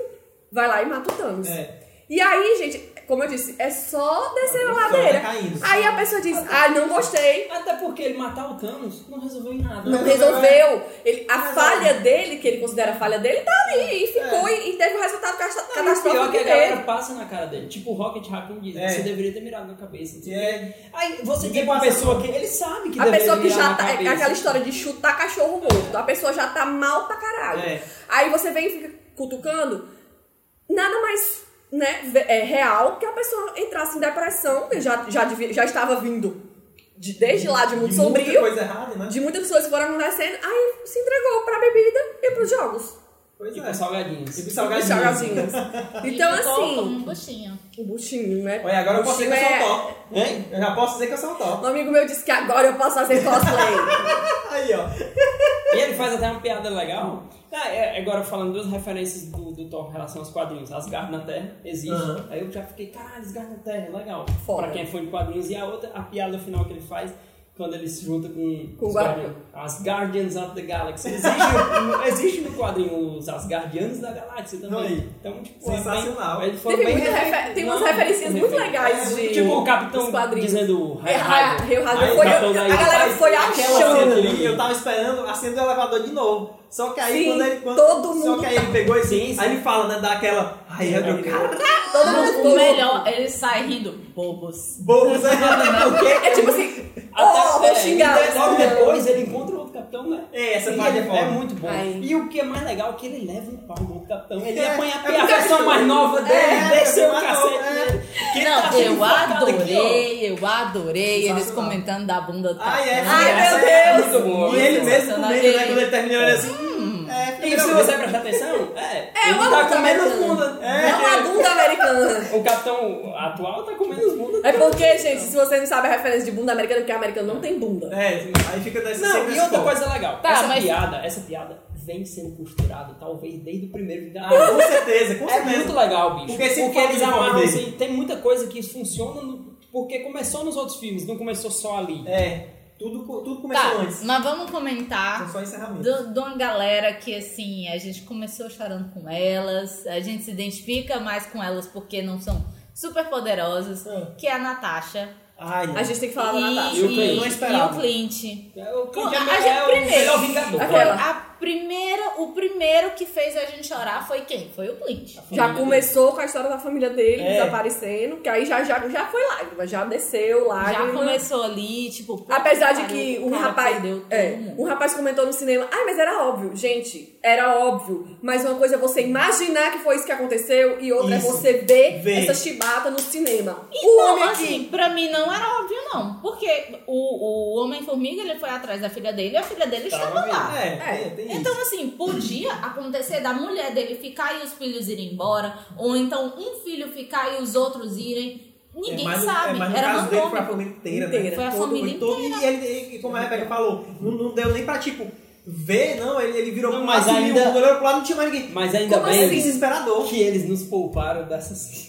vai lá e mata o Thanos. É. E aí, gente, como eu disse, é só descer a Só ladeira. caindo. Aí a pessoa diz: ah, não gostei. Até porque ele matar o Thanos não resolveu em nada. Não resolveu. Ele, a Mas, falha dele, que ele considera a falha dele, tá ali. E ficou É. e, e teve o resultado cata- Não, e o catastrófico pior é que a dele. galera passa na cara dele. Tipo o Rocket Raccoon diz, É. você deveria ter mirado na cabeça. É. Aí você tem uma pessoa que ele sabe que A deveria pessoa que mirar já na tá. É aquela história de chutar cachorro morto. A pessoa já tá mal pra caralho. É. Aí você vem e fica cutucando. Nada mais né, é, real que a pessoa entrasse em depressão, que já, já, devia- já estava vindo de- desde lá de muito De muita sombrio. coisa errada, né? De muitas pessoas que foram acontecendo. Aí se entregou pra bebida e pros jogos. Pois E é. salgadinhos. E Os salgadinhos. salgadinhos. Então, ficou como assim, um buchinho. o buchinho, né? Olha, agora eu posso dizer que eu sou um top. Hein? Eu já posso dizer que eu sou um top. Um amigo meu disse que agora eu posso fazer cosplay. Aí, ó. E ele faz até uma piada legal. Ah, é, agora falando duas referências do, do Thor em relação aos quadrinhos. Asgard na Terra existe. Aham. Aí eu já fiquei, caralho, Asgard na Terra, legal. Foda. Pra quem é fã de quadrinhos. E a outra, a piada final que ele faz, quando ele se junta com, Com os as Guardians of the Galaxy. Existe, no- existe no quadrinho os Asgardianos da Galáxia também. Aí. Então, tipo, Sensacional. É bem, eles foram Teve bem refer- tem umas Não, referências muito legais de- Tipo o capitão dizendo É, Rio o foi- capitão da a galera foi aquela achando. ali, eu tava esperando a cena do elevador de novo. Só que aí Sim, quando ele. Quando, todo Só mundo que aí ele pegou e Sim, sim. Aí ele fala, né? Dá aquela. Aí eu digo, cara, Todo mundo O melhor, ele sai rindo. Bobos. bobos aí. Porque É tipo assim, oh, vou é, xingar. e logo depois ele encontra outro capitão, né? É, essa parte é foda. muito bom. Ai. E o que é mais legal é que ele leva um pau do outro capitão. Ele É, apanha é a versão mais nova dele, É, desceu o mais cacete é. Não, tá eu adorei, eu adorei eles comentando da bunda do Ai, é, Ai, meu é Deus. muito bom. E ele mesmo né? Quando ele terminou, ele assim. É, E se você prestar atenção, é, É ele uma tá comendo americana. bundas. É. Não a bunda americana. O capitão atual tá comendo as bundas. É porque, gente, se você não sabe a referência de bunda americana, porque americano não tem bunda. É, aí fica desse Não, e outra coisa legal. Tá, essa mas- piada, essa piada vem sendo costurada, talvez desde o primeiro Ah, com certeza, com É certeza. muito legal, bicho. Porque Porque, eles amarram dele. assim, tem muita coisa que funciona no- porque começou nos outros filmes, não começou só ali. É, tudo, tudo começou Tá, antes. mas vamos comentar São só de uma galera que, assim, a gente começou chorando com elas, a gente se identifica mais com elas porque não são super poderosas, Ah. que é a Natasha. Ai, A gente tem que falar da Natasha. E o Clint? E esperava. o Clint. É o Clint a é, gente é o primeiro- melhor Vingador. Aquela. A primeira, o primeiro que fez a gente chorar foi quem? Foi o Clint. Já começou com a história da família dele É. desaparecendo, que aí já, já, já foi lágrima, já desceu lágrima. Já começou ali, tipo... Apesar de que o um cara rapaz, é, um rapaz comentou no cinema, ai, mas era óbvio. Gente, era óbvio. Mas uma coisa é você imaginar que foi isso que aconteceu e outra Isso. é você ver, Ver. essa chibata no cinema. o Então, homem assim, aqui. pra mim não era óbvio, não. Porque o, o Homem-Formiga, ele foi atrás da filha dele e a filha dele Tava estava lá. É, É. tem, tem Então, isso. assim, podia acontecer da mulher dele ficar e os filhos irem embora, ou então um filho ficar e os outros irem. Ninguém é, mas, sabe. É, mas no Era caso dele foi a família inteira, Inteira. né? Foi a Todo- família todo- inteira. E ele, e como a Rebeca falou, não, não deu nem pra, tipo, ver, não. Ele, ele virou Não, mas ainda- olhou pro lado, não tinha mais ninguém. Mas ainda Como bem assim? Desesperador. que eles nos pouparam dessas...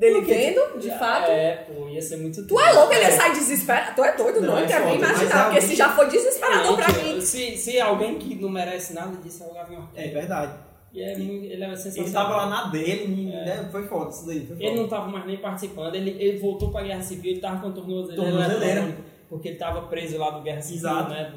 Dele vendo, de fato. É, pô, ia ser muito Tu é louco, ele ia sair desesperado. Tu é doido, não, Não, é quer nem imaginar, porque esse já foi desesperador pra mim. Se, se alguém que não merece nada disse, é o Gavião É verdade. E é ele é sensacional. Ele tava lá na dele, É. né? Foi foda isso daí. Foi foda. Ele não tava mais nem participando, ele, ele voltou pra Guerra Civil, ele tava com tornozeleira porque ele tava preso lá do Guerra Civil, Exato. né?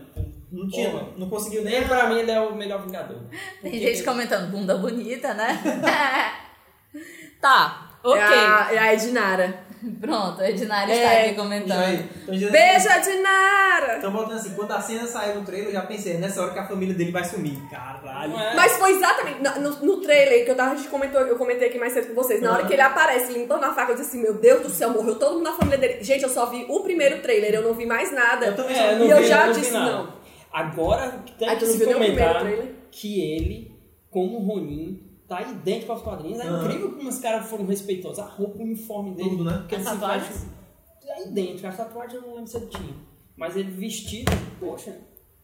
Não tinha, Porra. não conseguiu nem. Nem pra mim ele é o melhor Vingador. Tem gente comentando bunda bonita, né? tá, ok. É a, é a Edinara. Pronto, a Edinara está É, aqui comentando. Então, já- Beijo, Edinara! Estão botando assim, quando a cena saiu no trailer, eu já pensei, nessa hora que a família dele vai sumir. Caralho. É? Mas foi exatamente no, no- no trailer que eu tava, a gente comentou, eu comentei aqui mais cedo com vocês. Na hora Uhum. que ele aparece limpando a faca, eu disse assim: Meu Deus do céu, morreu todo mundo na família dele. Gente, eu só vi o primeiro trailer, eu não vi mais nada. Eu também É, só- não E eu vi já no disse final. não. Agora tem que não se o primeiro comentar trailer? que ele, como Ronin, tá idêntico aos quadrinhos. É Aham. incrível como os caras foram respeitosos. A roupa, o uniforme dele. Tudo, né? Porque As ele se tatuagens? É idêntico. As tatuagens eu não lembro se ele tinha. Mas ele vestido, poxa.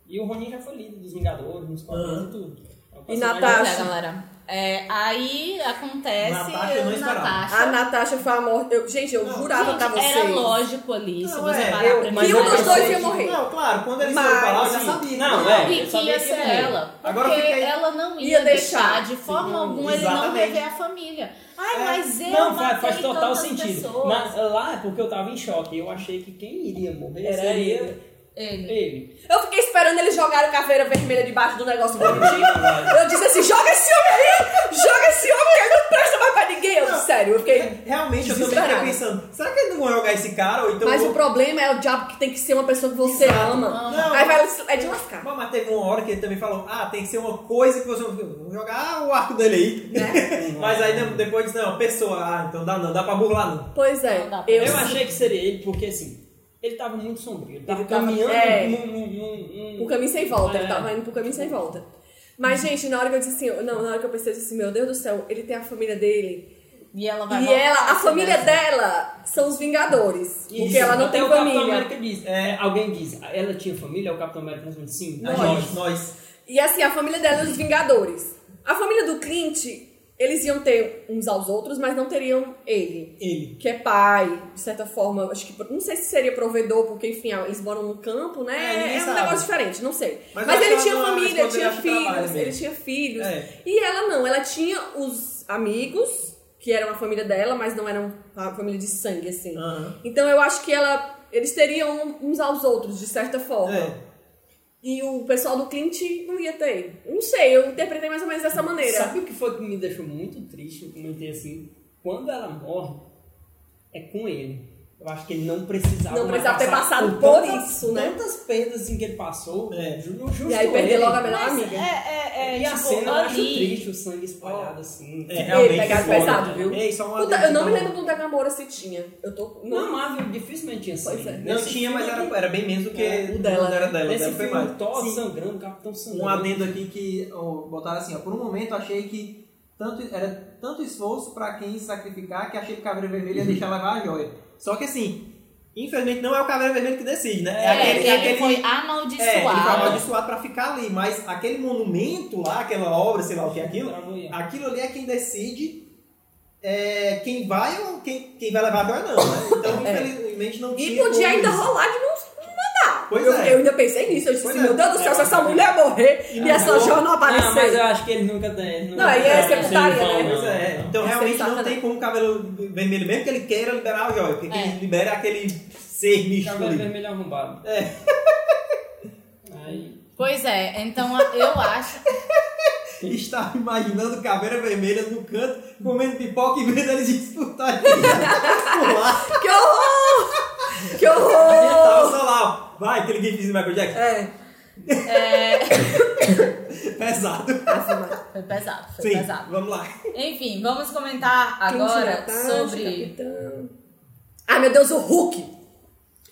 E o Ronin já foi líder dos Vingadores, nos quadrinhos Aham. e tudo. É E Natasha? É, galera. É, aí acontece. Natasha eu não esperava. Natasha. A Natasha foi a morte. Eu, gente, eu Não, jurava pra vocês. era lógico ali, se Não, você é, parar eu- pra mas Que pensar. um dos eu dois ia morrer. Não, claro, quando eles Mas- foram pra lá, eu já Sim. sabia. Não, é. E eu que sabia ia que ser ia ela. Porque Agora eu fiquei- ela não ia, Ia deixar, deixar. de forma Sim, alguma ele não exatamente. rever a família. Ai, É. mas eu Não, faz, matei faz total tantas sentido. pessoas. Na- lá é porque eu tava em choque. Eu achei que quem iria morrer Era seria ele. Ele. Eu fiquei esperando eles jogarem caveira vermelha debaixo do negócio bonitinho. Eu disse assim: joga esse homem aí! Joga esse homem que ele não presta mais pra ninguém. Eu, Não. sério, eu fiquei. Realmente, eu também fiquei pensando, será que eles não vão jogar esse cara? Ou então Mas vão- o problema é o diabo que tem que ser uma pessoa que você Exato. ama. Não. Aí vai, é de lascar. Mas teve uma hora que ele também falou, ah, tem que ser uma coisa que você... Vamos jogar o arco dele aí. Né? mas aí de- depois disse, não, pessoa, ah, então dá não, dá pra burlar não. Pois é. Eu, Eu achei que seria ele, porque assim, ele tava muito sombrio. Ele tava Ele tava- caminhando é. num, num, num, num- o caminho sem volta, ele É. tava indo pro caminho sem volta. Mas, gente, na hora que eu disse assim, não, na hora que eu pensei eu disse assim, meu Deus do céu, ele tem a família dele. E ela vai E voltar ela, a se família dessa. dela são os Vingadores. Porque Isso, ela não até tem o Capitão família. América diz. É, alguém diz, ela tinha família? O Capitão América responde sim. Nós, nós. nós. E assim, a família dela é os Vingadores. A família do Clint, eles iam ter uns aos outros, mas não teriam ele. Ele. Que é pai, de certa forma, acho que. Não sei se seria provedor, porque, enfim, eles moram no campo, É, né? ninguém É, um sabe. negócio diferente, não sei. Mas Mas, ele tinha família, tinha filhos, ele tinha filhos. É. E ela não, ela tinha os amigos, que eram a família dela, mas não eram a família de sangue, assim. Aham. Então eu acho que ela. Eles teriam uns aos outros, de certa forma. É. E o pessoal do Clint não ia ter. Não sei, eu interpretei mais ou menos dessa maneira. Sabe o que foi que me deixou muito triste? Eu comentei assim, quando ela morre, é com ele. Eu acho que ele não precisava Não precisava ter passado por tantas- isso, né? Tantas perdas assim, que ele passou. É. ju- justo E aí perder logo a melhor Mas amiga. É, é, é, E a tipo, cena eu acho triste, o sangue espalhado assim. É, realmente. Ei, pegado foda. pesado, viu? Ei, só uma da- eu não me adendo, lembro do da Gamora se tinha. Eu tô. Não, Marvel dificilmente tinha Pois sangue. é. Não tinha, mas era, era bem menos do que É, o dela. Era dela. Nesse dela foi filme, mais. Thor sangrando, o Capitão sangrando. Um adendo aqui que ó, botaram assim, ó, por um momento eu achei que tanto, era tanto esforço pra quem sacrificar que achei que o Caveira Vermelha ia deixar levar a joia. Só que assim, infelizmente não é o Caveira Vermelho que decide, né? É, aquele, ele é aquele, foi é, ele foi amaldiçoado. amaldiçoado pra ficar ali, mas aquele monumento lá, aquela obra, sei lá o que é aquilo, aquilo ali é quem decide é, quem vai ou quem, quem vai levar a não, né? Então, É. infelizmente não tinha E podia como ainda isso. rolar de mandar. Pois eu, é. eu ainda pensei nisso. Eu disse assim, é. meu Deus do céu, É, se essa mulher morrer e, não essa Jó não Não, mas eu aparecer. acho que ele nunca tem. Não, é nunca- secundária, sem vão, né? Pois é, não. então É realmente não tem como o cabelo vermelho, mesmo que ele queira liberar a joia, porque É. quem libera é aquele ser místico Cabelo ali. vermelho arrombado. É. Aí, Pois é, então eu acho. Estava imaginando caveira vermelha no canto, comendo pipoca e vendo eles disputarem. Que horror! Que E ele horror! tava só lá, ó. vai, aquele gif do Michael Jackson. É. É, Pesado. foi pesado, foi Sim, pesado. vamos lá. Enfim, vamos comentar agora sobre. Capitão. Ai, meu Deus, o Hulk!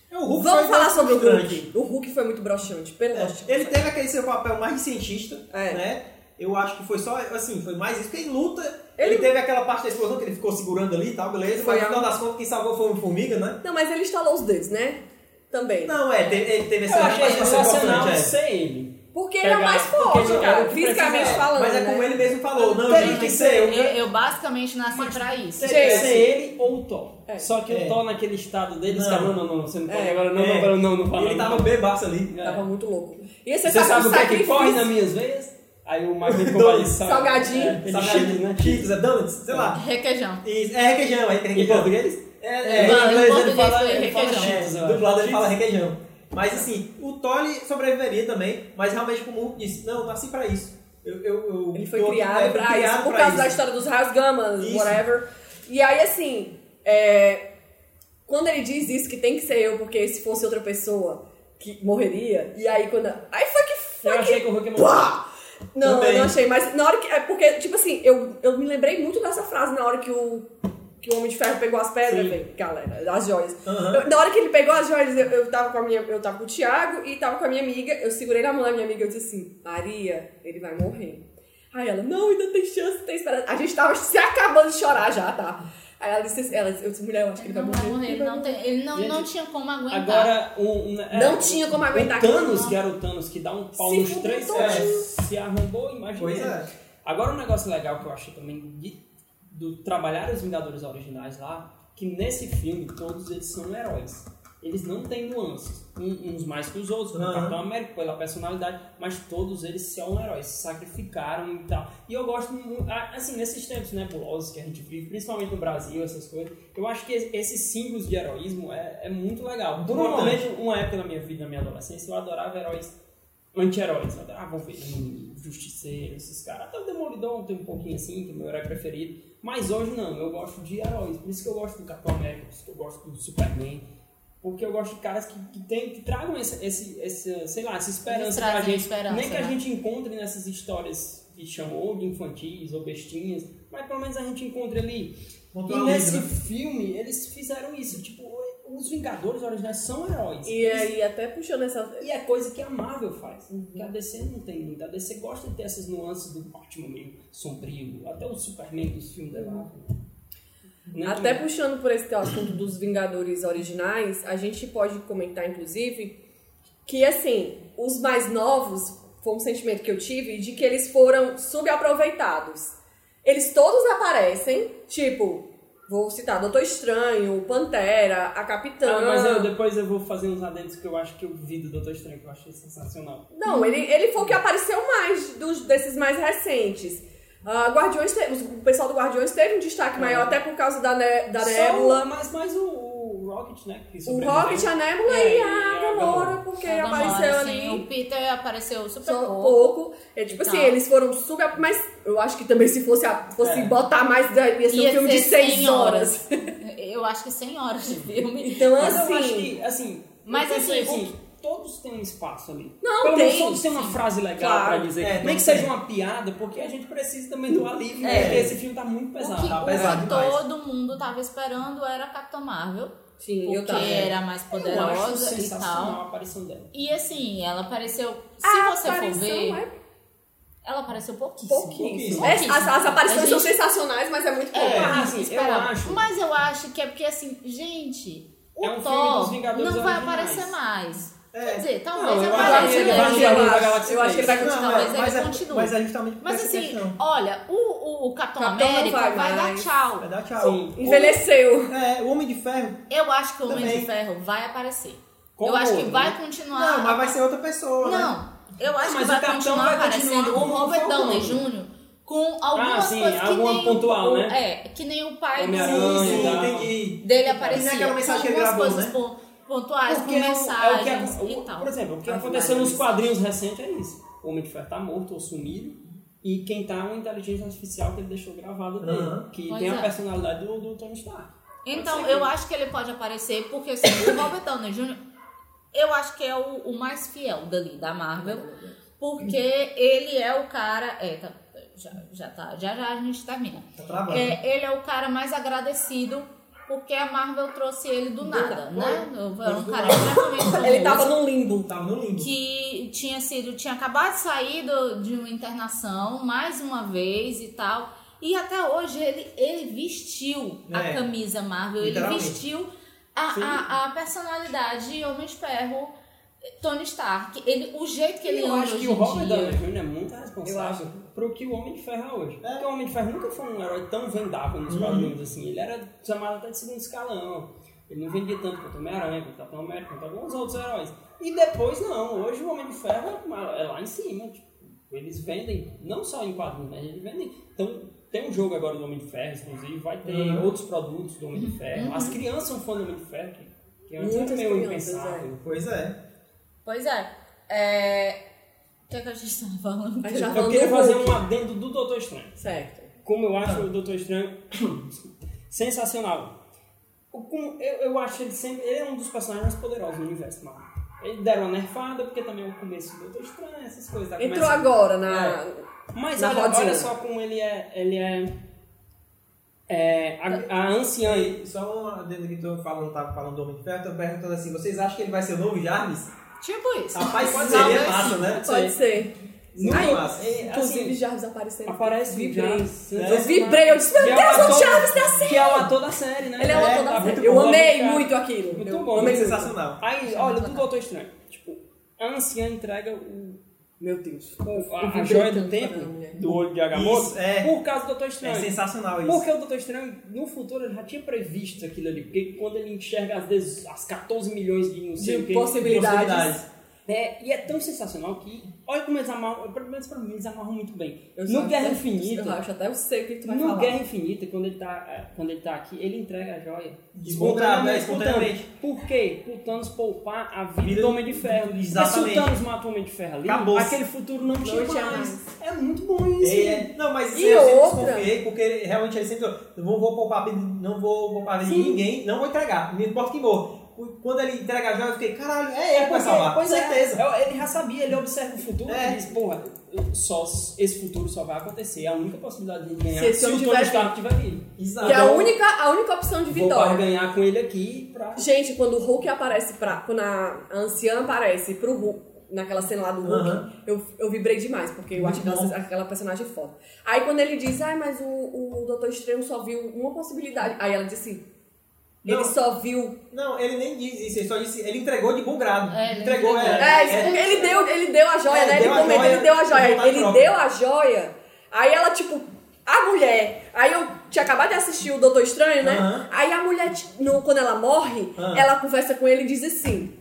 É, O Hulk Vamos falar sobre o. Hulk. O Hulk foi muito broxante, pelo É. Ele teve aquele seu papel mais de cientista, É. né? Eu acho que foi só, assim, foi mais isso, porque em luta, ele, Ele- teve aquela parte da explosão que ele ficou segurando ali e tal, beleza, Foi mas no a- final das contas quem salvou foi o Formiga, né? Não, mas ele instalou os dedos, né? Também. Não, é, teve, ele teve eu essa achei participação sensacional é. ser ele. Porque ele é mais forte, ele- cara. ele Fisicamente precisa- falando. Mas é né? como ele mesmo falou, não, Teria gente, que ser eu. Eu, eu basicamente nasci pra isso. Teria que Gente. ser ele ou o Thor. É. Só que É. o Thor naquele estado dele, Não. caras, não, não, não, você não pode É. agora, não, É. não, não, não, não fala. Ele não. tava bebaço ali. É. Tava muito louco. E esse Você sabe o que é que sacrifício- corre nas minhas veias? Aí o Michael Dois. ficou ali sal- Salgadinho. É, Salgadinho, né? Cheetos, é donuts, sei lá. Requeijão. Isso, é requeijão, é Em requeijão. português? É, É, é, em em inglês ele fala, ele fala cheetos, É. dublado ele fala requeijão. Mas assim, o Tolly sobreviveria também, mas realmente como disse, não, eu nasci pra isso. Eu, eu, eu Ele foi tô- criado é, pra criado isso, por causa isso. da história dos raios gamas, Isso. whatever. E aí, assim, é, quando ele diz isso, que tem que ser eu, porque se fosse outra pessoa que morreria, e aí quando. Aí foi que foi Eu achei que o Hulk ia morrer. Pá! Não, eu não achei, mas na hora que. É porque, tipo assim, eu, eu me lembrei muito dessa frase na hora que o. Que o Homem de Ferro pegou as pedras, Sim. velho, galera, as joias. Aham. Eu- na hora que ele pegou as joias, eu, eu tava com a minha. Eu tava com o Thiago e tava com a minha amiga. Eu segurei na mão da minha amiga e eu disse assim, Maria, ele vai morrer. Aí ela, não, ainda tem chance, tem esperança. A gente tava se acabando de chorar já, tá? Aí ela disse, ela, eu disse, mulher, eu acho que ele Ele vai morrer. morrer, ele não, tem- ele não, Gente, não tinha como aguentar. Agora, um, um- é, Não tinha como aguentar O Thanos, que era o Thanos, que dá um pau Se nos três, é, se arrombou, imagina. Pois é. Agora, um negócio legal que eu achei também de, do trabalhar os Vingadores originais lá, que nesse filme todos eles são heróis. Eles não têm nuances. Um- uns mais que os outros, como o. Capitão América, pela personalidade, mas todos eles são heróis, se sacrificaram e tal. E eu gosto muito, ah, assim, nesses tempos nebulosos que a gente vive, principalmente no Brasil, essas coisas, eu acho que es- esses símbolos de heroísmo é, é muito legal. Por um momento, uma época da minha vida, na minha adolescência, eu adorava heróis anti-heróis. Eu adorava Wolverine, Justiceiro, esses caras. Até o Demolidor tem um pouquinho assim, que é o meu herói preferido. Mas hoje não, eu gosto de heróis. Por isso que eu gosto do Capitão América, por isso que eu gosto do Superman. Porque eu gosto de caras que, que, tem, que tragam esse, esse, esse, sei lá, essa esperança pra gente. esperança, Nem que a né? gente encontre nessas histórias que chamam ou de infantis ou bestinhas, mas pelo menos a gente encontre ali. E nesse né? filme, eles fizeram isso. Tipo, os Vingadores originais são heróis. E Eles- aí, até puxando essa. e é coisa que a Marvel faz. Que a DC não tem muito. A DC gosta de ter essas nuances do Batman meio sombrio. Até o Superman dos filmes da Marvel. Né? Até puxando por esse assunto dos Vingadores originais, a gente pode comentar, inclusive, que assim, os mais novos, foi um sentimento que eu tive, de que eles foram subaproveitados. Eles todos aparecem, tipo, vou citar Doutor Estranho, Pantera, a Capitã. Ah, mas eu, depois eu vou fazer uns adendos que eu acho que eu vi do Doutor Estranho, que eu achei sensacional. Não, ele, ele foi o que apareceu mais dos, desses mais recentes. Ah, Guardiões teve, o pessoal do Guardiões teve um destaque maior, até por causa da, ne, da Nebula. o- mas mais o, o Rocket, né? O. Rocket, a Nebula É, e a Gamora, porque A Gamora, apareceu assim, ali O Peter apareceu super só pouco. pouco. É tipo E assim, eles foram super. Mas eu acho que também se fosse, a- fosse É. botar mais, ia ser um filme de ser 6 100 horas. Eu acho que 100 horas de filme. Então, Mas eu acho assim. que, assim, Mas, pensei assim, todos têm um espaço ali. Não, Pelo menos tem, todos têm uma sim. frase legal Claro. pra dizer. É, Nem que tem. seja uma piada, porque a gente precisa também do alívio, É. porque esse filme tá muito O pesado. que, tá o pesado que demais. todo mundo tava esperando era a Capitã Marvel. Sim, eu Porque tava. era mais Eu acho poderosa e sensacional tal. a aparição dela. E assim, ela apareceu. Se A você for ver, é ela apareceu pouquíssimo. pouquíssimo. pouquíssimo. É, as, as aparições A são gente- sensacionais, mas é muito pouco. É, Ah, assim, eu acho- Mas eu acho que é porque assim, gente, o É um filme Thor dos Vingadores não vai originais. aparecer mais. É. Quer dizer, talvez Não, eu apareça. acho que ele né? vai Eu da acho- eu acho que ele vai 3. continuar, Não, mas ele mas é, continua. mas é justamente por Mas assim, questão. olha, o, o, Capitão Capitão América vai vai, dar tchau. Vai dar tchau. Sim. Envelheceu. É, o Homem de Ferro. Eu acho que o Homem Também. de Ferro vai aparecer. Como eu acho que outro, vai né? continuar. Não, mas vai ser outra pessoa, né? Não, eu acho mas que vai o Capitão continuar vai aparecendo continuar o Robert. Downey Jr. com algumas Ah, sim, coisas que alguma nem pontual, o, né? É, que nem o pai e Sim, entendi. dele E aparecia. naquela mensagem que ele gravou, né? pon- pontuais, Porque com é o- é o que mensagens e o- tal. Por exemplo, o que As aconteceu nos quadrinhos recentes é isso. O Homem de Ferro tá morto ou sumido. E quem tá é uma inteligência artificial que ele deixou gravado dele. Aham. Que Pois tem a é. personalidade do, do Tony Stark. Então, eu acho que ele pode aparecer, porque assim, o Robert Downey Jr., eu acho que é o, o mais fiel dali, da Marvel, porque ele é o cara. É, tá, já, já tá, já já a gente termina. Tá travando. É, ele é o cara mais agradecido porque a Marvel trouxe ele do nada, né? Era um cara extremamente Ele tava num limbo. Tava no limbo. que tinha sido, tinha acabado de sair do- de uma internação mais uma vez e tal. E até hoje ele, ele vestiu a É, camisa Marvel, ele vestiu a, a, a personalidade de Homem de Ferro, Tony Stark. Ele, o jeito que ele eu anda acho que hoje o Robert. Downey Jr. é muito responsável pro que o Homem de Ferro é hoje. É. Porque o Homem de Ferro nunca foi um herói tão vendável nos Uhum. quadrinhos assim. Ele era chamado até de segundo escalão. Ele não vendia tanto quanto o Homem-Aranha, quanto o Capitão América, quanto alguns outros heróis. E depois não. Hoje o Homem de Ferro é lá em cima. Tipo, eles vendem, não só em quadrinhos, né? Eles vendem. Então, tem um jogo agora do Homem de Ferro, inclusive, vai ter Uhum. outros produtos do Homem de Ferro. As crianças são fãs do Homem de Ferro, que, que antes era Muitas meio crianças, impensável. Pois é. Pois é. é... O que, é que a gente estava falando? A gente já Eu falando queria fazer um adendo do Doutor Estranho. Certo. Como eu acho o Doutor Estranho sensacional. Eu, eu acho ele sempre. Ele é um dos personagens mais poderosos do universo Marvel. Ele deram uma nerfada, porque também é o começo do Doutor Estranho, essas coisas. Tá Entrou agora na. É. Mas na olha, rodinha. olha só como ele é. Ele é. é, a, a anciã. E só um adendo que tu falando, tava falando do Homem de Ferro, tô perguntando assim, vocês acham que ele vai ser o novo Jarvis? Tipo isso. Rapaz, Pode seria ser. massa, né? Pode ser. No- Muito é, massa. é, Inclusive, assim, Jarvis aparecendo. aparece Vibrei. Jarvis. Eu vibrei, eu disse, meu Que é o Deus, o ator- Jarvis da série! Que é o ator da série, né? Ele é o ator tá da série. Eu bom, amei cara. muito aquilo. Muito eu bom, amei Muito muito. sensacional. Aí, olha, do Doutor Estranho. Tipo, a anciã entrega o. Meu Deus. o- a, a joia do tempo do olho de Agamotto Isso, é. por causa do Doutor É Estranho. sensacional isso. Porque o Doutor Estranho, no futuro, ele já tinha previsto aquilo ali. Porque quando ele enxerga, às vezes, as 14 milhões de não sei De o que. possibilidades. É, e é tão sensacional que. Olha como eles amarram. Pelo menos pra mim, eles amarram muito bem. Eu no Guerra Infinita. Eu acho até eu sei o que tu vai No falar. Guerra Infinita, quando ele, tá, é, quando ele tá aqui, ele entrega a joia. Espontâneo, né? Espontaneamente. Por quê? Pro Thanos poupar a vida Vida do Homem de Ferro. Porque se o Exatamente. Thanos mata o Homem de Ferro ali, Acabou-se. aquele futuro não, tinha, tinha mais. mais. É muito bom isso. É, é. Não, mas isso E eu sempre outra? desconfiei, porque realmente ele sempre falou, não vou poupar, a vida- não vou poupar a vida de ninguém, não vou entregar, não importa quem morra. Quando ele entrega a joia, eu fiquei, caralho, é ele que vai porque- salvar, com pois é, certeza. é, ele já sabia, ele observa o futuro É. e diz, porra, só, esse futuro só vai acontecer. É a única possibilidade de ganhar Se se o Tony Stark tiver vivo. Exato. Que é a única, a única opção de Vou para vitória. ganhar com ele aqui pra... Gente, quando o Hulk aparece pra. Quando a anciã aparece pro Hulk, naquela cena lá do Hulk, Aham. eu, eu vibrei demais, porque eu acho aquela, aquela personagem foda. Aí quando ele diz, ai, mas o, o Doutor Estranho só viu uma possibilidade. Aí ela disse assim, Não. ele só viu. Não, ele nem diz isso, ele só disse, ele entregou de bom grado. É, ele entregou, entregou. é. É, porque ele deu, ele deu a joia, É, né? Ele deu a comenta, joia, ele deu a joia. Ele própria. deu a joia. Aí ela, tipo, a mulher. Aí eu tinha acabado de assistir o Doutor Estranho, né? Aí a mulher, no, quando ela morre, Ah. ela conversa com ele e diz assim: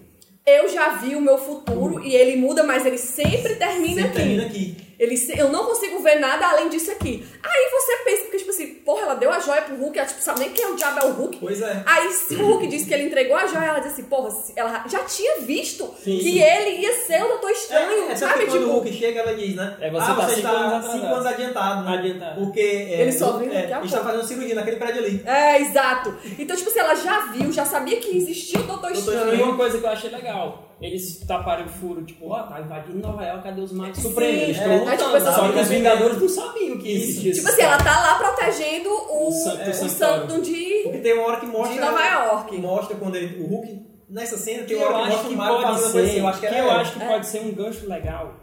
Eu já vi o meu futuro e ele muda, mas ele sempre termina Sempre aqui. termina aqui. Ele, eu não consigo ver nada além disso aqui. Aí você pensa, porque, tipo assim, porra, ela deu a joia pro Hulk, ela tipo, sabe nem quem é o diabo é o Hulk. Pois é. Aí, se o Hulk disse que ele entregou a joia, ela disse assim, porra, ela já tinha visto Sim, que sim. ele ia ser o Doutor Estranho, É, é sabe? que quando Tipo, o Hulk chega, ela diz, né? É, você ah, tá você cinco está anos atrasado. cinco anos adiantado, né? Adiantado. Porque é, Ele só vem é, daqui a a gente tá pouco. fazendo cirurgia naquele prédio ali. É, exato. Então, tipo assim, ela já viu, já sabia que existia o Doutor Doutor E Estranho. uma coisa que eu achei legal, eles taparam o furo, tipo, ó, tá invadindo Nova York, cadê os magos supremos? Eles é, estão é, lutando. tipo, essas Só que os Vingadores não sabiam que Isso. existia Tipo assim, ela tá lá protegendo o, O santo- o o santuário. santo de... Porque tem uma hora que mostra. De Nova York. Mostra quando ele. O Hulk. Nessa cena Que tem uma eu hora que acho mostra que o Mario pode fazendo assim. Eu acho que, que era eu acho que pode ser um gancho legal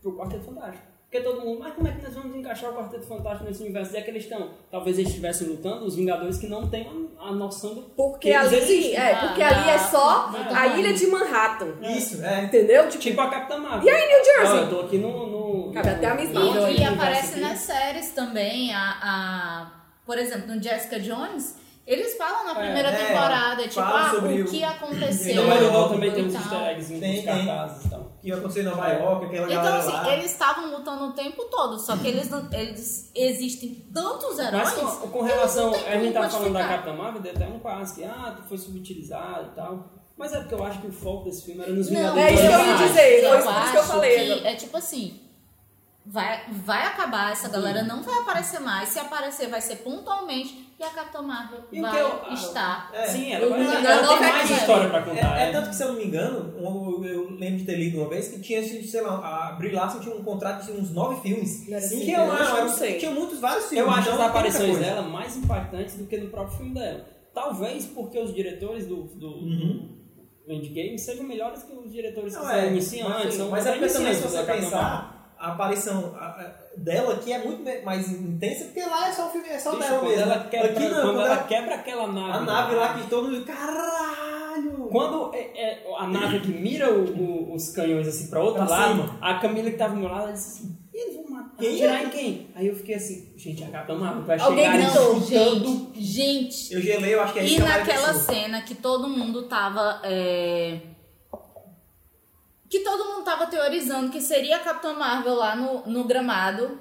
pro Quarteto Fantástico. Porque todo mundo, mas como é que nós vamos encaixar o Quarteto Fantástico nesse universo? E é que eles estão, talvez eles estivessem lutando, os Vingadores que não têm a, a noção do Porque ali, existem. é, porque Ah, ali é só ah, a ilha de Manhattan. Isso, é. Entendeu? Tipo, Tipo a Capitã Marvel. e aí, New Jersey? eu tô aqui no... no Cabe no- até a no E, e aparece nas séries também, a, a- por exemplo, no Jessica Jones, eles falam na primeira é, temporada, tipo, fala ah, o que aconteceu. Em No Marvel também tem e uns easter eggs tem. cartazes e tal. Que ia acontecer em Nova York, aquela Então, galera assim, lá. eles estavam lutando o tempo todo, só que eles, não- eles existem tantos heróis. Mas com, com relação, não a gente tá como falando da. Capitã Marvel, deu até um quase que, ah, tu foi subutilizado e tal. Mas é porque eu acho que o foco desse filme era nos Não, Vingadores. É isso que eu ia dizer, foi eu isso por isso que eu falei que é tipo assim, vai, vai acabar, essa galera não vai aparecer mais. Se aparecer, vai ser pontualmente e a Capitã Marvel E o vai que eu- estar. É. Sim, ela, vai, Não, ela não, tem mais história pra contar. É, é tanto que, se eu não me engano, eu, eu lembro de ter lido uma vez que tinha, sei lá, a Brie Larson tinha um contrato de uns nove filmes. Sim, que eu eu acho, não sei. tinha muitos, vários filmes. Eu acho então as muita aparições dela mais impactantes do que no próprio filme dela. Talvez porque os diretores do, do, Uhum. do Endgame sejam melhores que os diretores que Não, são é, iniciantes. mas, são mas é porque também, se você pensar, a aparição a- a- dela aqui é muito mais intensa, porque lá é só o filme, é só Bicho, dela mesmo. ela quebra, aqui não, quando quando ela ela- quebra aquela nave. a nave lá que todo mundo. Caralho! Quando é, é a nave que mira o- o- os canhões assim pra outro Pra lado, cima. a Camila que tava do meu lado, ela disse assim, "E eles vão matar, Quem atirar é? em quem? Aí eu fiquei assim, gente, a Capitã Marvel vai Alguém chegar gritou. Gente, gente. Eu gelei, eu acho que é isso E a naquela cena que todo mundo tava. é, Que todo mundo tava teorizando que seria a Capitã Marvel lá no, no gramado.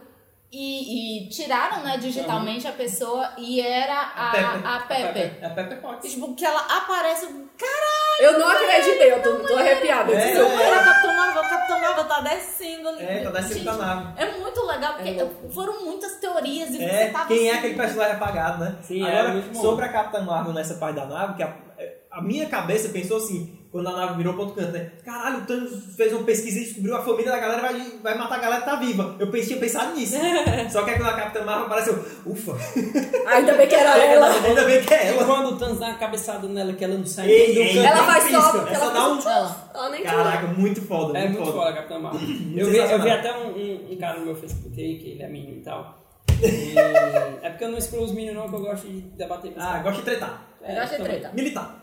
E, e tiraram, né, digitalmente a pessoa e era a, Pepper. a Pepper. É Pepper Potts. Tipo, que ela aparece. Caralho! Eu não acreditei, eu tô, tô arrepiada. Eu É, eu- era a Capitã Marvel, a Capitã Marvel tá descendo ali. É, tá descendo da nave. É muito legal, porque É foram muitas teorias e É, você tava quem é assim, aquele personagem apagado, né? Sim, é Agora, bom. sobre a Capitã Marvel nessa parte da nave, que a, a minha cabeça pensou assim, quando a nave virou pro outro canto, né? Caralho, o Thanos fez uma pesquisa e descobriu a família da galera vai, vai matar a galera que tá viva. Eu pensei, tinha pensado nisso. Só que aí quando a Capitã Marvel apareceu, ufa, Ainda bem que era ela. ainda bem que é E ela. quando o Thanos dá uma cabeçada nela que ela não sai Ei, do ei, canto. Ela faz só- é ela só dá um... Ela- Ela nem Caraca, muito foda, É muito, foda. foda a Capitã Marvel. Eu vi, eu vi até um, um- um cara no meu Facebook aí, que ele é menino e tal. E é porque eu não excluo os meninos não, que eu gosto de debater Ah, gosta de tretar. Eu gosto de também. treta. Militar.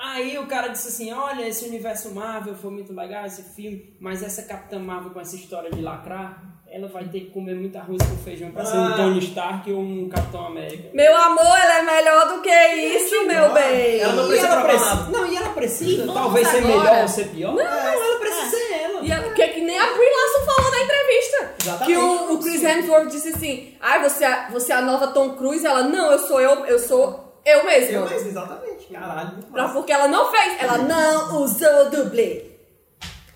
Aí o cara disse assim, olha, esse universo Marvel foi muito legal, esse filme, mas essa Capitã Marvel com essa história de lacrar, ela vai ter que comer muito arroz com feijão pra ser um Ah. Tony Stark ou um Capitão América. Meu amor, ela é melhor do que isso, meu bem. Ela não E precisa ela provar precisa, não, e ela precisa, E vamos talvez ser agora- melhor ou ser pior. Não, ela precisa ser ela. E ela, que, que nem a Brie Larson falou na entrevista. Exatamente. Que o, o Chris Hemsworth disse assim, ai, você, é- você é a nova Tom Cruise? Ela, não, eu sou eu, eu sou eu mesma. Eu mesmo, exatamente. Caralho, muito Pra, massa. porque ela não fez, ela não usou dublê.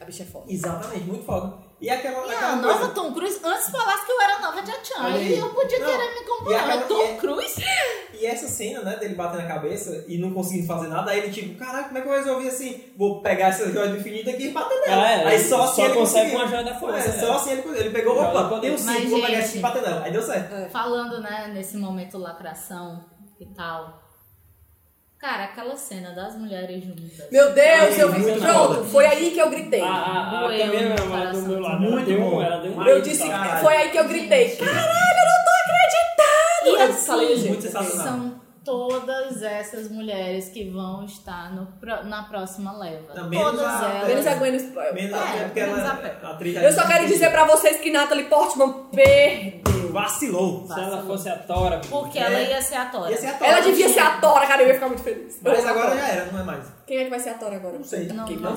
A bicha é foda. Exatamente, muito foda. E aquela, E aquela a nova coisa... Tom Cruise, antes falasse que eu era nova Tia Chan. Olha aí. E eu podia Não, querer me comparar. aquela- Tom e é- Cruise? E essa cena, né, dele batendo a cabeça e não conseguindo fazer nada, aí ele tipo, caralho, como é que eu resolvi assim? Vou pegar essa joia do infinito aqui e bater nela. É, aí só assim só ele consegue conseguiu. com a joia da força, É, é. só assim ele, ele pegou, opa, um cinco, vou pegar esse e bater nela. Aí deu certo. Falando, né, nesse momento lacração e tal. Cara, aquela cena das mulheres juntas. Meu Deus, eu vi. Pronto, foi aí que eu gritei. A, a, a Doeu do meu lado, Muito ela bom. ela deu um Eu disse, foi aí que eu gritei. Gente. Caralho, eu não tô acreditando! E Eu assim, falei, gente. São todas essas mulheres que vão estar no, na próxima leva. Não, menos todas a- elas. Menos a Gwen. Menos É, porque menos ela a pé. a atriz Eu só quero dizer pra vocês que Natalie Portman perdeu. Vacilou. Se ela fosse a Tora, Porque É. ela ia ser a Tora. Ia ser a Tora. Ela devia ser a Tora, cara, eu ia ficar muito feliz. Mas a agora já era, não é mais. Quem é que vai ser a Tora agora? Não sei. Não, Quem- não.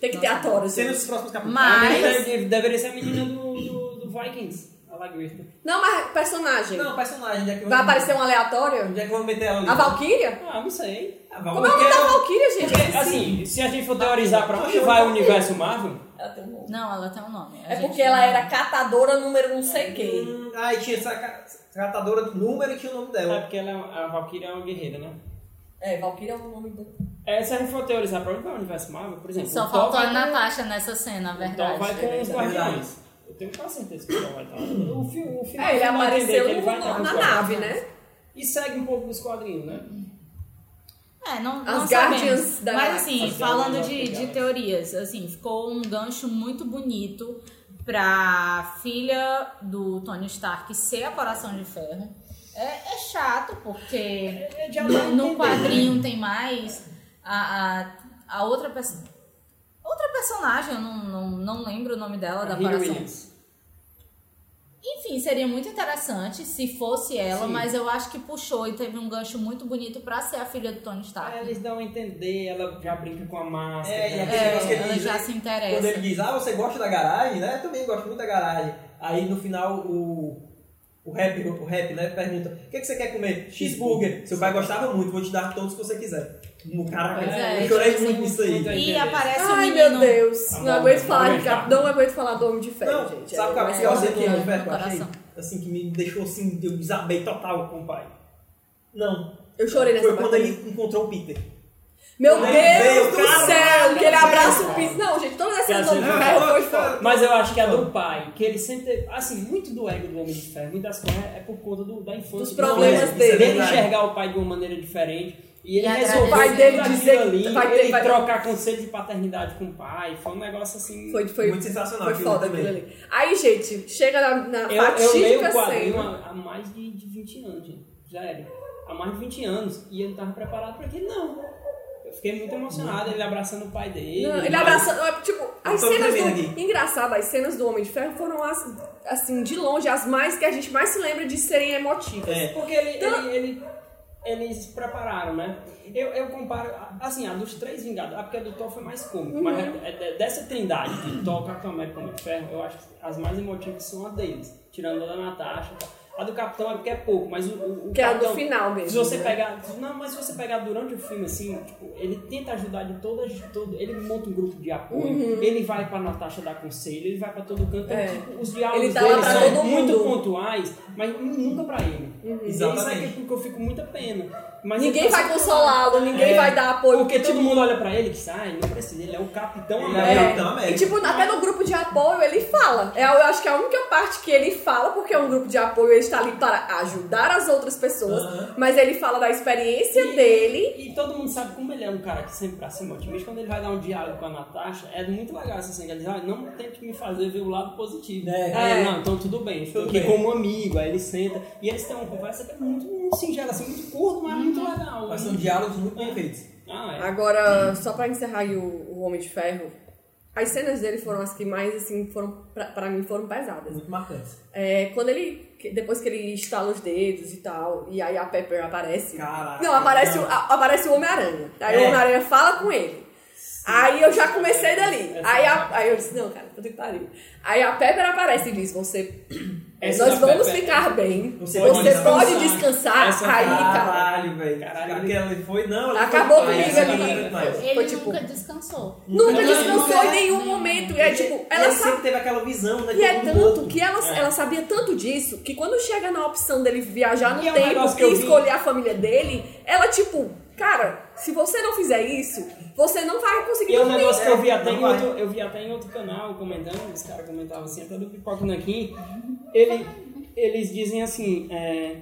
Tem que ter a Tora. Cenas dos próximos capítulos. Mas- Mas deveria ser a menina do, do, do Vikings, a. Não, mas personagem. Não, personagem. Já que Vai aparecer um aleatório? Onde é que vamos meter ela ali? A Valkyria? Ah, não sei. Ah, Como é o nome da Valkyria, gente? Porque, assim, se a gente for teorizar pra onde vai o universo Marvel, Ela tem um nome. Não, ela tem um nome. A É porque ela era catadora número não sei quê. Hum, ah, e tinha essa ca- catadora do número e tinha o nome é dela. porque ela, a Valkyria é uma guerreira, né? É, Valkyria é o nome dela. É, se a gente for teorizar pra onde vai o universo Marvel, por exemplo, Só o Thor faltou a vai com- Natasha nessa cena, a O Thor verdade. vai com os verdade. Guardiões. Eu tenho quase certeza que o vai estar. O filme, o filme É, ele apareceu ele vai no- estar na nave, né? E segue um pouco dos quadrinhos, né? É, não, As não Guardians sabemos. da Mas assim, As falando de, de teorias, assim, ficou um gancho muito bonito pra filha do Tony Stark ser a Coração de Ferro. É, é chato, porque dá a no, no quadrinho tem mais a, a, a outra pessoa. Outra personagem, eu não, não, não lembro o nome dela, da Riri Coração. Williams. Enfim, seria muito interessante se fosse ela, Sim. mas eu acho que puxou e teve um gancho muito bonito pra ser a filha do Tony Stark. Aí eles dão a entender, ela já brinca com a máscara. É, e né? aquele negócio que ele ela diz, já né? se Quando interessa. ele diz, ah, você gosta da garagem, né? Eu também gosto muito da garagem. Aí no final o, o rap, o rap, né, pergunta, o que, que você quer comer? Cheeseburger. Seu pai gostava muito, vou te dar todos que você quiser. Caraca, é, eu chorei muito assim, nisso aí. E aparece o Ai, menino. meu Deus. Tá não bom, aguento tá falar bom, de tá. Não aguento falar do Homem de Ferro, Não, gente. sabe É, qual é a mas pior é cena que é. Homem de Ferro que eu achei? Assim, que me deixou assim, eu desabei total com o pai. Não. Eu chorei nessa Foi quando ele encontrou o Peter. Meu Deus Deus, do caralho, céu, que ele cara. abraça o piso. Não, gente, todas essas Que do Homem de assim, Ferro foi não, foda. Mas eu acho que a do pai, que ele sempre. Assim, muito do ego do Homem de Ferro, muitas coisas é por conta do, da infância. Dos do problemas dele. Dele enxergar o pai de uma maneira diferente. E ele E resolver agradecer. Vai dele dizer ali, vai ter- ele vai- trocar conselho de paternidade com o pai. Foi um negócio assim. Foi, foi, Muito sensacional Foi foda aquilo ali. Aí, gente, chega na, na Eu, eu leio o quadrinho há, há mais de, de 20 anos, gente. Já era. Há mais de 20 anos. E ele tava preparado pra aquilo, não. Eu fiquei muito emocionado, ele abraçando o pai dele. Não, ele mas- abraçando. Tipo, as cenas do. aqui. Engraçado, as cenas do Homem de Ferro foram as, assim, de longe, as mais que a gente mais se lembra de serem emotivas. É. Porque ele, Então- ele, ele- eles se prepararam, né? Eu, eu comparo, assim, a dos três Vingadores, a porque a do Thor foi mais cômico, Uhum. mas é- é dessa trindade de Thor, Capitão América e de Ferro, eu acho que as mais emotivas são as deles, tirando a da Natasha. e tal. A do Capitão é porque é pouco, mas o, o, o Que é a do Capitão- final mesmo, Se você né? pegar. Não, mas se você pegar durante o filme, assim, tipo, ele tenta ajudar de todas. Todo, ele monta um grupo de apoio, ele vai pra Natasha dar conselho, ele vai pra todo canto. Então, Uhum. É. tipo, os diálogos tá dele são muito pontuais, mas nunca pra ele. Uhum. E Isso é Exatamente. que eu fico muita pena. Mas Ninguém tá vai consolá-lo, lá. ninguém É, vai dar apoio. Porque tipo, todo mundo olha pra ele e diz, ai, não precisa, ele é o Capitão Ele é o América. Capitão América. E tipo, até no grupo de apoio ele fala. É, eu acho que é a única parte que ele fala, porque é um grupo de apoio, ele está ali para ajudar as outras pessoas. Mas ele fala da experiência dele. E todo mundo sabe como ele é um cara que sempre pra cima otimista. Quando ele vai dar um diálogo com a Natasha, é muito legal essa cena. Ele diz, ah, não tente me fazer ver o lado positivo. É. É. não, então tudo bem, estou Tudo aqui bem. como um amigo. Aí ele senta e eles têm uma conversa que é muito, muito singela, assim, muito curto, mas muito legal. Mas são diálogos muito bem feitos. Ah, é. Agora, só pra encerrar aí o, o Homem de Ferro, as cenas dele foram as que mais, assim, foram, pra, pra mim, foram pesadas. Muito marcantes. É, quando ele, depois que ele estala os dedos e tal, e aí a Pepper aparece. Caraca. Não, aparece, o- Não. a- aparece o Homem-Aranha. Aí É. o Homem-Aranha fala com ele. Aí eu já comecei dali. Aí, a- aí eu disse, não, cara, puta que pariu. Aí a Pepper aparece e diz, você... Essa nós da vamos ficar bem. Você Você, pode pode descansar. descansar. Essa- aí, cara... Caralho, velho. Caralho. Aquela foi, não. Acabou foi- comigo ali. Ele Foi tipo- nunca descansou. Nunca Não, descansou não, em não. nenhum momento. E é tipo, ela ele sabe sempre teve aquela visão, né? E é de um tanto outro. que ela, ela sabia tanto disso que quando chega na opção dele viajar no E é um tempo negócio que e escolher a família dele, ela tipo, cara, se você não fizer isso, você não vai conseguir E é um dormir. negócio que eu vi É, até não em vai. outro, eu vi até em outro canal comentando, os caras comentavam assim, até do Pipoca Nanquim, ele, eles dizem assim, é,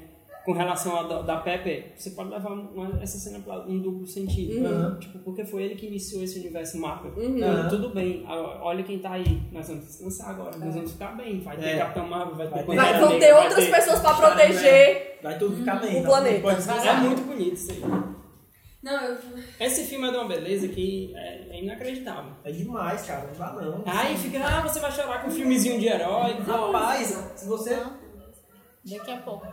com relação a da, da Pepe, você pode levar uma- essa cena para um duplo sentido. Uhum. Tipo, porque foi ele que iniciou esse universo Marvel. Uhum. Então, tudo bem, olha quem tá aí, nós vamos descansar agora, nós vamos ficar bem, vai ter É. Capitão Marvel, vai ter Vai Vai, vão Negra, ter vai outras ter- pessoas pra Cara, proteger. Vai tudo ficar bem. O planeta. Pode É descansar. muito bonito isso aí. Não, eu... Esse filme é de uma beleza que é, é inacreditável. É demais, cara. Não dá não. Aí fica, ah, você vai chorar com um filmezinho de herói. Rapaz, se você... Daqui a pouco.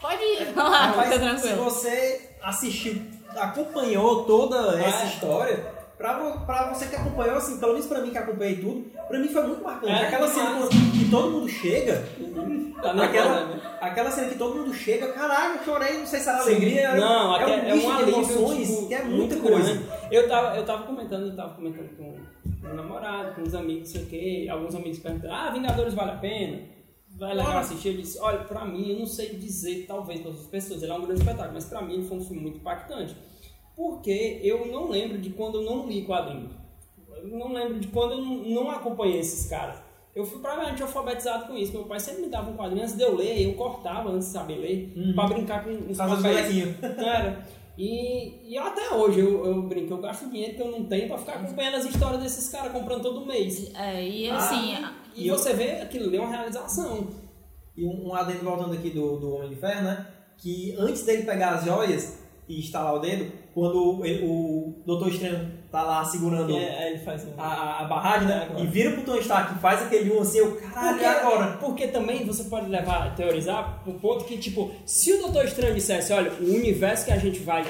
Pode ir. Não, Rapaz, fica se tranquilo. você assistiu, acompanhou toda essa história, pra você que acompanhou, assim, pelo menos pra mim que acompanhei tudo, pra mim foi muito marcante. É, aquela cena demais. que todo mundo chega, Tá na aquela, moda, né? aquela cena que todo mundo chega, caralho, eu chorei, não sei se era alegria, era- Não, é um é um alívio, emoções, tipo, que é muita coisa. grande. Eu tava, eu tava comentando, eu tava comentando com meu namorado, com os amigos, não sei o quê. Alguns amigos perguntaram, ah, Vingadores vale a pena? Vai legal assistir? Eu disse, olha, pra mim, eu não sei dizer, talvez, para outras pessoas, ele é um grande espetáculo, mas pra mim ele foi um filme muito impactante. Porque eu não lembro de quando eu não li quadrinho. Eu não lembro de quando eu não, acompanhei esses caras. Eu fui praticamente alfabetizado com isso. Meu pai sempre me dava um quadrinho antes de eu ler, eu cortava antes de saber ler, Uhum. pra brincar com os Faz os papéis. bonequinhos. Era. E, e até hoje eu, eu brinco, eu gasto dinheiro que eu não tenho pra ficar acompanhando as histórias desses caras comprando todo mês. É, e assim, E, E eu- você vê aquilo ali é uma realização. E um, um adendo voltando aqui do, do Homem de Ferro, né? Que antes dele pegar as joias e estalar o dedo, quando ele- o Doutor Estranho tá lá segurando É, um... a, a- barragem, né? Agora. E vira pro Tony Stark e faz aquele um assim, eu, caralho, Porque, agora? porque também você pode levar, teorizar, pro ponto que, tipo, se o Doutor Estranho dissesse, olha, o universo que a gente vai.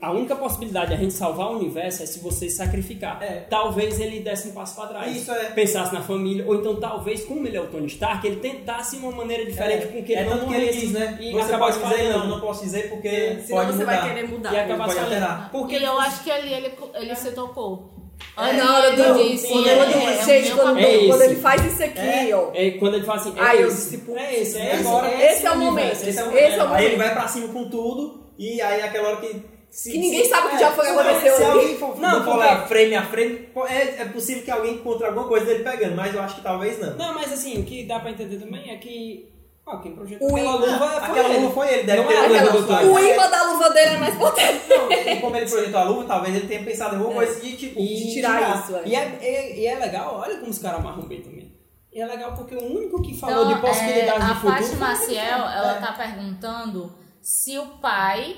A única possibilidade de a gente salvar o universo é se você sacrificar. É. Talvez ele desse um passo para trás. Isso é. Pensasse na família, ou então talvez, como ele é o Tony Stark, ele tentasse uma maneira diferente com que ele é não tanto que ele diz, né? E Você pode dizer, não, não posso dizer porque Senão pode você mudar. vai querer mudar. E acabar Pode alterar. Porque e eu acho que ali ele, ele se tocou. Ali na hora do. disse, quando é, ele- é, é gente, quando, papel. É quando ele faz isso aqui, ó. É, quando ele fala assim, é Aí eu esse, disse, putz, é esse, é esse- agora. esse é o momento, esse é o esse é o momento. Aí ele vai pra cima com tudo e aí aquela hora que... se- Que ninguém se- sabe o que já foi se- aconteceu Se alguém for, Não, não, for lá frame a frame, é, é possível que alguém encontre alguma coisa dele pegando, mas eu acho que talvez não. Não, mas assim, o que dá pra entender também é que. Ó, quem projetou O aquela luva foi Aquela ele. luva foi ele, deve Não ter é a luva. O imã da luva dele é mais potente. Não, e como ele projetou a luva, talvez ele tenha pensado em alguma coisa de tipo. de tirar isso, é. E é, é- e é legal, olha como os caras amarram bem também. E é legal porque o único que falou Então, de possibilidades é, de a futuro. Paty foi Maciel, ela É. tá perguntando se o pai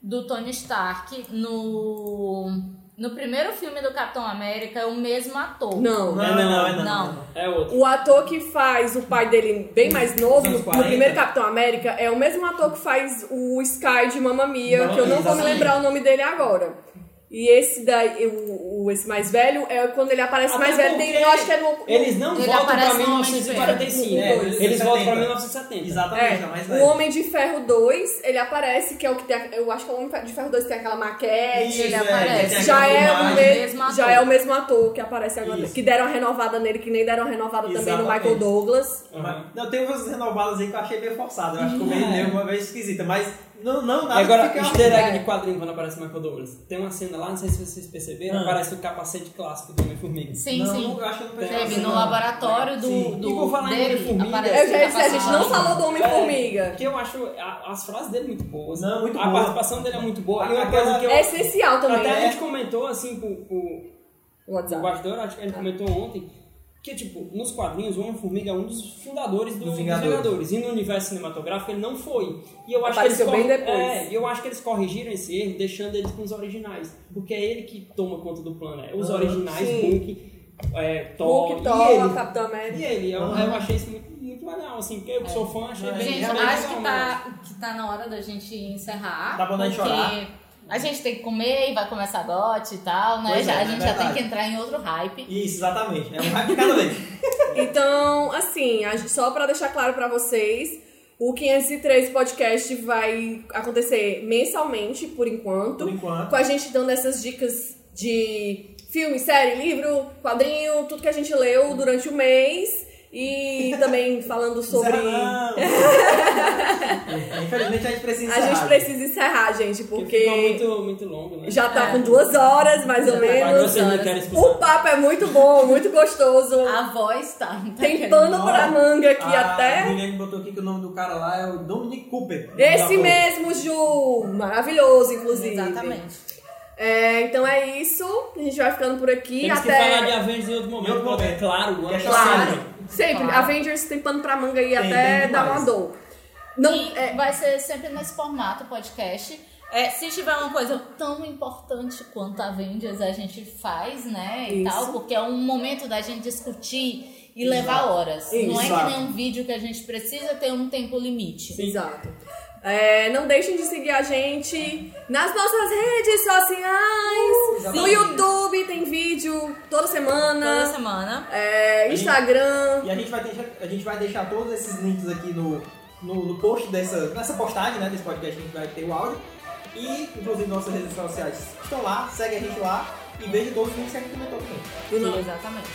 do Tony Stark no, no primeiro filme do Capitão América é o mesmo ator. Não. Não, É, não, não, é não. não. É outro. O ator que faz o pai dele bem mais novo, no, anos 40. primeiro Capitão América, é o mesmo ator que faz o Sky de Mamma Mia, Mamma que eu não vou me lembrar o nome dele agora. E esse daí, o, o- esse mais velho, é quando ele aparece Até mais velho. Tem, eu acho que é no. Eles não Ele voltam pra no Homem de 1945. Ferro. É, eles voltam pra 70. 1970. Exatamente, É, é, mais o velho. Homem de Ferro 2, ele aparece, que é o que tem. a- Eu acho que o Homem de Ferro 2 tem aquela maquete. Isso, ele é, aparece. Já é, o Mesmo ator. já é o mesmo ator que aparece agora. Isso. Que deram uma renovada nele, que nem deram renovada também no Exatamente. Michael Douglas. Aham. Não, tem umas renovadas aí que eu achei meio forçado. Eu acho que eu É. meio, meio uma vez esquisita, mas não, não E nada agora, que fica easter egg É. de quadrinho quando aparece o Michael Douglas. Tem uma cena lá, não sei se vocês perceberam, Ah. aparece o capacete clássico do Homem-Formiga. Sim, não, sim. eu acho que não Teve no laboratório do, Sim. do E por falar em dele, Homem-Formiga, aparece Eu já dizer, a gente não capacete. falou do Homem-Formiga. Porque eu acho a- as frases dele muito boas. Não, muito a boa. participação dele é muito boa. E uma coisa que eu. É essencial também, Até a né? gente comentou assim pro, pro, O o WhatsApp. bastidor, acho que ele comentou ontem, que, tipo, nos quadrinhos, o Homem-Formiga é um dos fundadores do- Dos dos Vingadores. Vingadores. E no universo cinematográfico ele não foi. E eu acho Apareceu que eles bem depois. É, e eu acho que eles corrigiram esse erro, deixando eles com os originais. Porque é ele que toma conta do plano. É os Ah, originais, sim. Hulk, é, Thor, Hulk, e Thor, ele. Capitão América. E ele, eu, Aham. eu achei isso muito, muito legal, assim, porque eu que sou fã, achei bem Gente, realmente acho que tá, que tá na hora da gente encerrar. Tá bom gente porque chorar. A gente tem que comer e vai começar GOT e tal, né? Pois Já- é, a é gente já tem que entrar em outro hype. Isso, exatamente. É um hype de cada vez. Então, assim, a gente- só pra deixar claro pra vocês, o 503 podcast vai acontecer mensalmente, por enquanto. Por enquanto. Com a gente dando essas dicas de filme, série, livro, quadrinho, tudo que a gente leu durante o mês. E também falando sobre. Infelizmente a gente precisa A gente encerrar. precisa encerrar, gente, Porque muito, muito longo, né? já tá É. com duas horas, mais ou Já tá menos. O papo é muito bom, muito gostoso. A voz tá. tá Tem pano pra manga aqui A até. Juliane botou aqui que o nome do cara lá é o Dominic Cooper. Esse mesmo, Ju! Maravilhoso, inclusive. Exatamente. É, então é isso. A gente vai ficando por aqui. Temos que até. falar de Avengers em outro momento. Em outro porque, momento. Claro, Que é ano claro. Sempre. Claro. Avengers tem pano pra manga aí Tem, até tem dar uma dor. Não, e é, vai ser sempre nesse formato podcast. É, se tiver uma coisa tão importante quanto a Avengers, a gente faz, né? E Isso. tal, porque é um momento da gente discutir e levar horas. Não é Exato. que nem um vídeo que a gente precisa ter um tempo limite. Exato. É, não deixem de seguir a gente nas nossas redes sociais. no YouTube tem vídeo toda semana. Toda semana. É, Instagram. E a gente vai deixar, a gente vai deixar todos esses links aqui no, no, no post dessa, nessa postagem, né, desse podcast, a gente vai ter o áudio. E, inclusive, nossas redes sociais estão lá, segue a gente lá e veja todos os links que a gente comentou também. Exatamente.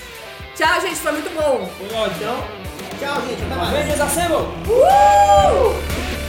Tchau, gente. Foi muito bom. Foi ótimo. Então, tchau, gente. Até mais. Avengers Assemble! Uh!